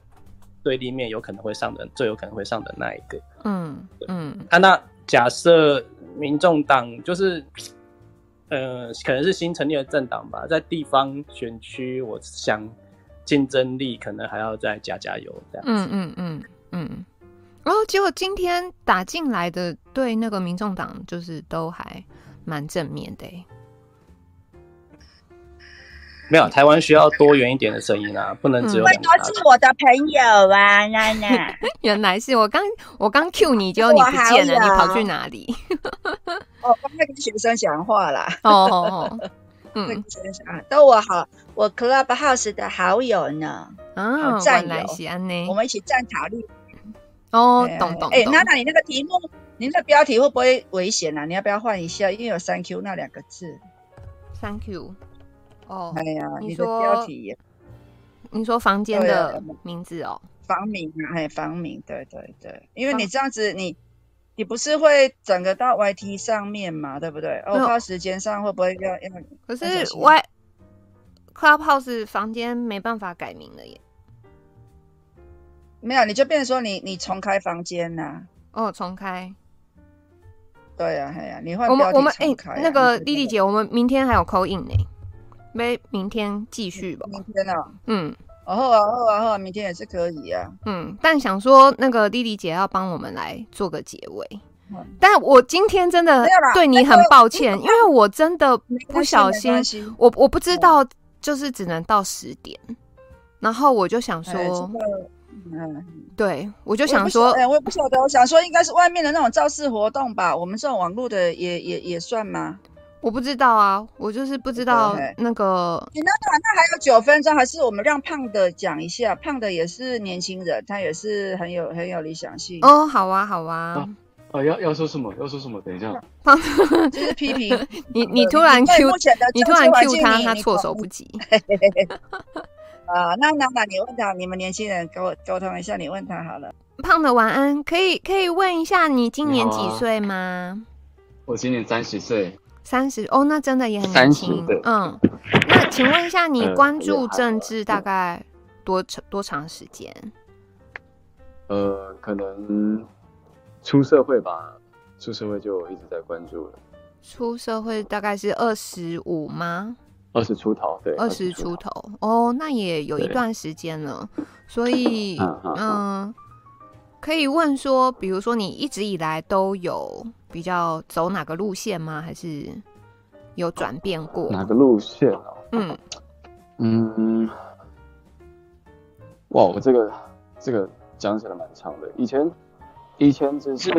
对立面有可能会上的，最有可能会上的那一个。嗯嗯。啊，那假设民众党就是。呃，可能是新成立的政党吧，在地方选区，我想竞争力可能还要再加加油这样子。嗯嗯嗯嗯。然后结果今天打进来的对那个民众党就是都还蛮正面的。没有，台湾需要多元一点的声音啊，*laughs* 不能只有两个。都是我的朋友啊，娜娜。*laughs* 原来是我刚我刚 Q 你，结果你不见了，你跑去哪里？我 *laughs* 刚才跟学生讲话啦。哦，嗯，学生啊，都我好，我 Clubhouse 的好友呢。啊，战友，我们一起站塔绿。哦，懂懂。哎，娜娜，你那个题目，你那个标题会不会危险啊？你要不要换一下？因为有三 Q 那两个字。三 Q。哦，哎呀，你说标题，你说房间的名字哦，房名啊，哎，房名，对对对，因为你这样子，你你不是会整个到 YT 上面嘛，对不对？哦，花时间上会不会要要？可是 Y Clubhouse 房间没办法改名了耶。没有，你就变成说你你重开房间呐？哦，重开。对呀，哎呀，你换我们我们哎，那个丽丽姐，我们明天还有 call in 呢。没，明天继续吧。明天呢？嗯，然后啊，后啊，后明天也是可以啊。嗯，但想说那个莉莉姐要帮我们来做个结尾，但我今天真的对你很抱歉，因为我真的不小心，我我不知道，就是只能到十点，然后我就想说，嗯，对，我就想说，哎，我也不晓得，我想说应该是外面的那种造势活动吧，我们这种网络的也也也算吗？我不知道啊，我就是不知道那个。你那那还有九分钟，还是我们让胖的讲一下？胖的也是年轻人，他也是很有很有理想性。哦，好啊，好啊。啊，啊要要说什么？要说什么？等一下。胖的，就是批评 *laughs* 你，你突然 Q，你突然 Q 他，他措手不及。*laughs* 啊，那那那你问他，你们年轻人跟我沟通一下，你问他好了。胖的晚安，可以可以问一下你今年几岁吗？我今年三十岁。三十哦，那真的也很年轻。嗯，那请问一下，你关注政治大概多长多长时间？呃，可能出社会吧，出社会就一直在关注了。出社会大概是二十五吗？二十出头，对，二十出头。哦，那也有一段时间了。所以，嗯，可以问说，比如说你一直以来都有。比较走哪个路线吗？还是有转变过？哪个路线啊？嗯嗯，哇，我这个这个讲起来蛮长的。以前以前只是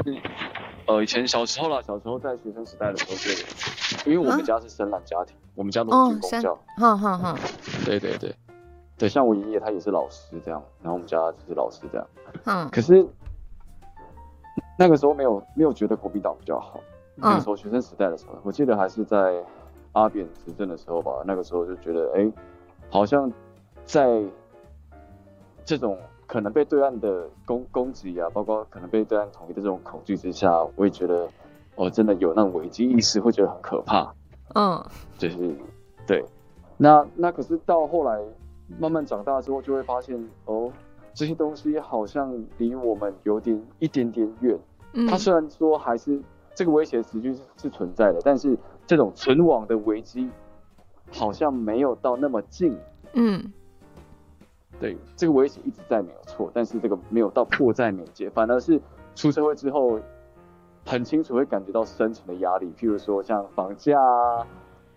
呃，以前小时候啦，小时候在学生时代的时候，是，因为我们家是深蓝家庭，啊、我们家都是公教，哼哼哼，对对对对，像我爷爷他也是老师这样，然后我们家就是老师这样，嗯，可是。那个时候没有没有觉得国民党比较好。那个时候学生时代的时候，嗯、我记得还是在阿扁执政的时候吧。那个时候就觉得，哎，好像在这种可能被对岸的攻攻击啊，包括可能被对岸统一的这种恐惧之下，我也觉得，哦，真的有那种危机意识，会觉得很可怕。嗯，就是对。那那可是到后来慢慢长大之后，就会发现，哦。这些东西好像离我们有点一点点远。嗯，它虽然说还是这个威胁持续是是存在的，但是这种存亡的危机好像没有到那么近。嗯，对，这个威胁一直在没有错，但是这个没有到迫在眉睫，反而是出社会之后很清楚会感觉到生存的压力，譬如说像房价啊，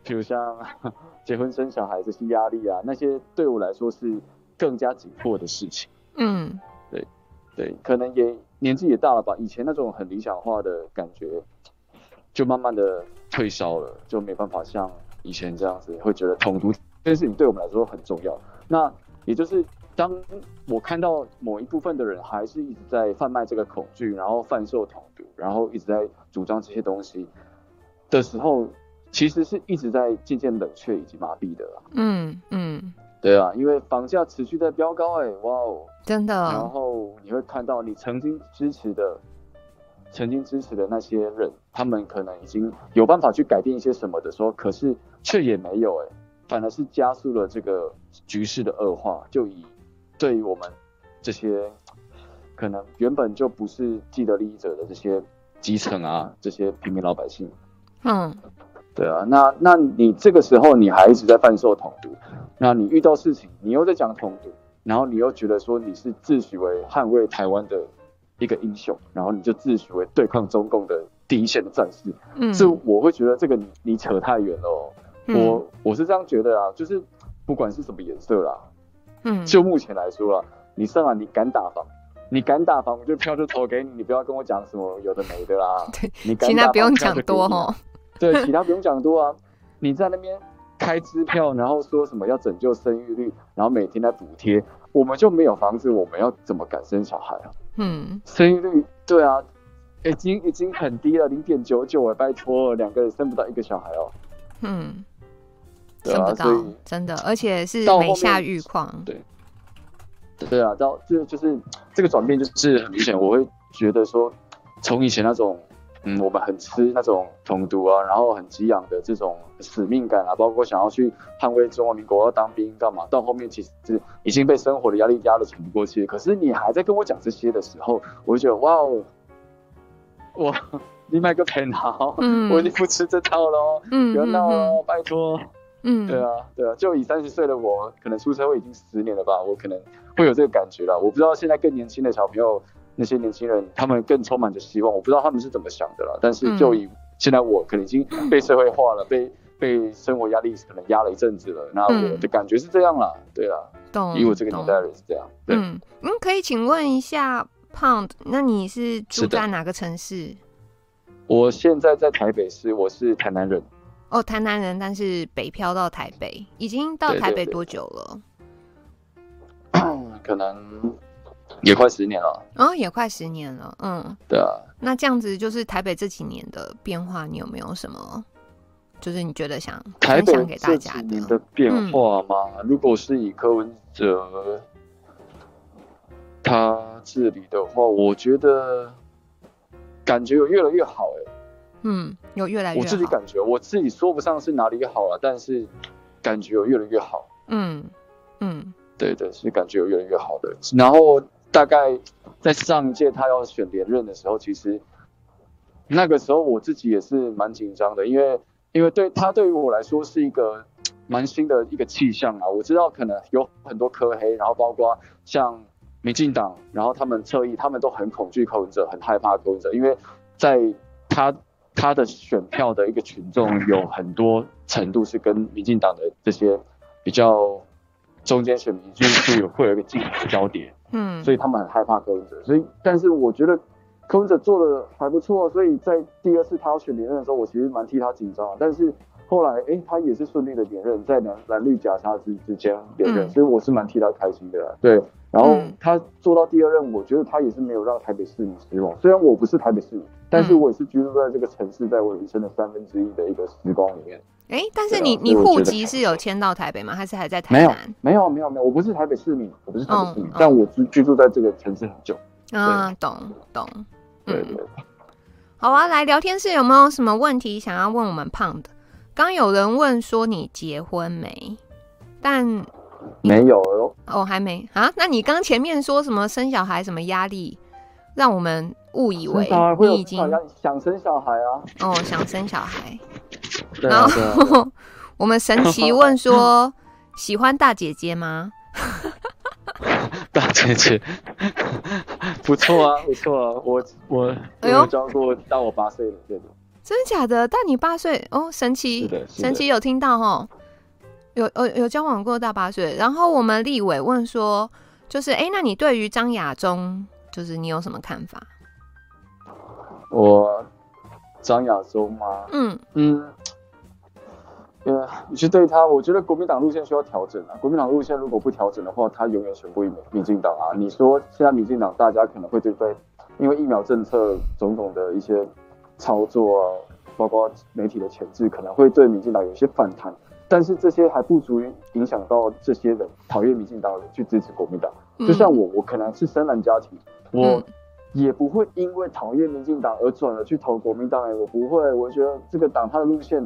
譬如像 *laughs* 结婚生小孩这些压力啊，那些对我来说是更加紧迫的事情。嗯，对，对，可能也年纪也大了吧，以前那种很理想化的感觉，就慢慢的退烧了，就没办法像以前这样子，会觉得统独这件事情对我们来说很重要。那也就是当我看到某一部分的人还是一直在贩卖这个恐惧，然后贩售统独，然后一直在主张这些东西的时候，其实是一直在渐渐冷却以及麻痹的啦。嗯嗯。对啊，因为房价持续在飙高，哎，哇哦，真的。然后你会看到你曾经支持的、曾经支持的那些人，他们可能已经有办法去改变一些什么的时候，可是却也没有，哎，反而是加速了这个局势的恶化。就以对于我们这些可能原本就不是既得利益者的这些基层啊，这些平民老百姓，嗯。对啊，那那你这个时候你还一直在贩售统独，那你遇到事情你又在讲统独，然后你又觉得说你是自诩为捍卫台湾的一个英雄，然后你就自诩为对抗中共的第一线的战士，嗯，是我会觉得这个你你扯太远了哦，嗯，我我是这样觉得啊，就是不管是什么颜色啦，嗯，就目前来说啦，你上来你敢打房，你敢打房，我就票就投给你，你不要跟我讲什么有的没的啦。*laughs* 对，你敢其他不用讲多哦。对，其他不用讲多啊。你在那边开支票，然后说什么要拯救生育率，然后每天在补贴，我们就没有房子，我们要怎么敢生小孩啊？嗯，生育率对啊，已经已经很低了，零点九九哎，拜托，两个人生不到一个小孩哦。嗯，生不到，真的，而且是每到后面下愈况。对，对啊，到就就是这个转变就是很明显，我会觉得说，从以前那种嗯，我们很吃那种统独啊，然后很激昂的这种使命感啊，包括想要去捍卫中华民国要当兵干嘛，到后面其实是已经被生活的压力压得喘不过气。可是你还在跟我讲这些的时候，我就觉得哇哦，*laughs* 我你买个偏好，嗯我已经不吃这套喽，嗯不要闹嗯了，拜托。嗯，对啊，对啊，就以三十岁的我，可能出社会已经十年了吧，我可能会有这个感觉了。我不知道现在更年轻的小朋友，那些年轻人，他们更充满着希望，我不知道他们是怎么想的了。但是就以现在我可能已经被社会化了，被被生活压力可能压了一阵子了，那我的感觉是这样啦。对啊，懂。以我这个年代的人是这样。对，嗯嗯，可以请问一下，Pound，那你是住在哪个城市？我现在在台北市，我是台南人。哦，台南人，但是北漂到台北，已经到台北多久了？*coughs* 可能也快十年了。哦，也快十年了。嗯，对啊，那这样子就是台北这几年的变化，你有没有什么？就是你觉得想台北这家几年的变化吗？如果是以柯文哲他治理的话，我觉得感觉有越来越好哎、嗯，有越来越好。我自己感觉，我自己说不上是哪里好了，但是感觉有越来越好。嗯嗯对对，是感觉有越来越好的。然后大概在上一届他要选连任的时候，其实那个时候我自己也是蛮紧张的，因为因为对他对于我来说是一个蛮新的一个气象啊。我知道可能有很多科黑，然后包括像民进党，然后他们侧翼，他们都很恐惧柯文哲，很害怕柯文哲，因为在他他的选票的一个群众有很多程度是跟民进党的这些比较。中间选民就是有会有一个竞争交叠，嗯，所以他们很害怕柯文哲，所以但是我觉得柯文哲做的还不错，所以在第二次他要选连任的时候，我其实蛮替他紧张，但是后来哎、欸，他也是顺利的连任，在蓝蓝绿夹杀之之间连任，嗯、所以我是蛮替他开心的，对。然后他做到第二任，我觉得他也是没有让台北市民失望。虽然我不是台北市民，但是我也是居住在这个城市，在我人生的三分之一的一个时光里面。哎，但是你你户籍是有迁到台北吗？还是还在台南？没有，没有，没有，没有，我不是台北市民，我不是台北市民，嗯、但我居居住在这个城市很久。啊，懂懂。对对。好啊，来聊天室有没有什么问题想要问我们胖的？刚有人问说你结婚没？但。没有哟，哦，还没啊？那你刚前面说什么生小孩什么压力，让我们误以为你已经想生小孩啊？哦，想生小孩。对然后 *laughs* 我们神奇问说，*laughs* 喜欢大姐姐吗？*laughs* 大姐姐，不错啊，不错啊，我我我有交过大我八岁的这种，真的假的？大你八岁哦，神奇，神奇有听到哈。有有有交往过大八岁，然后我们立伟问说，就是哎，那你对于张亚中，就是你有什么看法？我张亚中吗？嗯嗯，呃，你去对他，我觉得国民党路线需要调整啊。国民党路线如果不调整的话，他永远选不赢民进党啊。你说现在民进党大家可能会对对，因为疫苗政策种种的一些操作啊，包括媒体的前置，可能会对民进党有一些反弹。但是这些还不足以影响到这些人讨厌民进党的人去支持国民党。就像我，我可能是深蓝家庭，我也不会因为讨厌民进党而转而去投国民党。哎，我不会，我觉得这个党它的路线，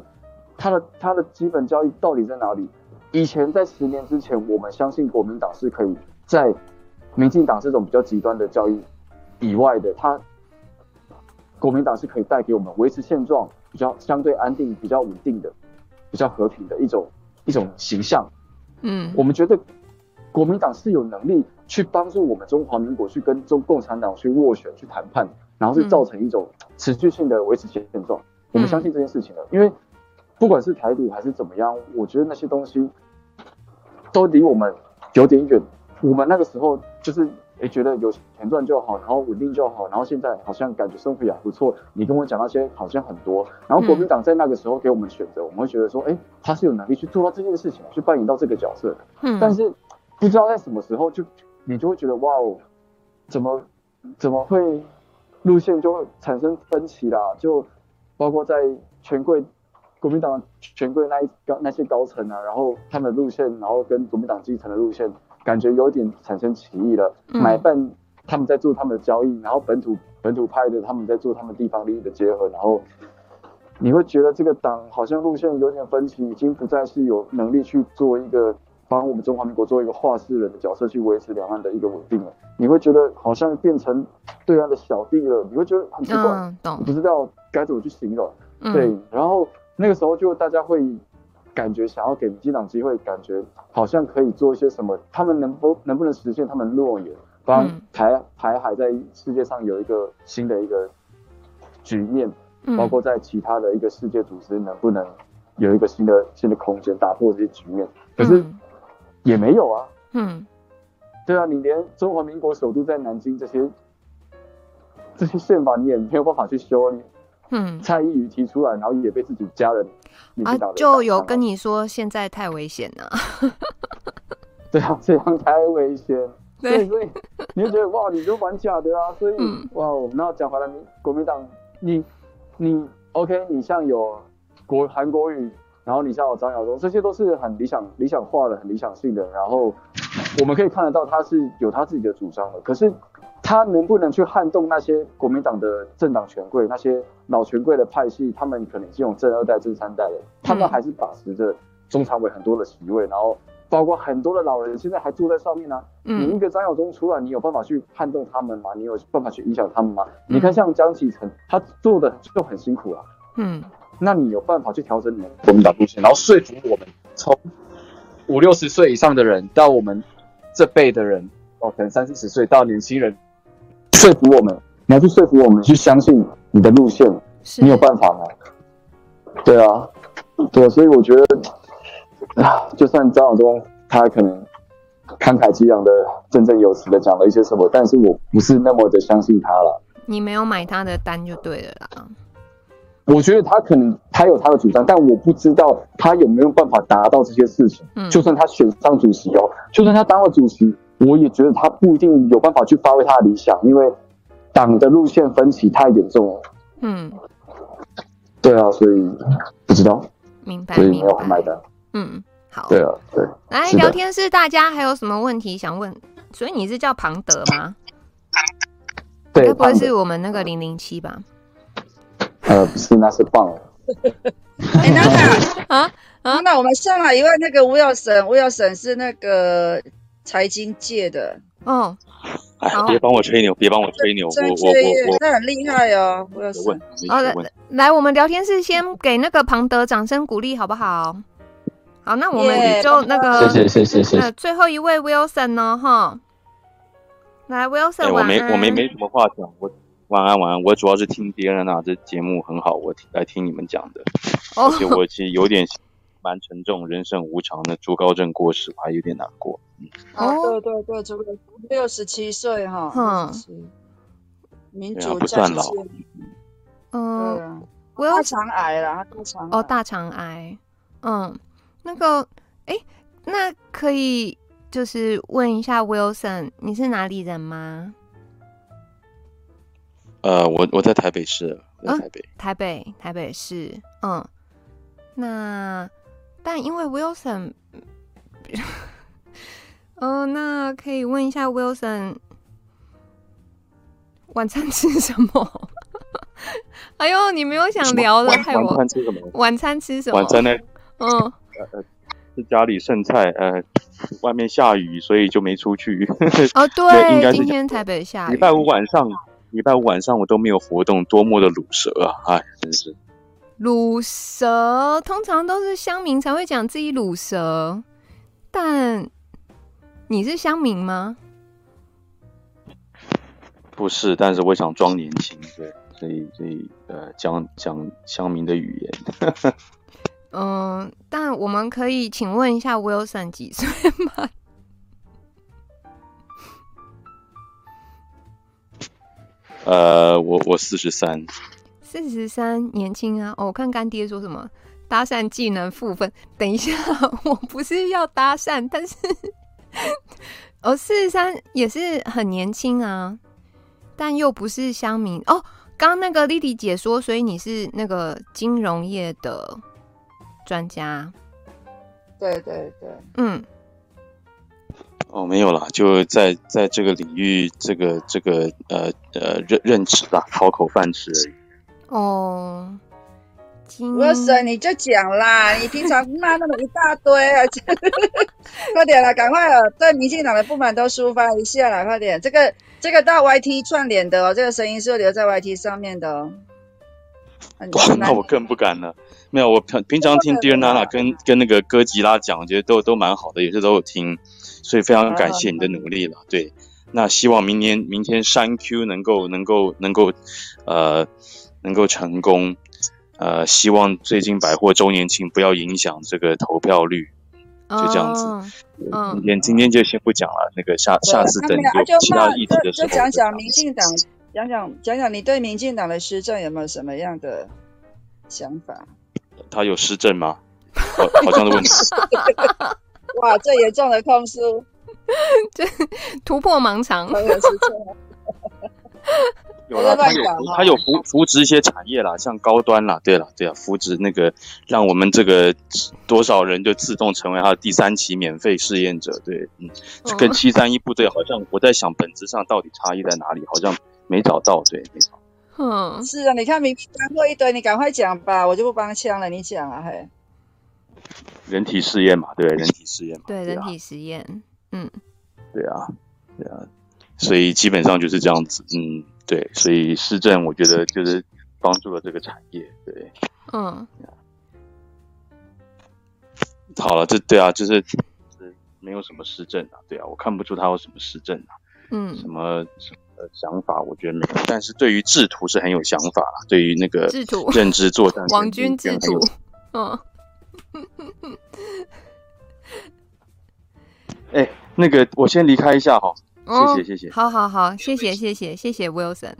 它的它的基本教育到底在哪里？以前在十年之前，我们相信国民党是可以在民进党这种比较极端的教育以外的，它国民党是可以带给我们维持现状、比较相对安定、比较稳定的。比较和平的一种一种形象，嗯，我们觉得国民党是有能力去帮助我们中华民国去跟中共产党去斡旋、去谈判，然后是造成一种持续性的维持现状。嗯、我们相信这件事情的，因为不管是台独还是怎么样，我觉得那些东西都离我们有点远。我们那个时候就是。哎，觉得有钱赚就好，然后稳定就好，然后现在好像感觉生活也还不错。你跟我讲那些好像很多，然后国民党在那个时候给我们选择，嗯、我们会觉得说，哎，他是有能力去做到这件事情，去扮演到这个角色的。嗯。但是不知道在什么时候就，就你就会觉得，哇哦，怎么怎么会路线就会产生分歧啦？就包括在权贵国民党权贵那一高那些高层啊，然后他们的路线，然后跟国民党基层的路线。感觉有点产生歧义了，买办他们在做他们的交易，然后本土本土派的他们在做他们地方利益的结合，然后你会觉得这个党好像路线有点分歧，已经不再是有能力去做一个帮我们中华民国做一个话事人的角色去维持两岸的一个稳定了。你会觉得好像变成对岸的小弟了，你会觉得很奇怪，嗯、不知道该怎么去形容。嗯、对，然后那个时候就大家会。感觉想要给民进党机会，感觉好像可以做一些什么。他们能不能不能实现他们诺言，帮台台海在世界上有一个新的一个局面，包括在其他的一个世界组织能不能有一个新的新的空间，打破这些局面。可是也没有啊。嗯，对啊，你连中华民国首都在南京这些这些宪法你也没有办法去修你。嗯，蔡依瑜提出来，然后也被自己家人啊，就有跟你说现在太危险了。*laughs* 对啊，这样太危险。*laughs* 对，所以你就觉得哇，你就玩假的啊。所以、嗯、哇，那讲回来，国民党，你你 OK，你像有国韩国语，然后你像有张晓东，这些都是很理想理想化的、很理想性的。然后我们可以看得到，他是有他自己的主张的。可是。他能不能去撼动那些国民党的政党权贵，那些老权贵的派系？他们可能这种正二代、正三代的，他们还是把持着中常委很多的席位，然后包括很多的老人现在还坐在上面呢、啊。你一个张亚中出来，你有办法去撼动他们吗？你有办法去影响他们吗？你看像江启臣，他做的就很辛苦了。嗯，那你有办法去调整你们国民党路线，然后说服我们从五六十岁以上的人到我们这辈的人，哦，可能三四十岁到年轻人。说服我们，你要去说服我们去相信你的路线，你有办法吗？对啊，对，所以我觉得啊，就算张亚中他可能慷慨激昂的、振振有词的讲了一些什么，但是我不是那么的相信他了。你没有买他的单就对了啦。我觉得他可能他有他的主张，但我不知道他有没有办法达到这些事情。嗯，就算他选上主席哦，就算他当了主席。我也觉得他不一定有办法去发挥他的理想，因为党的路线分歧太严重了。嗯，对啊，所以不知道，明白，所以没有买单。嗯，好，对啊，对。来聊天室，大家还有什么问题想问？所以你是叫庞德吗？*laughs* 对，该不会是我们那个零零七吧？呃，不是，那是棒。*laughs* 哎，娜娜 *laughs* 啊啊，那我们上来一位那个吴耀沈，吴耀沈是那个。财经界的哦，哎，别帮我吹牛，别帮我吹牛，我我我我，他很厉害哦。我有问，好的，来，我们聊天室先给那个庞德掌声鼓励，好不好？好，那我们就那个，谢谢谢谢谢谢。最后一位 Wilson 呢？哈，来 Wilson，我没我没没什么话讲，我晚安晚安。我主要是听别人啊，这节目很好，我来听你们讲的，而且我其实有点。蛮沉重，人生无常的朱高正过世，我还有点难过。嗯，哦，对对对，这个六十七岁哈，嗯，民主不算老，嗯，我大肠癌了，大肠哦，大肠癌，嗯，那个，哎，那可以就是问一下 Wilson，你是哪里人吗？呃，我我在台北市，在台北，台北台北市，嗯，那。但因为 Wilson，哦，*laughs* 那可以问一下 Wilson，晚餐吃什么？*laughs* 哎呦，你没有想聊的，太晚餐吃什么？晚餐吃什么？晚餐呢？嗯，呃，是家里剩菜，呃，外面下雨，所以就没出去。哦，*laughs* 对，应该是今天台北下雨。礼拜五晚上，礼拜五晚上我都没有活动，多么的卤蛇啊！哎，真是。卤蛇通常都是乡民才会讲自己卤蛇，但你是乡民吗？不是，但是我想装年轻，对，所以所以呃讲讲乡民的语言。*laughs* 嗯，但我们可以请问一下 Wilson 几岁吗？呃，我我四十三，四十三年轻啊！哦，我看干爹说什么搭讪技能负分。等一下，我不是要搭讪，但是 *laughs* 哦，四十三也是很年轻啊，但又不是乡民哦。刚刚那个莉莉姐说，所以你是那个金融业的专家？对对对，嗯。哦，没有啦，就在在这个领域，这个这个呃呃任任职啦，讨口饭吃而已。哦，我说你就讲啦，你平常骂那么一大堆啊，*laughs* 快点啦，赶快了，对民进党的不满都抒发一下啦，快点，这个这个到 YT 串联的哦，这个声音是留在 YT 上面的哦。哇，那我更不敢了。没有，我平平常听 Dear Nana 跟跟那个哥吉拉讲，我觉得都都蛮好的，也是都有听。所以非常感谢你的努力了，对。那希望明年明天山 Q 能够能够能够，呃，能够成功。呃，希望最近百货周年庆不要影响这个投票率，就这样子。嗯。今天今天就先不讲了，那个下下次等有其他议题的时候。就讲讲民进党，讲讲讲讲你对民进党的施政有没有什么样的想法？他有施政吗？好，好像的问题。*laughs* 哇，最严重的控诉，*laughs* 这突破盲肠。*laughs* 有啦，他有他有扶扶植一些产业啦，像高端啦，对啦，对啊，扶植那个，让我们这个多少人就自动成为他的第三期免费试验者，对，嗯，跟七三一部队好像，我在想本质上到底差异在哪里，好像没找到，对，没找。嗯，是啊，你看明干过一堆，你赶快讲吧，我就不帮腔了，你讲啊，嘿。*laughs* 人体试验嘛，对，人体试验嘛，对，人体实验，嗯，对啊，对啊，所以基本上就是这样子，嗯，对，所以施政我觉得就是帮助了这个产业，对，嗯，好了，这对啊，就是没有什么施政啊，对啊，我看不出他有什么施政啊，嗯，什么什么想法，我觉得没有，但是对于制图是很有想法，对于那个制图。认知作战，*laughs* 网军制图，嗯。*laughs* 哎、欸，那个，我先离开一下哈，谢谢谢谢，好好好，谢谢谢谢谢谢 Wilson，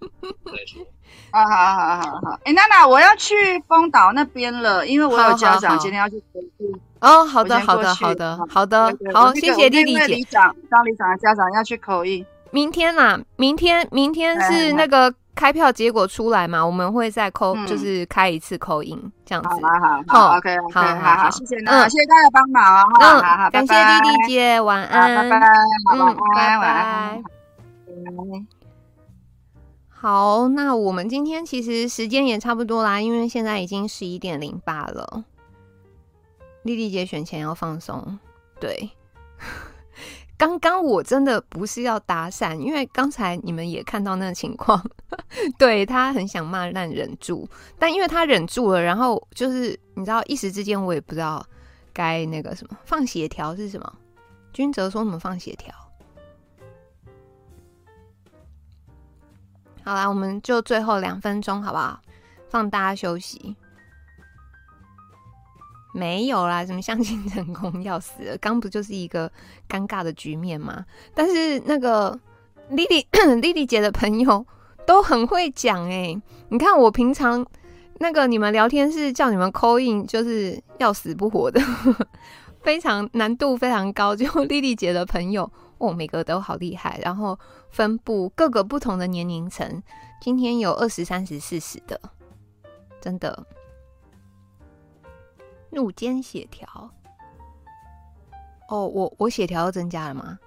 *laughs* 好好好好好，哎，娜娜，我要去丰岛那边了，因为我有家长今天要去培训。哦，好的好的好的好的，好，谢谢丽丽姐，里长张里长的家长要去口译，明天啦，明天明天是那个。开票结果出来嘛，我们会再扣，嗯、就是开一次扣印这样子。好好好，OK OK，好好好，谢谢呢，谢谢大家帮忙哦。嗯，好，感谢莉莉姐，晚安，拜拜，嗯，拜拜。好，那我们今天其实时间也差不多啦，因为现在已经十一点零八了。丽丽姐选前要放松，对。刚刚我真的不是要搭讪，因为刚才你们也看到那个情况，*laughs* 对，他很想骂，但忍住，但因为他忍住了，然后就是你知道，一时之间我也不知道该那个什么放血条是什么。君泽说什么放血条？好啦，我们就最后两分钟好不好？放大家休息。没有啦，什么相亲成功要死了，刚不就是一个尴尬的局面吗？但是那个莉莉莉莉姐的朋友都很会讲哎，你看我平常那个你们聊天是叫你们 coin 就是要死不活的，*laughs* 非常难度非常高。就莉莉姐的朋友哦，每个都好厉害，然后分布各个不同的年龄层，今天有二十三十四十的，真的。日间血条哦，我我血条又增加了吗？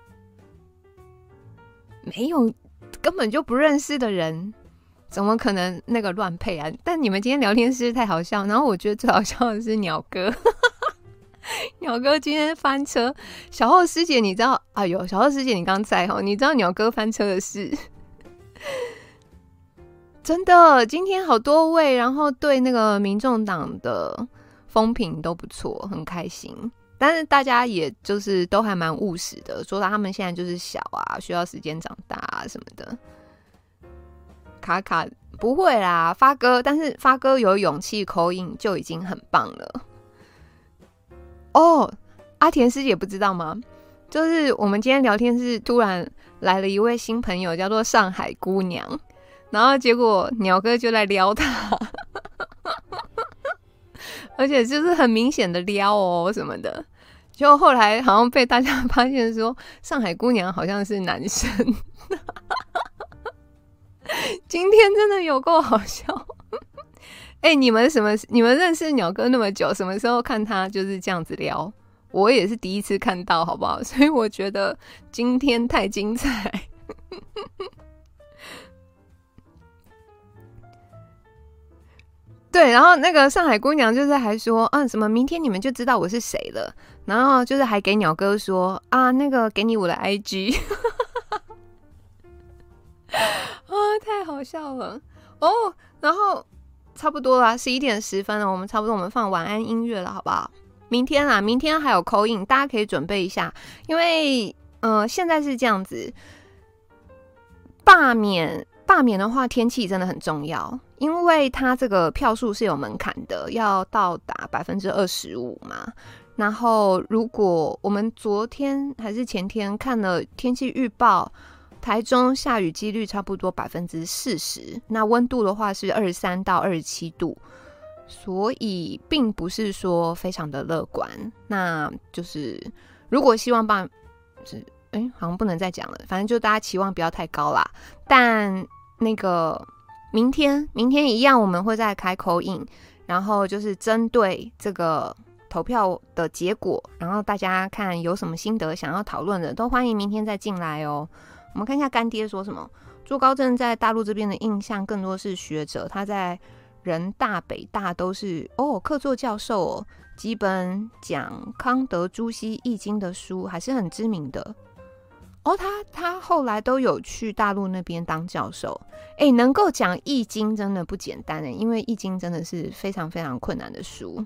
没有，根本就不认识的人，怎么可能那个乱配啊？但你们今天聊天是太好笑，然后我觉得最好笑的是鸟哥，*laughs* 鸟哥今天翻车。小后师姐，你知道？哎呦，小后师姐，你刚在哦，你知道鸟哥翻车的事？*laughs* 真的，今天好多位，然后对那个民众党的。风评都不错，很开心。但是大家也就是都还蛮务实的，说他们现在就是小啊，需要时间长大啊什么的。卡卡不会啦，发哥，但是发哥有勇气口音就已经很棒了。哦，阿田师姐不知道吗？就是我们今天聊天是突然来了一位新朋友，叫做上海姑娘，然后结果鸟哥就来撩她，*laughs* 而且就是很明显的撩哦什么的。就后来好像被大家 *laughs* 发现说，上海姑娘好像是男生。今天真的有够好笑。哎、你们什么？你们认识鸟哥那么久，什么时候看他就是这样子撩？我也是第一次看到，好不好？所以我觉得今天太精彩。对，然后那个上海姑娘就是还说，嗯、什么明天你们就知道我是谁了。然后就是还给鸟哥说啊，那个给你我的 IG。*laughs* 啊，太好笑了哦！然后差不多啦，十一点十分了，我们差不多我们放晚安音乐了，好不好？明天啊，明天还有口音大家可以准备一下，因为呃，现在是这样子，罢免罢免的话，天气真的很重要，因为它这个票数是有门槛的，要到达百分之二十五嘛。然后如果我们昨天还是前天看了天气预报。台中下雨几率差不多百分之四十，那温度的话是二十三到二十七度，所以并不是说非常的乐观。那就是如果希望办，是哎，好像不能再讲了，反正就大家期望不要太高啦。但那个明天，明天一样，我们会再开 call in，然后就是针对这个投票的结果，然后大家看有什么心得想要讨论的，都欢迎明天再进来哦。我们看一下干爹说什么。朱高正在大陆这边的印象更多是学者，他在人大、北大都是哦客座教授哦，几本讲康德、朱熹、易经的书还是很知名的哦。他他后来都有去大陆那边当教授，诶，能够讲易经真的不简单诶，因为易经真的是非常非常困难的书。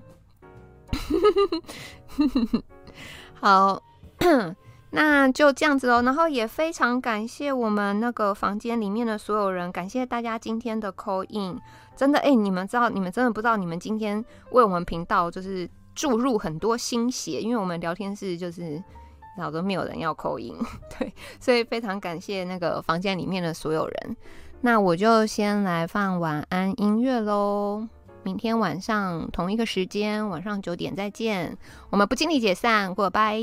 *laughs* 好。那就这样子哦，然后也非常感谢我们那个房间里面的所有人，感谢大家今天的 call in，真的哎，你们知道，你们真的不知道，你们今天为我们频道就是注入很多心血，因为我们聊天室就是老都没有人要扣音 *laughs* 对，所以非常感谢那个房间里面的所有人。那我就先来放晚安音乐喽，明天晚上同一个时间，晚上九点再见，我们不尽力解散，过拜。